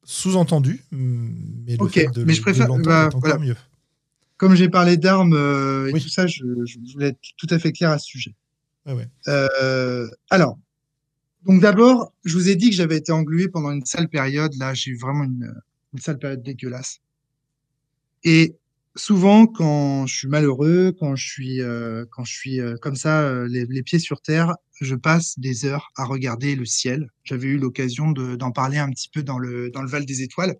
A: sous-entendu, mais le fait de,
B: mais je préfère, bah, voilà. mieux. Comme j'ai parlé d'armes et tout ça, je, je, voulais être tout à fait clair à ce sujet.
A: Ouais, ouais.
B: alors, donc d'abord, je vous ai dit que j'avais été englué pendant une sale période. Là, j'ai eu vraiment une, sale période dégueulasse. Et souvent, quand je suis malheureux, quand je suis, euh, quand je suis euh, comme ça, euh, les, les, pieds sur terre, je passe des heures à regarder le ciel. J'avais eu l'occasion d'en parler un petit peu dans le, dans le Val des Étoiles,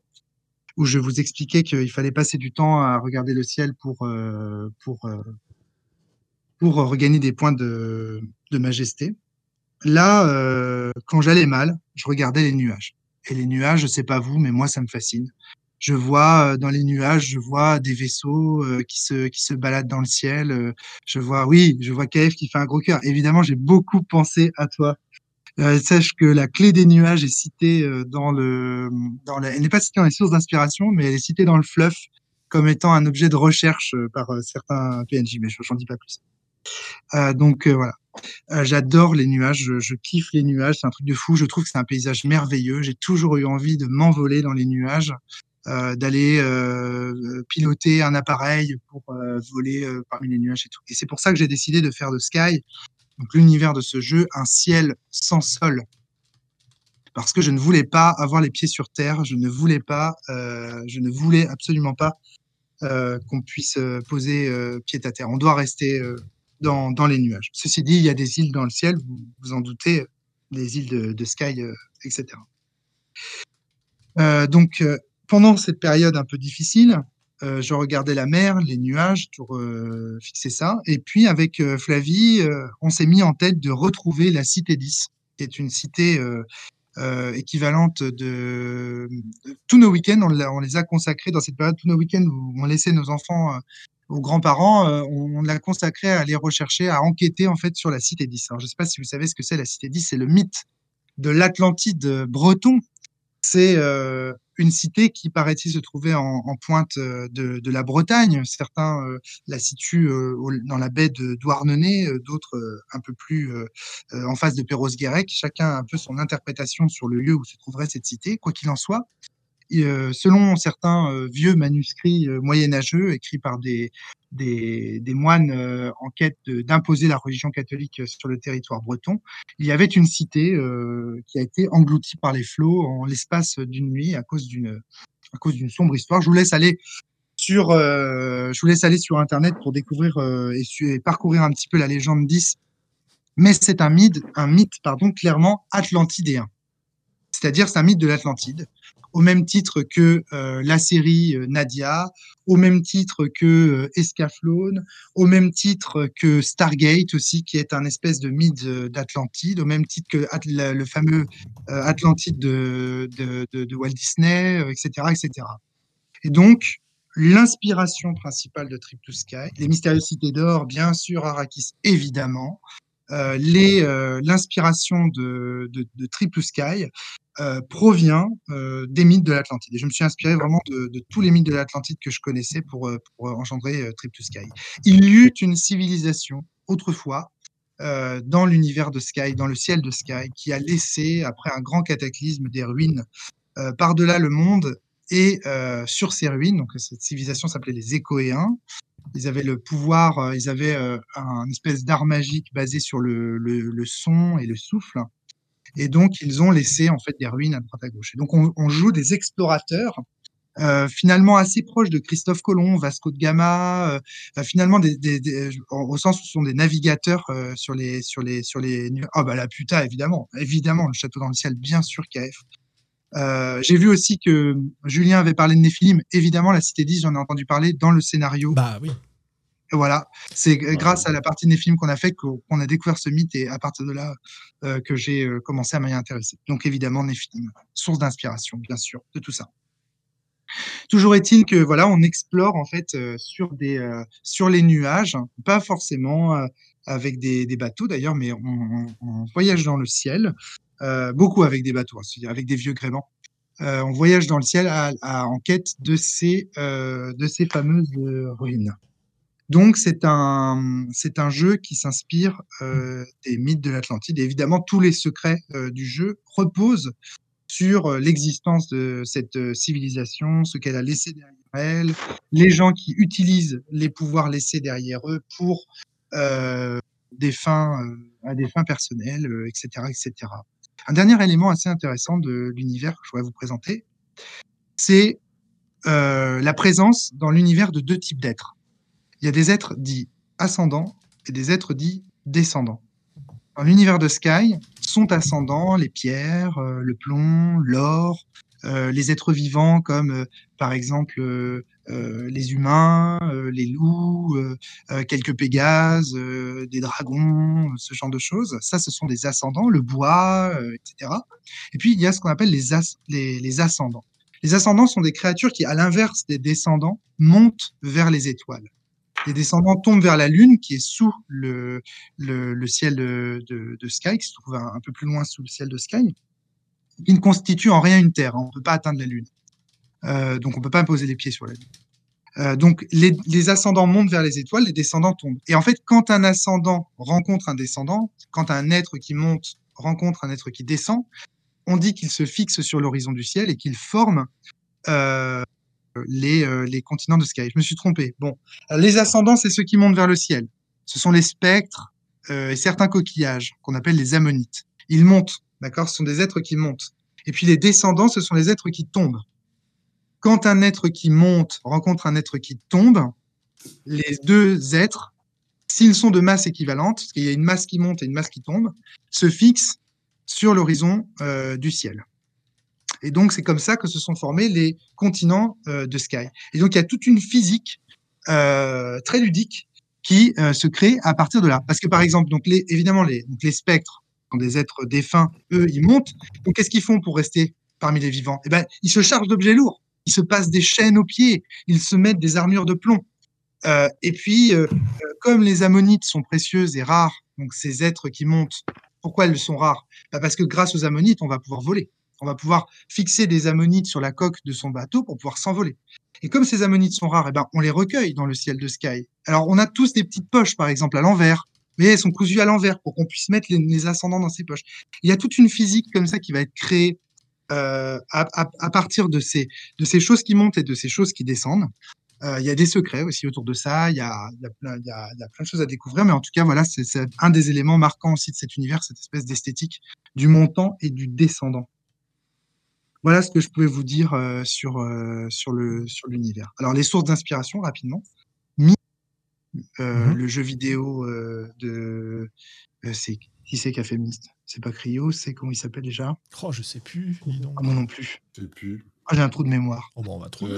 B: où je vous expliquais qu'il fallait passer du temps à regarder le ciel pour, pour, pour regagner des points de, de majesté. Là, euh, quand j'allais mal, je regardais les nuages. Et les nuages, je sais pas vous, mais moi, ça me fascine. Je vois euh, dans les nuages, je vois des vaisseaux euh, qui se qui se baladent dans le ciel. je vois, oui, je vois KF qui fait un gros cœur. Évidemment, j'ai beaucoup pensé à toi. sache que la clé des nuages est citée dans le dans la, elle n'est pas citée dans les sources d'inspiration, mais elle est citée dans le fluff comme étant un objet de recherche par certains PNJ. Mais j'en dis pas plus. donc voilà. Euh, j'adore les nuages, je, kiffe les nuages, c'est un truc de fou. Je trouve que c'est un paysage merveilleux. J'ai toujours eu envie de m'envoler dans les nuages, euh, d'aller euh, piloter un appareil pour voler parmi les nuages et tout. Et c'est pour ça que j'ai décidé de faire de Sky, donc l'univers de ce jeu, un ciel sans sol. Parce que je ne voulais pas avoir les pieds sur terre, je ne voulais pas, je ne voulais absolument pas qu'on puisse poser pied à terre. On doit rester dans, les nuages. Ceci dit, il y a des îles dans le ciel, vous vous en doutez, des îles de, de Sky, euh, etc. Euh, donc, euh, pendant cette période un peu difficile, je regardais la mer, les nuages pour fixer ça. Et puis, avec Flavie, on s'est mis en tête de retrouver la Cité 10, qui est une cité équivalente de, de, tous nos week-ends. On, on, les a consacrés dans cette période, tous nos week-ends où on laissait nos enfants aux grands-parents, euh, on, l'a consacré à aller rechercher, à enquêter en fait sur la cité 10. Alors, je ne sais pas si vous savez ce que c'est la cité 10, c'est le mythe de l'Atlantide breton. C'est euh, une cité qui paraît-il se trouvait en, pointe euh, de, la Bretagne. Certains la situent dans la baie de Douarnenez, d'autres un peu plus en face de Perros-Guirec. Chacun a un peu son interprétation sur le lieu où se trouverait cette cité. Quoi qu'il en soit, selon certains euh, vieux manuscrits euh, moyenâgeux écrits par des, moines en quête d'imposer la religion catholique sur le territoire breton, il y avait une cité qui a été engloutie par les flots en l'espace d'une nuit à cause d'une sombre histoire. Je vous laisse aller sur je vous laisse aller sur internet pour découvrir et, et, parcourir un petit peu la légende 10 mais c'est un mythe un mythe pardon clairement atlantidéen c'est-à-dire c'est un mythe de l'Atlantide au même titre que euh, la série euh, Nadia, au même titre que euh, Escaflowne, au même titre que Stargate aussi, qui est un espèce de mythe d'Atlantide, au même titre que le fameux Atlantide de, Walt Disney, etc., etc. Et donc, l'inspiration principale de Trip to Sky, les mystérieuses cités d'or, bien sûr, Arrakis, évidemment, l'inspiration de, de, de, Trip to Sky euh, provient euh, des mythes de l'Atlantide. Et je me suis inspiré vraiment de, de tous les mythes de l'Atlantide que je connaissais pour, euh, engendrer euh, Trip to Sky. Il y eut une civilisation autrefois euh, dans l'univers de Sky, dans le ciel de Sky, qui a laissé, après un grand cataclysme, des ruines par-delà le monde. Et sur ces ruines, donc cette civilisation s'appelait les Écoéens, ils avaient le pouvoir, euh, ils avaient euh, un espèce d'art magique basé sur le, son et le souffle. Et donc, ils ont laissé en fait des ruines à droite à gauche. Et donc, on, joue des explorateurs euh, finalement assez proches de Christophe Colomb, Vasco de Gama, finalement des, au sens où ce sont des navigateurs sur les sur les sur les ah bah la puta évidemment évidemment le château dans le ciel bien sûr KF. Euh, J'ai vu aussi que Julien avait parlé de Néphilim. Évidemment, la Cité 10, j'en ai entendu parler dans le scénario.
A: Bah oui.
B: Et voilà, c'est grâce à la partie Néphilim qu'on a fait qu'on a découvert ce mythe et à partir de là euh, que j'ai commencé à m'y intéresser. Donc évidemment, Néphilim, source d'inspiration, bien sûr, de tout ça. Toujours est-il que voilà, on explore en fait euh, sur des euh, sur les nuages, pas forcément euh, avec des, des bateaux d'ailleurs, mais on, on, voyage dans le ciel, beaucoup avec des bateaux, hein, avec des vieux gréements. on voyage dans le ciel à, à, en quête de ces de ces fameuses ruines. Donc c'est un un jeu qui s'inspire des mythes de l'Atlantide. Évidemment, tous les secrets du jeu reposent sur euh, l'existence de cette euh, civilisation, ce qu'elle a laissé derrière elle, les gens qui utilisent les pouvoirs laissés derrière eux pour euh, des fins, euh, à des fins personnelles, euh, etc., etc. Un dernier élément assez intéressant de l'univers que je voudrais vous présenter, c'est euh, la présence dans l'univers de deux types d'êtres. Il y a des êtres dits ascendants et des êtres dits descendants. Dans l'univers de Sky, sont ascendants les pierres, euh, le plomb, l'or, euh, les êtres vivants comme par exemple les humains, les loups, quelques pégases, des dragons, ce genre de choses. Ça, ce sont des ascendants, le bois, etc. Et puis, il y a ce qu'on appelle les, as les, les ascendants. Les ascendants sont des créatures qui, à l'inverse des descendants, montent vers les étoiles les descendants tombent vers la Lune, qui est sous le, ciel de, Sky, qui se trouve un, un, peu plus loin sous le ciel de Sky, qui ne constitue en rien une Terre. Hein. On ne peut pas atteindre la Lune. Euh, donc, on ne peut pas poser les pieds sur la Lune. Euh, donc, les, ascendants montent vers les étoiles, les descendants tombent. Et en fait, quand un ascendant rencontre un descendant, quand un être qui monte rencontre un être qui descend, on dit qu'il se fixe sur l'horizon du ciel et qu'il forme euh, les, les continents de Sky. Je me suis trompé. Bon, les ascendants, c'est ceux qui montent vers le ciel. Ce sont les spectres et certains coquillages qu'on appelle les ammonites. Ils montent, d'accord? Ce sont des êtres qui montent. Et puis les descendants, ce sont les êtres qui tombent. Quand un être qui monte rencontre un être qui tombe, les deux êtres, s'ils sont de masse équivalente, parce qu'il y a une masse qui monte et une masse qui tombe, se fixent sur l'horizon euh, du ciel. Et donc, c'est comme ça que se sont formés les continents euh, de Sky. Et donc, il y a toute une physique euh, très ludique qui se crée à partir de là. Parce que, par exemple, les, évidemment, les, spectres sont des êtres défunts, eux, ils montent. Donc, qu'est-ce qu'ils font pour rester parmi les vivants? Eh ben, ils se chargent d'objets lourds. Ils se passent des chaînes aux pieds. Ils se mettent des armures de plomb. Euh, et puis, euh, comme les ammonites sont précieuses et rares, donc ces êtres qui montent, pourquoi elles sont rares? Bah Parce que grâce aux ammonites, on va pouvoir voler on va pouvoir fixer des ammonites sur la coque de son bateau pour pouvoir s'envoler. Et comme ces ammonites sont rares, eh ben, on les recueille dans le ciel de Sky. Alors, on a tous des petites poches, par exemple, à l'envers. Mais elles sont cousues à l'envers pour qu'on puisse mettre les, ascendants dans ces poches. Il y a toute une physique comme ça qui va être créée euh, à, à, à, partir de ces, de ces choses qui montent et de ces choses qui descendent. Euh, il y a des secrets aussi autour de ça. Il y a, il y a, plein, il y a, il y a plein de choses à découvrir. Mais en tout cas, voilà, c'est un des éléments marquants aussi de cet univers, cette espèce d'esthétique du montant et du descendant. Voilà ce que je pouvais vous dire euh, sur, euh, sur le sur l'univers. Alors les sources d'inspiration rapidement. Mi, euh, mmh. le jeu vidéo euh, de euh, c'est qui c'est qui a fait Myst C'est pas Cryo, c'est comment il s'appelle déjà?
A: Oh, je sais plus.
B: Ah, moi non plus.
D: Je sais plus.
B: Ah, j'ai un trou de mémoire.
A: Oh bon, on va trouver.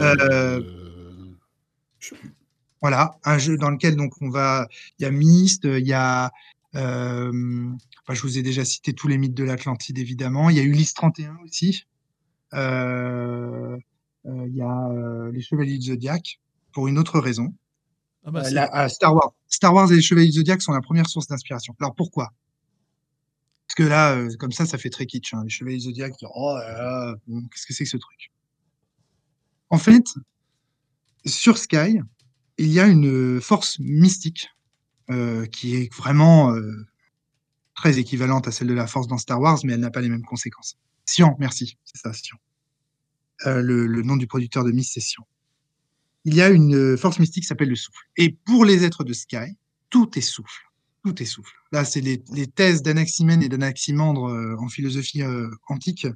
B: Voilà, un jeu dans lequel donc on va, il y a Myst, il y a Enfin, je vous ai déjà cité tous les mythes de l'Atlantide, évidemment. Il y a Ulysse 31 aussi. Euh, euh, il y a euh, les Chevaliers du Zodiac pour une autre raison. Ah bah la, Star Wars. Star Wars et les Chevaliers du Zodiac sont la première source d'inspiration. Alors pourquoi? Parce que là, euh, comme ça, ça fait très kitsch. Hein. Les Chevaliers Zodiac, oh qu'est-ce que c'est que ce truc? En fait, sur Sky, il y a une force mystique euh, qui est vraiment euh, très équivalente à celle de la force dans Star Wars, mais elle n'a pas les mêmes conséquences. Sion, merci, c'est ça, Sion. Le, nom du producteur de Myst, c'est Sion. Il y a une force mystique qui s'appelle le souffle. Et pour les êtres de Sky, tout est souffle. Tout est souffle. Là, c'est les, thèses d'Anaximène et d'Anaximandre euh, en philosophie euh, antique.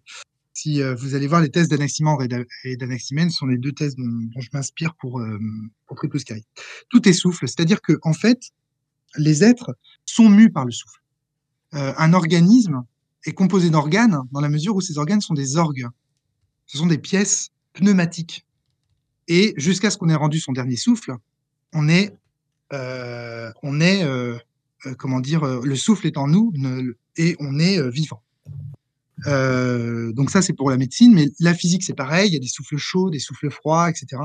B: Si euh, vous allez voir les thèses d'Anaximandre et d'A- et d'Anaximène, sont les deux thèses dont, je m'inspire pour, pour Triple Sky. Tout est souffle, c'est-à-dire que en fait, les êtres sont mus par le souffle. Un organisme est composé d'organes dans la mesure où ces organes sont des orgues. Ce sont des pièces pneumatiques. Et jusqu'à ce qu'on ait rendu son dernier souffle, on est, on est, comment dire, euh, le souffle est en nous et on est euh, vivant. Euh, donc ça, c'est pour la médecine, mais la physique, c'est pareil. Il y a des souffles chauds, des souffles froids, etc.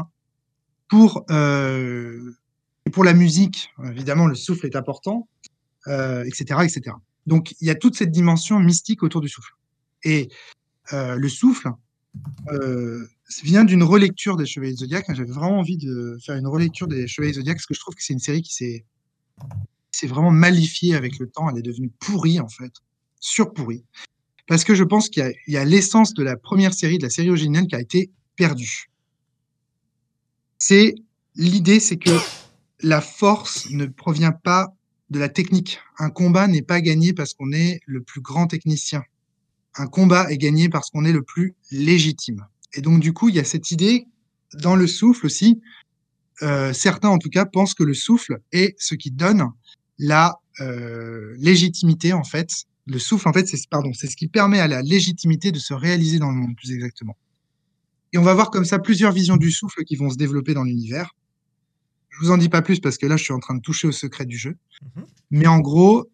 B: Pour, euh, pour la musique, évidemment, le souffle est important, euh, etc., etc. Donc, il y a toute cette dimension mystique autour du souffle. Et euh, le souffle euh, vient d'une relecture des Chevaliers Zodiac. J'avais vraiment envie de faire une relecture des Chevaliers Zodiac parce que je trouve que c'est une série qui s'est s'est vraiment malifiée avec le temps. Elle est devenue pourrie, en fait, surpourrie. Parce que je pense qu'il y a, l'essence de la première série, de la série originelle, qui a été perdue. C'est l'idée, c'est que la force ne provient pas de la technique. Un combat n'est pas gagné parce qu'on est le plus grand technicien. Un combat est gagné parce qu'on est le plus légitime. Et donc, du coup, il y a cette idée dans le souffle aussi. euh, certains, en tout cas, pensent que le souffle est ce qui donne la euh, légitimité, en fait. Le souffle, en fait, c'est pardon, c'est ce qui permet à la légitimité de se réaliser dans le monde, plus exactement. Et on va voir comme ça plusieurs visions du souffle qui vont se développer dans l'univers. Je vous en dis pas plus parce que là, je suis en train de toucher au secret du jeu.
A: Mhm.
B: Mais en gros,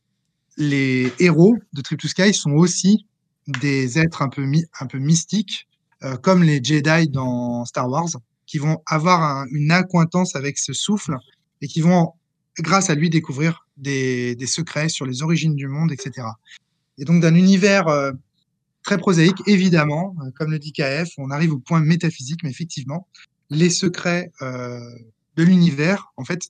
B: les héros de Trip to Sky sont aussi des êtres un peu, un peu mystiques, euh, comme les Jedi dans Star Wars, qui vont avoir un- une accointance avec ce souffle et qui vont, grâce à lui, découvrir des, des secrets sur les origines du monde, etc. Et donc, d'un univers euh, très prosaïque, évidemment, euh, comme le dit KF, on arrive au point métaphysique, mais effectivement, les secrets euh, de l'univers, en fait,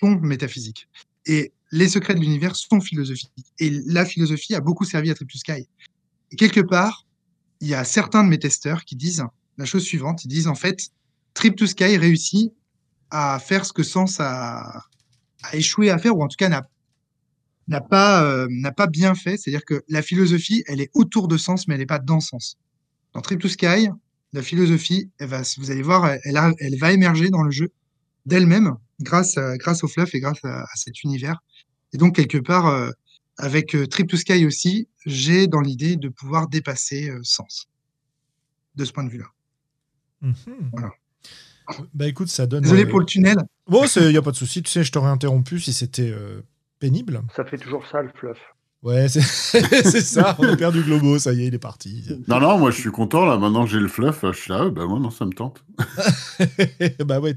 B: sont métaphysiques. Et les secrets de l'univers sont philosophiques. Et la philosophie a beaucoup servi à Triple Sky. Et quelque part, il y a certains de mes testeurs qui disent la chose suivante, ils disent en fait, Trip to Sky réussit à faire ce que Sens a, a échoué à faire, ou en tout cas n'a n'a pas, euh, n'a pas bien fait. C'est-à-dire que la philosophie, elle est autour de Sens, mais elle n'est pas dans Sens. Dans Trip to Sky, la philosophie, elle va, vous allez voir, elle, a- elle va émerger dans le jeu d'elle-même grâce, à- grâce au fluff et grâce à, à cet univers. Et donc, quelque part, euh, avec euh, Trip to Sky aussi, j'ai dans l'idée de pouvoir dépasser euh, Sens de ce point de vue-là.
A: Mhm.
B: Voilà.
A: Bah écoute, ça donne.
B: Désolé
A: euh,
B: pour le tunnel.
A: Bon, il n'y a pas de souci. Tu sais, je t'aurais interrompu si c'était euh, pénible.
C: Ça fait toujours ça, le fluff.
A: Ouais, *laughs* c'est ça. On a perdu Globo. Ça y est, il est parti.
D: Non, non, moi je suis content là. Maintenant que j'ai le fluff, je suis là. Bah, moi, non, ça me tente. *laughs*
A: bah ouais.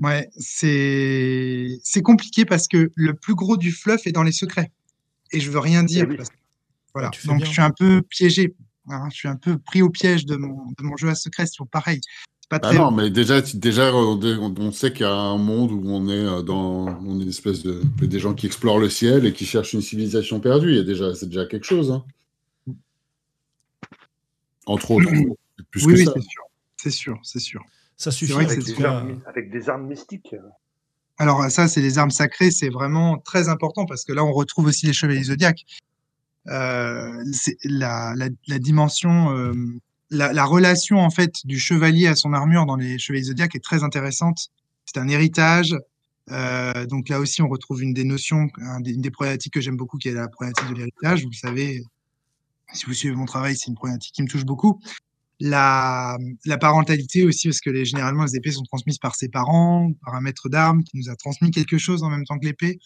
B: Ouais, c'est c'est compliqué parce que le plus gros du fluff est dans les secrets. Et je veux rien dire.
C: Eh oui.
B: parce que- voilà.
A: Fais
B: Donc
A: bien.
B: je suis un peu piégé. hein, je suis un peu pris au piège de mon, de mon jeu à secret. C'est toujours pareil. Pas
D: Bah
B: très.
D: non, mais déjà, déjà on, on sait qu'il y a un monde où on est euh, dans on est une espèce de des gens qui explorent le ciel et qui cherchent une civilisation perdue. Il y a déjà c'est déjà quelque chose. Hein. Entre autres, *clears throat* plus
B: oui, oui, c'est sûr. C'est sûr, c'est sûr.
A: Ça suffit.
B: vrai que
A: en
C: Avec des, armes, avec des armes mystiques.
B: Alors ça, c'est les armes sacrées, c'est vraiment très important parce que là, on retrouve aussi les chevaliers zodiaques. Euh, c'est la, la, la dimension, euh, la, la relation en fait du chevalier à son armure dans les chevaliers zodiaques est très intéressante. C'est un héritage. Euh, donc là aussi, on retrouve une des notions, une des problématiques que j'aime beaucoup, qui est la problématique de l'héritage. Vous le savez, si vous suivez mon travail, c'est une problématique qui me touche beaucoup. La, parentalité aussi, parce que généralement, les épées sont transmises par ses parents, par un maître d'armes qui nous a transmis quelque chose en même temps que l'épée.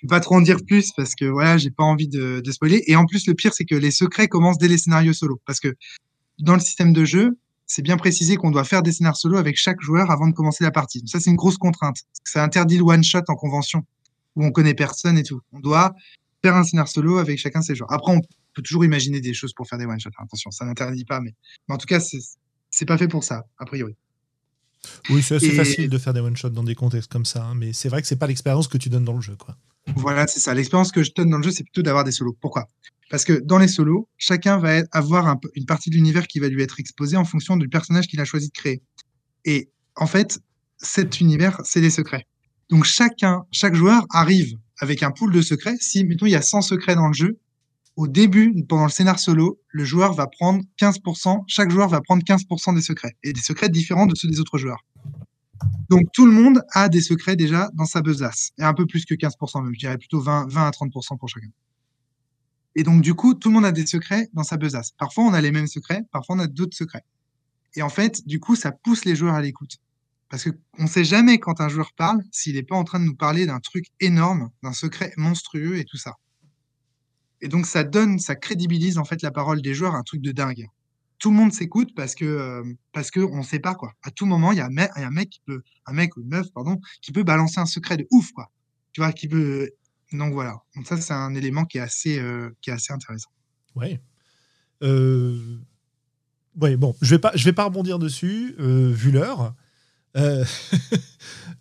B: Je ne peux pas trop en dire plus parce que voilà, j'ai pas envie de, de spoiler. Et en plus, le pire, c'est que les secrets commencent dès les scénarios solo. Parce que dans le système de jeu, c'est bien précisé qu'on doit faire des scénarios solo avec chaque joueur avant de commencer la partie. Donc ça, c'est une grosse contrainte. Parce que ça interdit le one-shot en convention, où on connaît personne et tout. On doit faire un scénario solo avec chacun de ses joueurs. Après, on peut toujours imaginer des choses pour faire des one-shots. Attention, ça n'interdit pas, mais, mais en tout cas, c'est pas fait pour ça, a priori.
A: Oui, c'est assez
B: Et-
A: facile de faire des one-shots dans des contextes comme ça. hein, mais c'est vrai que c'est pas l'expérience que tu donnes dans le jeu. quoi.
B: Voilà, c'est ça. L'expérience que je donne dans le jeu, c'est plutôt d'avoir des solos. Pourquoi? Parce que dans les solos, chacun va avoir une partie de l'univers qui va lui être exposée en fonction du personnage qu'il a choisi de créer. Et en fait, cet univers, c'est des secrets. Donc chacun, chaque joueur arrive avec un pool de secrets. Si, mettons, il y a 100 secrets dans le jeu, au début, pendant le scénar solo, le joueur va prendre 15%, chaque joueur va prendre 15% des secrets, et des secrets différents de ceux des autres joueurs. Donc tout le monde a des secrets déjà dans sa besace, et un peu plus que 15% même, je dirais plutôt 20, 20 à 30% pour chacun. Et donc du coup, tout le monde a des secrets dans sa besace. Parfois on a les mêmes secrets, parfois on a d'autres secrets. Et en fait, du coup, ça pousse les joueurs à l'écoute. Parce qu'on ne sait jamais quand un joueur parle s'il n'est pas en train de nous parler d'un truc énorme, d'un secret monstrueux et tout ça. Et donc ça donne, ça crédibilise en fait la parole des joueurs, un truc de dingue. Tout le monde s'écoute parce que euh, parce que on sait pas quoi. À tout moment, il y a un mec, un mec qui peut, un mec ou une meuf pardon, qui peut balancer un secret de ouf quoi. Tu vois, qui peut. Donc voilà. Donc ça c'est un élément qui est assez euh, qui est assez intéressant.
A: Ouais. Euh... Ouais bon, je vais pas je vais pas rebondir dessus euh, vu l'heure. *laughs*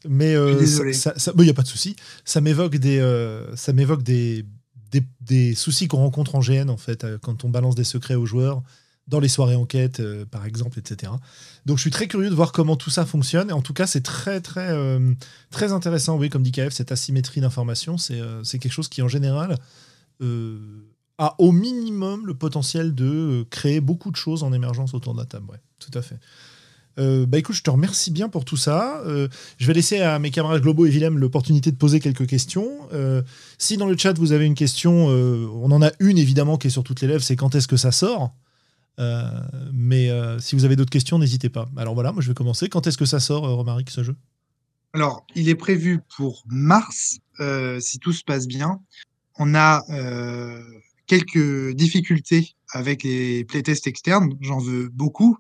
A: Mais euh, ça, il n'y a pas de souci. Ça m'évoque des, ça m'évoque des, des, des, soucis qu'on rencontre en GN en fait quand on balance des secrets aux joueurs dans les soirées enquête, par exemple, etc. Donc je suis très curieux de voir comment tout ça fonctionne. Et en tout cas, c'est très très très intéressant. Oui, comme dit KF, cette asymétrie d'information, c'est c'est quelque chose qui en général a au minimum le potentiel de créer beaucoup de choses en émergence autour de la table. Tout à fait. Euh, bah écoute, je te remercie bien pour tout ça. Euh, je vais laisser à mes camarades globaux et Willem l'opportunité de poser quelques questions. Euh, si dans le chat vous avez une question, on en a une évidemment qui est sur toutes les lèvres, c'est quand est-ce que ça sort? Mais si vous avez d'autres questions, n'hésitez pas. Alors voilà, moi je vais commencer. Quand est-ce que ça sort, Romaric, ce jeu?
B: Alors, il est prévu pour mars, si tout se passe bien. On a quelques difficultés avec les playtests externes. J'en veux beaucoup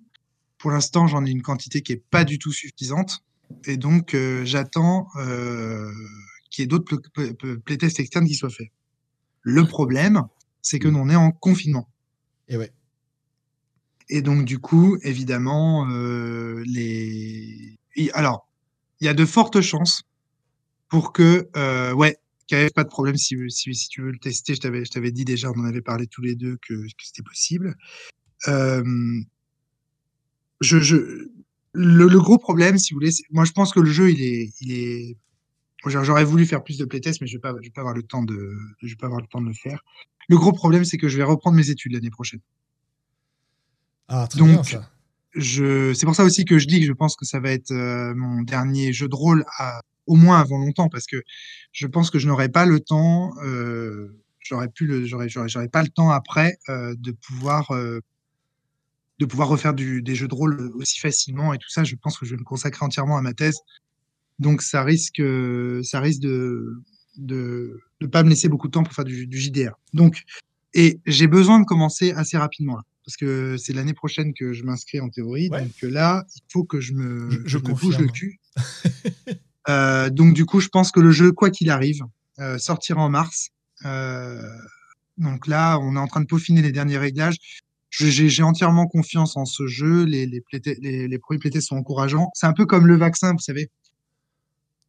B: pour l'instant, j'en ai une quantité qui est pas du tout suffisante. Et donc, euh, j'attends euh, qu'il y ait d'autres playtests externes qui soient faits. Le problème, c'est que nous, on est en confinement.
A: Et ouais.
B: Et donc, du coup, évidemment, euh, les. Alors, il y a de fortes chances pour que, euh, ouais, ait pas de problème si, tu veux le tester. Je t'avais dit déjà, on en avait parlé tous les deux que, c'était possible. Euh, je, je, le, gros problème, si vous voulez, moi je pense que le jeu, il est. J'aurais voulu faire plus de playtests, mais je je vais pas avoir le temps de, je vais pas avoir le temps de le faire. Le gros problème, c'est que je vais reprendre mes études l'année prochaine.
A: Ah, très Donc, bien, ça.
B: Je, c'est pour ça aussi que je dis que je pense que ça va être euh, mon dernier jeu de rôle, à, au moins avant longtemps, parce que je pense que je n'aurai pas le temps, euh, j'aurais pu le, j'aurais, j'aurais pas le temps après euh, de pouvoir euh, de pouvoir refaire du, des jeux de rôle aussi facilement et tout ça, je pense que je vais me consacrer entièrement à ma thèse. Donc ça risque, ça risque de de ne pas me laisser beaucoup de temps pour faire du, du JDR. Donc et j'ai besoin de commencer assez rapidement là, parce que c'est l'année prochaine que je m'inscris en théorie.
A: Ouais.
B: Donc là, il faut que je me,
A: je, je
B: me bouge le cul. *laughs* euh, donc du coup, je pense que le jeu, quoi qu'il arrive, euh, sortira en mars. Euh, donc là, on est en train de peaufiner les derniers réglages j'ai entièrement confiance en ce jeu. Les, les, les, les premiers playtests sont encourageants. C'est un peu comme le vaccin, vous savez.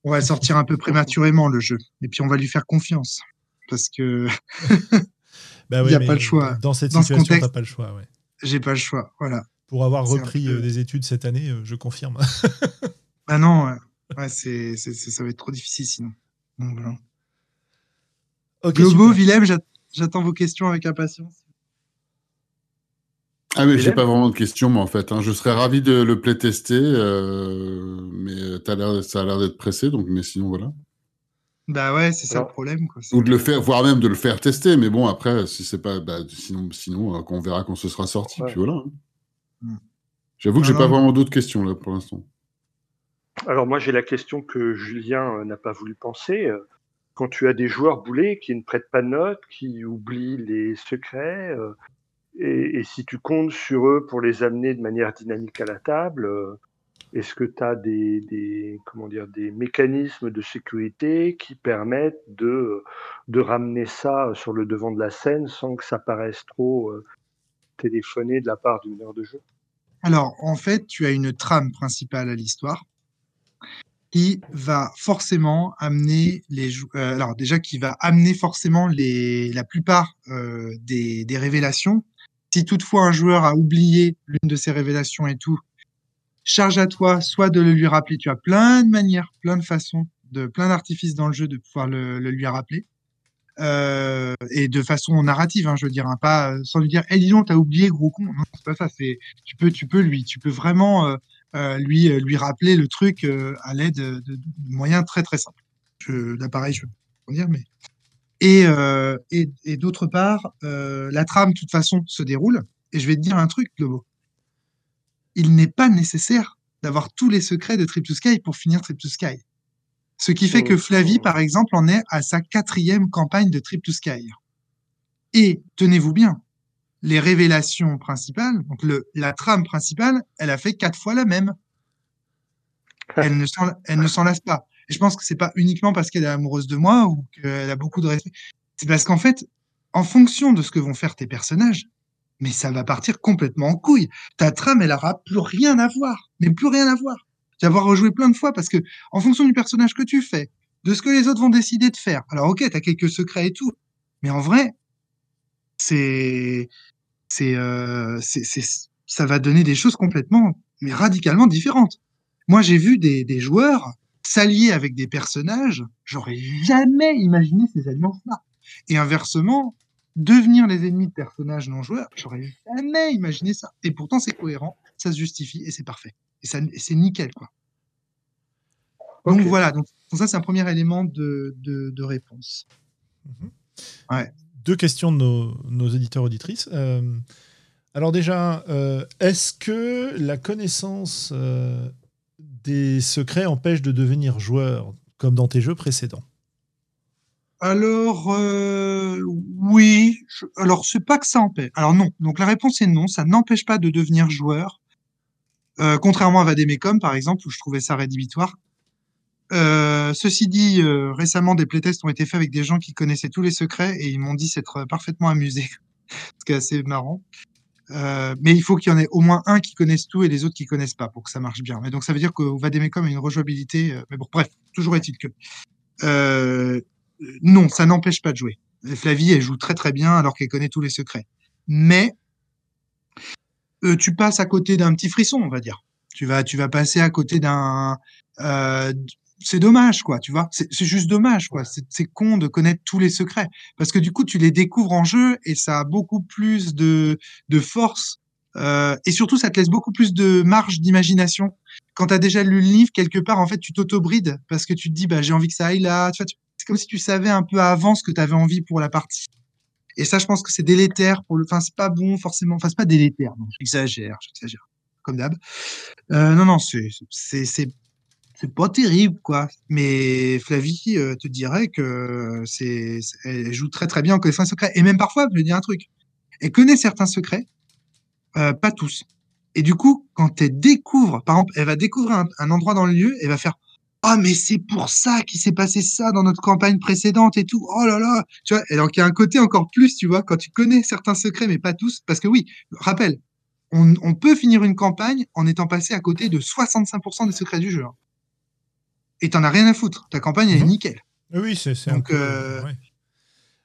B: On va sortir un peu *laughs* prématurément, le jeu. Et puis, on va lui faire confiance. Parce que. *laughs*
A: bah il n'y a pas le choix. Dans cette dans situation, tu n'as pas le choix. Ouais.
B: J'ai pas le choix. Voilà.
A: Pour avoir repris peu... des études cette année, je confirme. *laughs*
B: bah non, ouais. ouais c'est, ça va être trop difficile sinon. Donc, voilà. Okay, Globo, Willem, j'attends vos questions avec impatience.
D: Ah mais j'ai pas vraiment de questions, mais en fait, hein, je serais ravi de le playtester, euh, mais as ça a l'air d'être pressé, donc mais sinon voilà.
B: Bah ouais, c'est ça le problème. Quoi.
D: Ou de le faire, voire même de le faire tester, mais bon après, si c'est pas, bah, sinon, sinon, euh, on verra quand ce sera sorti, ouais. puis voilà. Hein. Mm. J'avoue que j'ai pas vraiment d'autres questions là pour l'instant.
C: Alors moi j'ai la question que Julien euh, n'a pas voulu penser. Euh, quand tu as des joueurs boulés qui ne prêtent pas de notes, qui oublient les secrets, euh, et, et, si tu comptes sur eux pour les amener de manière dynamique à la table, euh, est-ce que tu as des, comment dire, des mécanismes de sécurité qui permettent de, de ramener ça sur le devant de la scène sans que ça paraisse trop euh, téléphoné de la part d'une heure de jeu?
B: Alors, en fait, tu as une trame principale à l'histoire qui va forcément amener les euh, alors déjà qui va amener forcément les la plupart euh, des, des révélations. Si toutefois un joueur a oublié l'une de ces révélations et tout, charge à toi soit de le lui rappeler. Tu as plein de manières, plein de façons de plein d'artifices dans le jeu de pouvoir le, lui rappeler. Euh, et de façon narrative, hein, je veux dire, hein, pas euh, sans lui dire, eh dis donc, t'as oublié gros con. Non, c'est pas ça. C'est, tu peux, tu peux lui, tu peux vraiment euh, lui, lui rappeler le truc à l'aide de, moyens très très simples. Je, je peux dire, mais et, et, d'autre part, la trame, de toute façon, se déroule. Et je vais te dire un truc, Globo. Il n'est pas nécessaire d'avoir tous les secrets de Trip to Sky pour finir Trip to Sky. Ce qui fait que Flavie, par exemple, en est à sa quatrième campagne de Trip to Sky. Et tenez-vous bien, les révélations principales, donc le, la trame principale, elle a fait quatre fois la même. Elle ne s'en, elle ne s'en lasse pas. Et je pense que c'est pas uniquement parce qu'elle est amoureuse de moi ou qu'elle a beaucoup de respect. C'est parce qu'en fait, en fonction de ce que vont faire tes personnages, mais ça va partir complètement en couille. Ta trame, elle aura plus rien à voir, mais plus rien à voir. Tu vas avoir rejoué plein de fois parce que, en fonction du personnage que tu fais, de ce que les autres vont décider de faire. Alors, ok, t'as quelques secrets et tout, mais en vrai, c'est, c'est, euh, c'est, ça va donner des choses complètement, mais radicalement différentes. Moi, j'ai vu des, des joueurs s'allier avec des personnages, j'aurais jamais imaginé ces alliances-là. Et inversement, devenir les ennemis de personnages non joueurs, j'aurais jamais imaginé ça. Et pourtant, c'est cohérent, ça se justifie et c'est parfait. Et, ça, c'est nickel, quoi. Donc voilà, donc ça, c'est un premier élément de, de, de réponse.
A: Mhm.
B: Ouais.
A: Deux questions de nos, nos éditeurs auditrices. Euh, alors déjà, euh, est-ce que la connaissance euh, des secrets empêche de devenir joueur comme dans tes jeux précédents?
B: Alors, euh, oui. alors, c'est pas que ça empêche. Alors, non. Donc, la réponse est non. Ça n'empêche pas de devenir joueur. Euh, contrairement à Vademecum, par exemple, où je trouvais ça rédhibitoire. Euh, ceci dit, récemment, des playtests ont été faits avec des gens qui connaissaient tous les secrets et ils m'ont dit s'être parfaitement amusés. *laughs* Ce qui est assez marrant. Mais il faut qu'il y en ait au moins un qui connaisse tout et les autres qui connaissent pas pour que ça marche bien. Mais donc, ça veut dire que Vademecum a une rejouabilité. mais bon, bref, toujours est-il que. Non, ça n'empêche pas de jouer. Flavie, elle joue très très bien alors qu'elle connaît tous les secrets. Mais euh, tu passes à côté d'un petit frisson, on va dire. Tu vas, tu vas passer à côté d'un. euh, c'est dommage, quoi. Tu vois, c'est juste dommage, quoi. C'est con de connaître tous les secrets parce que du coup, tu les découvres en jeu et ça a beaucoup plus de de force. Euh, et surtout, ça te laisse beaucoup plus de marge d'imagination. Quand tu as déjà lu le livre, quelque part, en fait, tu t'auto-brides parce que tu te dis, bah, j'ai envie que ça aille là. C'est comme si tu savais un peu à avance ce que tu avais envie pour la partie. Et ça, je pense que c'est délétère pour le. Enfin, c'est pas bon forcément. Enfin, c'est pas délétère. Non, j'exagère, j'exagère. Comme d'hab. Euh, non, non, c'est c'est pas terrible, quoi. Mais Flavie euh, te dirait que c'est elle joue très très bien en connaissant les secrets. Et même parfois, je vais dire un truc. Elle connaît certains secrets, euh, pas tous. Et du coup, quand elle découvre, par exemple, elle va découvrir un, un endroit dans le lieu, elle va faire ah mais c'est pour ça qu'il s'est passé ça dans notre campagne précédente et tout. Oh là là, tu vois. Et donc il y a un côté encore plus, tu vois, quand tu connais certains secrets mais pas tous, parce que oui, rappel, on, on peut finir une campagne en étant passé à côté de 65% des secrets du jeu. hein. Et t'en as rien à foutre. Ta campagne elle est
A: Mhm.
B: nickel.
A: Oui, c'est c'est un
B: Donc, euh,
A: ouais.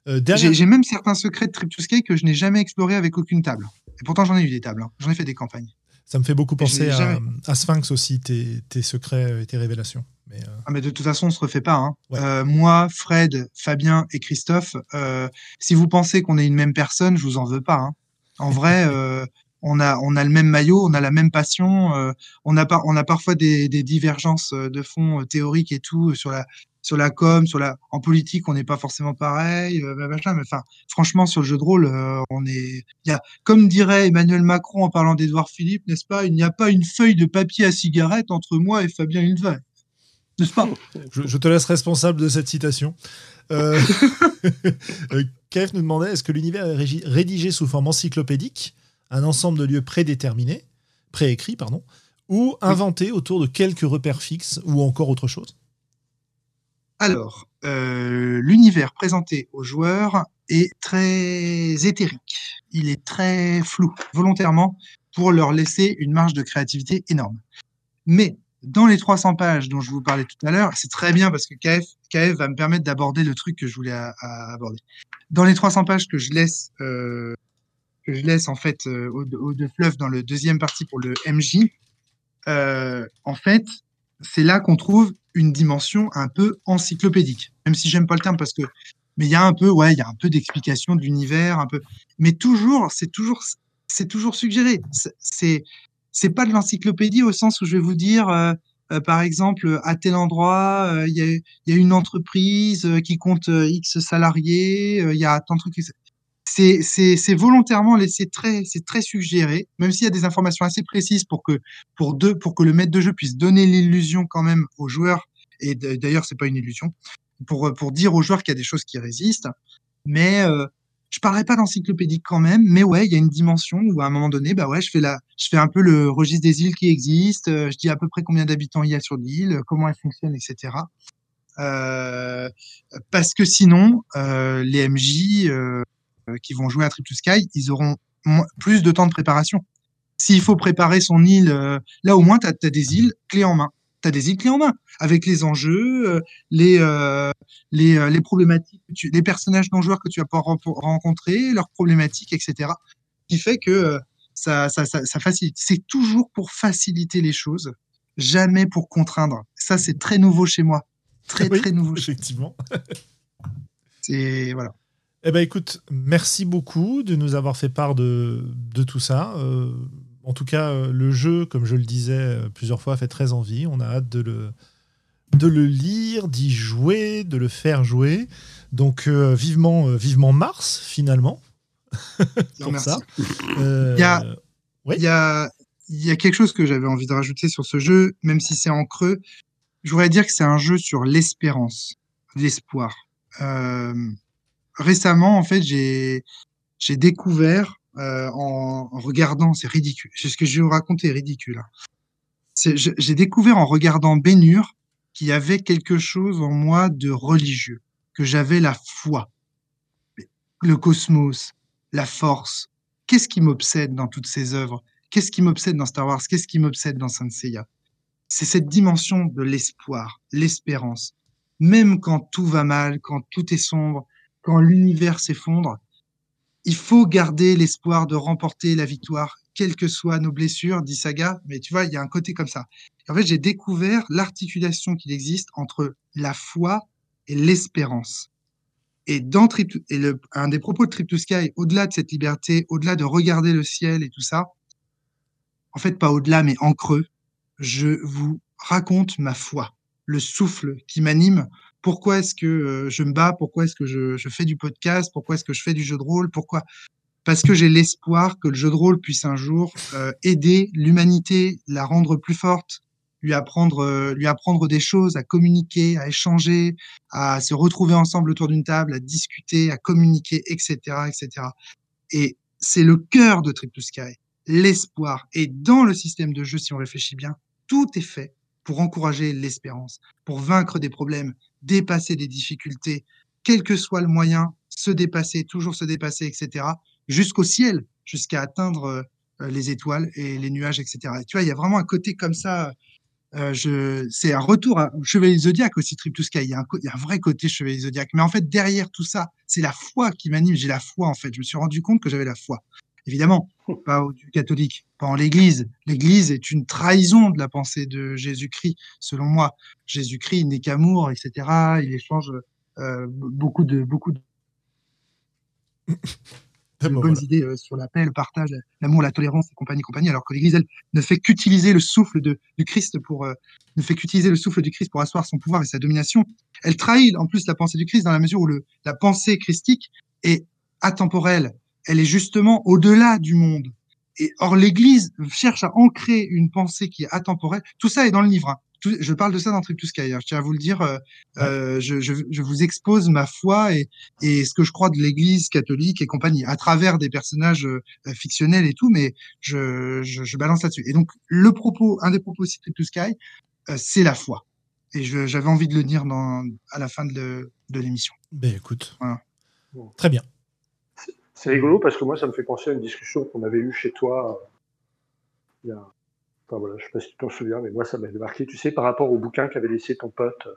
A: Euh, dernière-
B: J'ai même certains secrets de Trip to Sky que je n'ai jamais explorés avec aucune table. Et pourtant j'en ai eu des tables. hein. J'en ai fait des campagnes.
A: Ça me fait beaucoup penser à Sphinx aussi, tes, tes secrets et tes révélations. Mais, euh,
B: Ah, mais de toute façon, on se refait pas. Hein.
A: Ouais.
B: Euh, moi, Fred, Fabien et Christophe, euh, si vous pensez qu'on est une même personne, je vous en veux pas. Hein. En vrai, *laughs* on a on a le même maillot, on a la même passion, on a pas on a parfois des, des divergences de fond théoriques et tout sur la sur la com, sur la en politique, on n'est pas forcément pareil, bah, machin, mais enfin, franchement, sur le jeu de rôle, on est, il y a, comme dirait Emmanuel Macron en parlant d'Edouard Philippe, n'est-ce pas, il n'y a pas une feuille de papier à cigarette entre moi et Fabien Hilvin, n'est-ce pas
A: je, je te laisse responsable de cette citation. Euh, *laughs* euh, Kev nous demandait est-ce que l'univers est régi- rédigé sous forme encyclopédique, un ensemble de lieux prédéterminés, préécrits, pardon, ou inventé autour de quelques repères fixes, ou encore autre chose?
B: Alors, euh, l'univers présenté aux joueurs est très éthérique. Il est très flou, volontairement, pour leur laisser une marge de créativité énorme. Mais dans les 300 pages dont je vous parlais tout à l'heure, c'est très bien parce que KF, KF va me permettre d'aborder le truc que je voulais aborder. Dans les 300 pages que je laisse, euh, que je laisse en fait euh, au, au de fleuve dans le deuxième partie pour le MJ, euh, en fait, c'est là qu'on trouve une dimension un peu encyclopédique. Même si j'aime pas le terme parce que, mais il y a un peu, ouais, il y a un peu d'explication de l'univers, un peu, mais toujours, c'est toujours, c'est toujours suggéré. C'est, c'est pas de l'encyclopédie au sens où je vais vous dire, euh, euh, par exemple, à tel endroit, euh, il y, a, une entreprise qui compte X salariés, il y a tant de trucs c'est volontairement laissé très, c'est très suggéré, même s'il y a des informations assez précises pour que, pour deux, pour que le maître de jeu puisse donner l'illusion quand même aux joueurs. Et d'ailleurs, c'est pas une illusion pour, pour dire aux joueurs qu'il y a des choses qui résistent. Mais je parlerai pas d'encyclopédique quand même. Mais ouais, il y a une dimension où à un moment donné, bah ouais, je fais je fais un peu le registre des îles qui existent. Euh, je dis à peu près combien d'habitants il y a sur l'île, comment elle fonctionne, etc. Euh, parce que sinon, euh, les MJ, qui vont jouer à Trip to Sky, ils auront plus de temps de préparation. S'il faut préparer son île, là au moins, tu as, des îles clés en main. Tu as des îles clés en main, avec les enjeux, euh, les, les, les, problématiques, les personnages non joueurs que tu vas pouvoir rencontrer, leurs problématiques, etc. Qui fait que ça, ça, ça, ça facilite. C'est toujours pour faciliter les choses, jamais pour contraindre. Ça, c'est très nouveau chez moi. Très, très nouveau.
A: Effectivement. *laughs*
B: C'est voilà.
A: Eh ben écoute, merci beaucoup de nous avoir fait part de, de tout ça. Euh, en tout cas, euh, le jeu, comme je le disais euh, plusieurs fois, fait très envie. On a hâte de le, de le lire, d'y jouer, de le faire jouer. Donc vivement, vivement Mars, finalement. *laughs*
B: Ça. il, y a, il, y a, il y a quelque chose que j'avais envie de rajouter sur ce jeu, même si c'est en creux. Je voudrais dire que c'est un jeu sur l'espérance, l'espoir. Euh, récemment, en fait, j'ai j'ai découvert euh, en, regardant, c'est ridicule. C'est ce que je vais vous raconter, ridicule. Hein. J'ai découvert en regardant Bénur qu'il y avait quelque chose en moi de religieux, que j'avais la foi, le cosmos, la force. Qu'est-ce qui m'obsède dans toutes ces œuvres? Qu'est-ce qui m'obsède dans Star Wars? Qu'est-ce qui m'obsède dans Saint C'est cette dimension de l'espoir, l'espérance. Même quand tout va mal, quand tout est sombre, quand l'univers s'effondre, il faut garder l'espoir de remporter la victoire, quelles que soient nos blessures, dit Saga. Mais tu vois, il y a un côté comme ça. en fait, j'ai découvert l'articulation qu'il existe entre la foi et l'espérance. Et dans et le, un des propos de Trip to Sky, au-delà de cette liberté, au-delà de regarder le ciel et tout ça, en fait, pas au-delà, mais en creux, je vous raconte ma foi, le souffle qui m'anime pourquoi est-ce que euh, je me bats, pourquoi est-ce que je, fais du podcast, pourquoi est-ce que je fais du jeu de rôle, pourquoi? Parce que j'ai l'espoir que le jeu de rôle puisse un jour euh, aider l'humanité, la rendre plus forte, lui apprendre, euh, lui apprendre des choses, à communiquer, à échanger, à se retrouver ensemble autour d'une table, à discuter, à communiquer, etc., etc. Et c'est le cœur de Trip to Sky, l'espoir. Et dans le système de jeu, si on réfléchit bien, tout est fait pour encourager l'espérance, pour vaincre des problèmes, dépasser des difficultés, quel que soit le moyen, se dépasser, toujours se dépasser, etc., jusqu'au ciel, jusqu'à atteindre euh, les étoiles et les nuages, etc. Et tu vois, il y a vraiment un côté comme ça. Euh, c'est un retour à Chevalier Zodiac aussi, Trip. Il y, a un, y a un vrai côté Chevalier Zodiac. Mais en fait, derrière tout ça, c'est la foi qui m'anime. J'ai la foi, en fait. Je me suis rendu compte que j'avais la foi. Évidemment, *laughs* pas au catholique, pas en l'Église. L'Église est une trahison de la pensée de Jésus-Christ, selon moi. Jésus-Christ n'est qu'amour, etc. Il échange euh, beaucoup de beaucoup de, *laughs* bonnes idées euh, sur la paix, le partage, l'amour, la tolérance et compagnie, compagnie. Alors que l'Église, elle, ne fait qu'utiliser le souffle de, du Christ pour euh, ne fait qu'utiliser le souffle du Christ pour asseoir son pouvoir et sa domination. Elle trahit en plus la pensée du Christ dans la mesure où le, la pensée christique est atemporelle, elle est justement au-delà du monde. Et or, l'Église cherche à ancrer une pensée qui est atemporelle. Tout ça est dans le livre. Hein. je parle de ça dans Trip to Sky. Hein. Je tiens à vous le dire. Euh, euh, je, je, je, vous expose ma foi et, et ce que je crois de l'Église catholique et compagnie à travers des personnages euh, fictionnels et tout. Mais je, je, je balance là-dessus. Et donc, le propos, un des propos aussi de Trip to Sky, euh, c'est la foi. Et j'avais envie de le dire dans, à la fin de l'émission.
A: Ben écoute, voilà. très bien.
C: C'est rigolo parce que moi, ça me fait penser à une discussion qu'on avait eue chez toi. Euh, il y a... Enfin voilà, je sais pas si tu t'en souviens, mais moi, ça m'avait marqué, tu sais, par rapport au bouquin qu'avait laissé ton pote.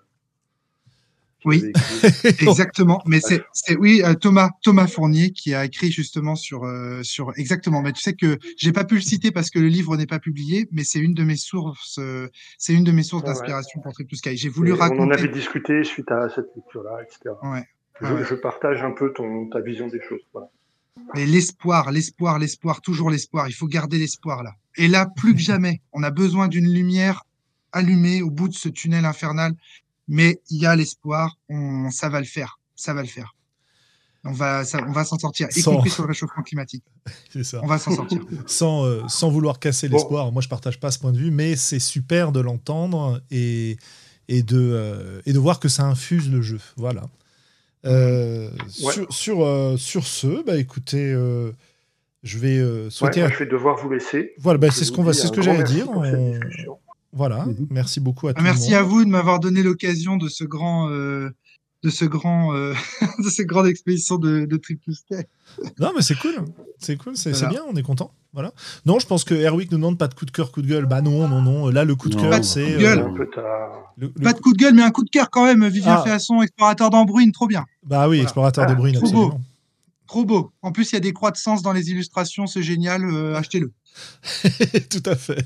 B: Oui, *laughs* *laughs* exactement. Mais c'est, c'est oui, euh, Thomas Thomas Fournier qui a écrit justement sur euh, sur exactement. Mais tu sais que j'ai pas pu le citer parce que le livre n'est pas publié, mais c'est une de mes sources. euh, c'est une de mes sources
C: ouais.
B: d'inspiration pour Triple Sky. J'ai voulu
C: Et On en
B: raconter.
C: avait discuté suite à cette lecture-là, etc.
B: Ouais.
C: Je,
B: ouais.
C: je partage un peu ton, ta vision des choses. Voilà.
B: Mais l'espoir, l'espoir, l'espoir, toujours l'espoir. Il faut garder l'espoir là. Et là, plus que jamais, on a besoin d'une lumière allumée au bout de ce tunnel infernal. Mais il y a l'espoir. On, ça va le faire. Ça va le faire. On va, ça- on va s'en sortir, y
A: Sans-
B: compris sur le réchauffement climatique. *laughs*
A: C'est ça.
B: On va s'en sortir.
A: Sans, euh, sans vouloir casser
C: Bon.
A: l'espoir, moi je partage pas ce point de vue, mais c'est super de l'entendre et, et, de, euh, et de voir que ça infuse le jeu. Voilà. Euh,
C: Ouais.
A: sur, sur, euh, sur ce, bah écoutez, euh, je vais euh,
C: Ouais,
A: souhaiter.
C: moi,
A: à-
C: je vais devoir vous laisser.
A: Voilà, bah, c'est ce qu'on va, ce que j'allais
C: merci
A: dire.
C: pour cette
A: On-
C: discussion.
A: Voilà,
D: Mhm.
A: merci beaucoup à tout
B: Merci
A: le
B: à vous de m'avoir donné l'occasion de ce grand, euh, de ce grand, euh, *laughs* de cette grande expédition de, de.
A: Non, mais c'est cool, c'est cool, c'est
B: Voilà.
A: bien, on est content. Voilà. Non, je pense que Erwick nous demande pas de coup de cœur, coup de gueule. Bah non, non, non. Là, le coup de cœur,
D: Pas de
A: c'est
B: coup de
A: euh,
B: Pas de coup de gueule, mais un coup de cœur quand même. Vivien
A: Ah.
B: Féasson, explorateur d'Embruine, trop bien.
A: Bah oui,
B: Voilà.
A: explorateur de
C: Ah,
A: Brune,
B: trop beau.
A: absolument.
B: Trop beau. En plus, il y a des croix de sens dans les illustrations, c'est génial. euh, Achetez-le. *laughs*
A: tout à fait.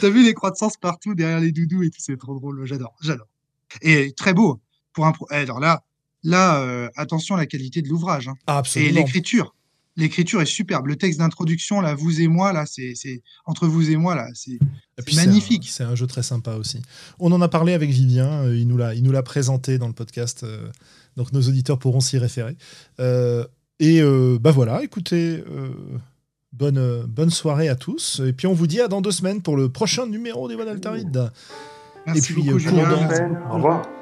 B: T'as vu les croix de sens partout derrière les doudous et tout, c'est trop drôle. J'adore, j'adore. Et très beau pour un. pro- eh, Alors là, là, euh, attention à la qualité de l'ouvrage hein.
A: Ah,
B: et l'écriture. L'écriture est superbe. Le texte d'introduction, là, vous et moi, là, c'est, c'est entre vous et moi, là, c'est magnifique.
A: un- C'est un, jeu très sympa aussi. On en a parlé avec Vivien, euh, il nous l'a, il nous l'a présenté dans le podcast, euh, donc nos auditeurs pourront s'y référer. Euh, et euh, bah voilà, écoutez, euh, bonne, euh, bonne soirée à tous. Et puis on vous dit à dans deux semaines pour le prochain numéro des Voix d'Altaride.
B: Merci
A: Et puis,
B: beaucoup,
A: euh,
B: Julien.
A: dans-
C: Au revoir.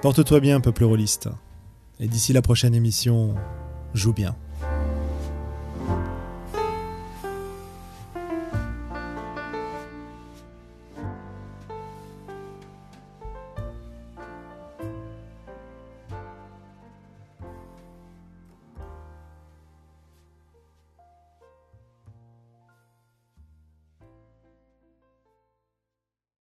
A: Porte-toi bien, peuple rôliste. Et d'ici la prochaine émission, joue bien.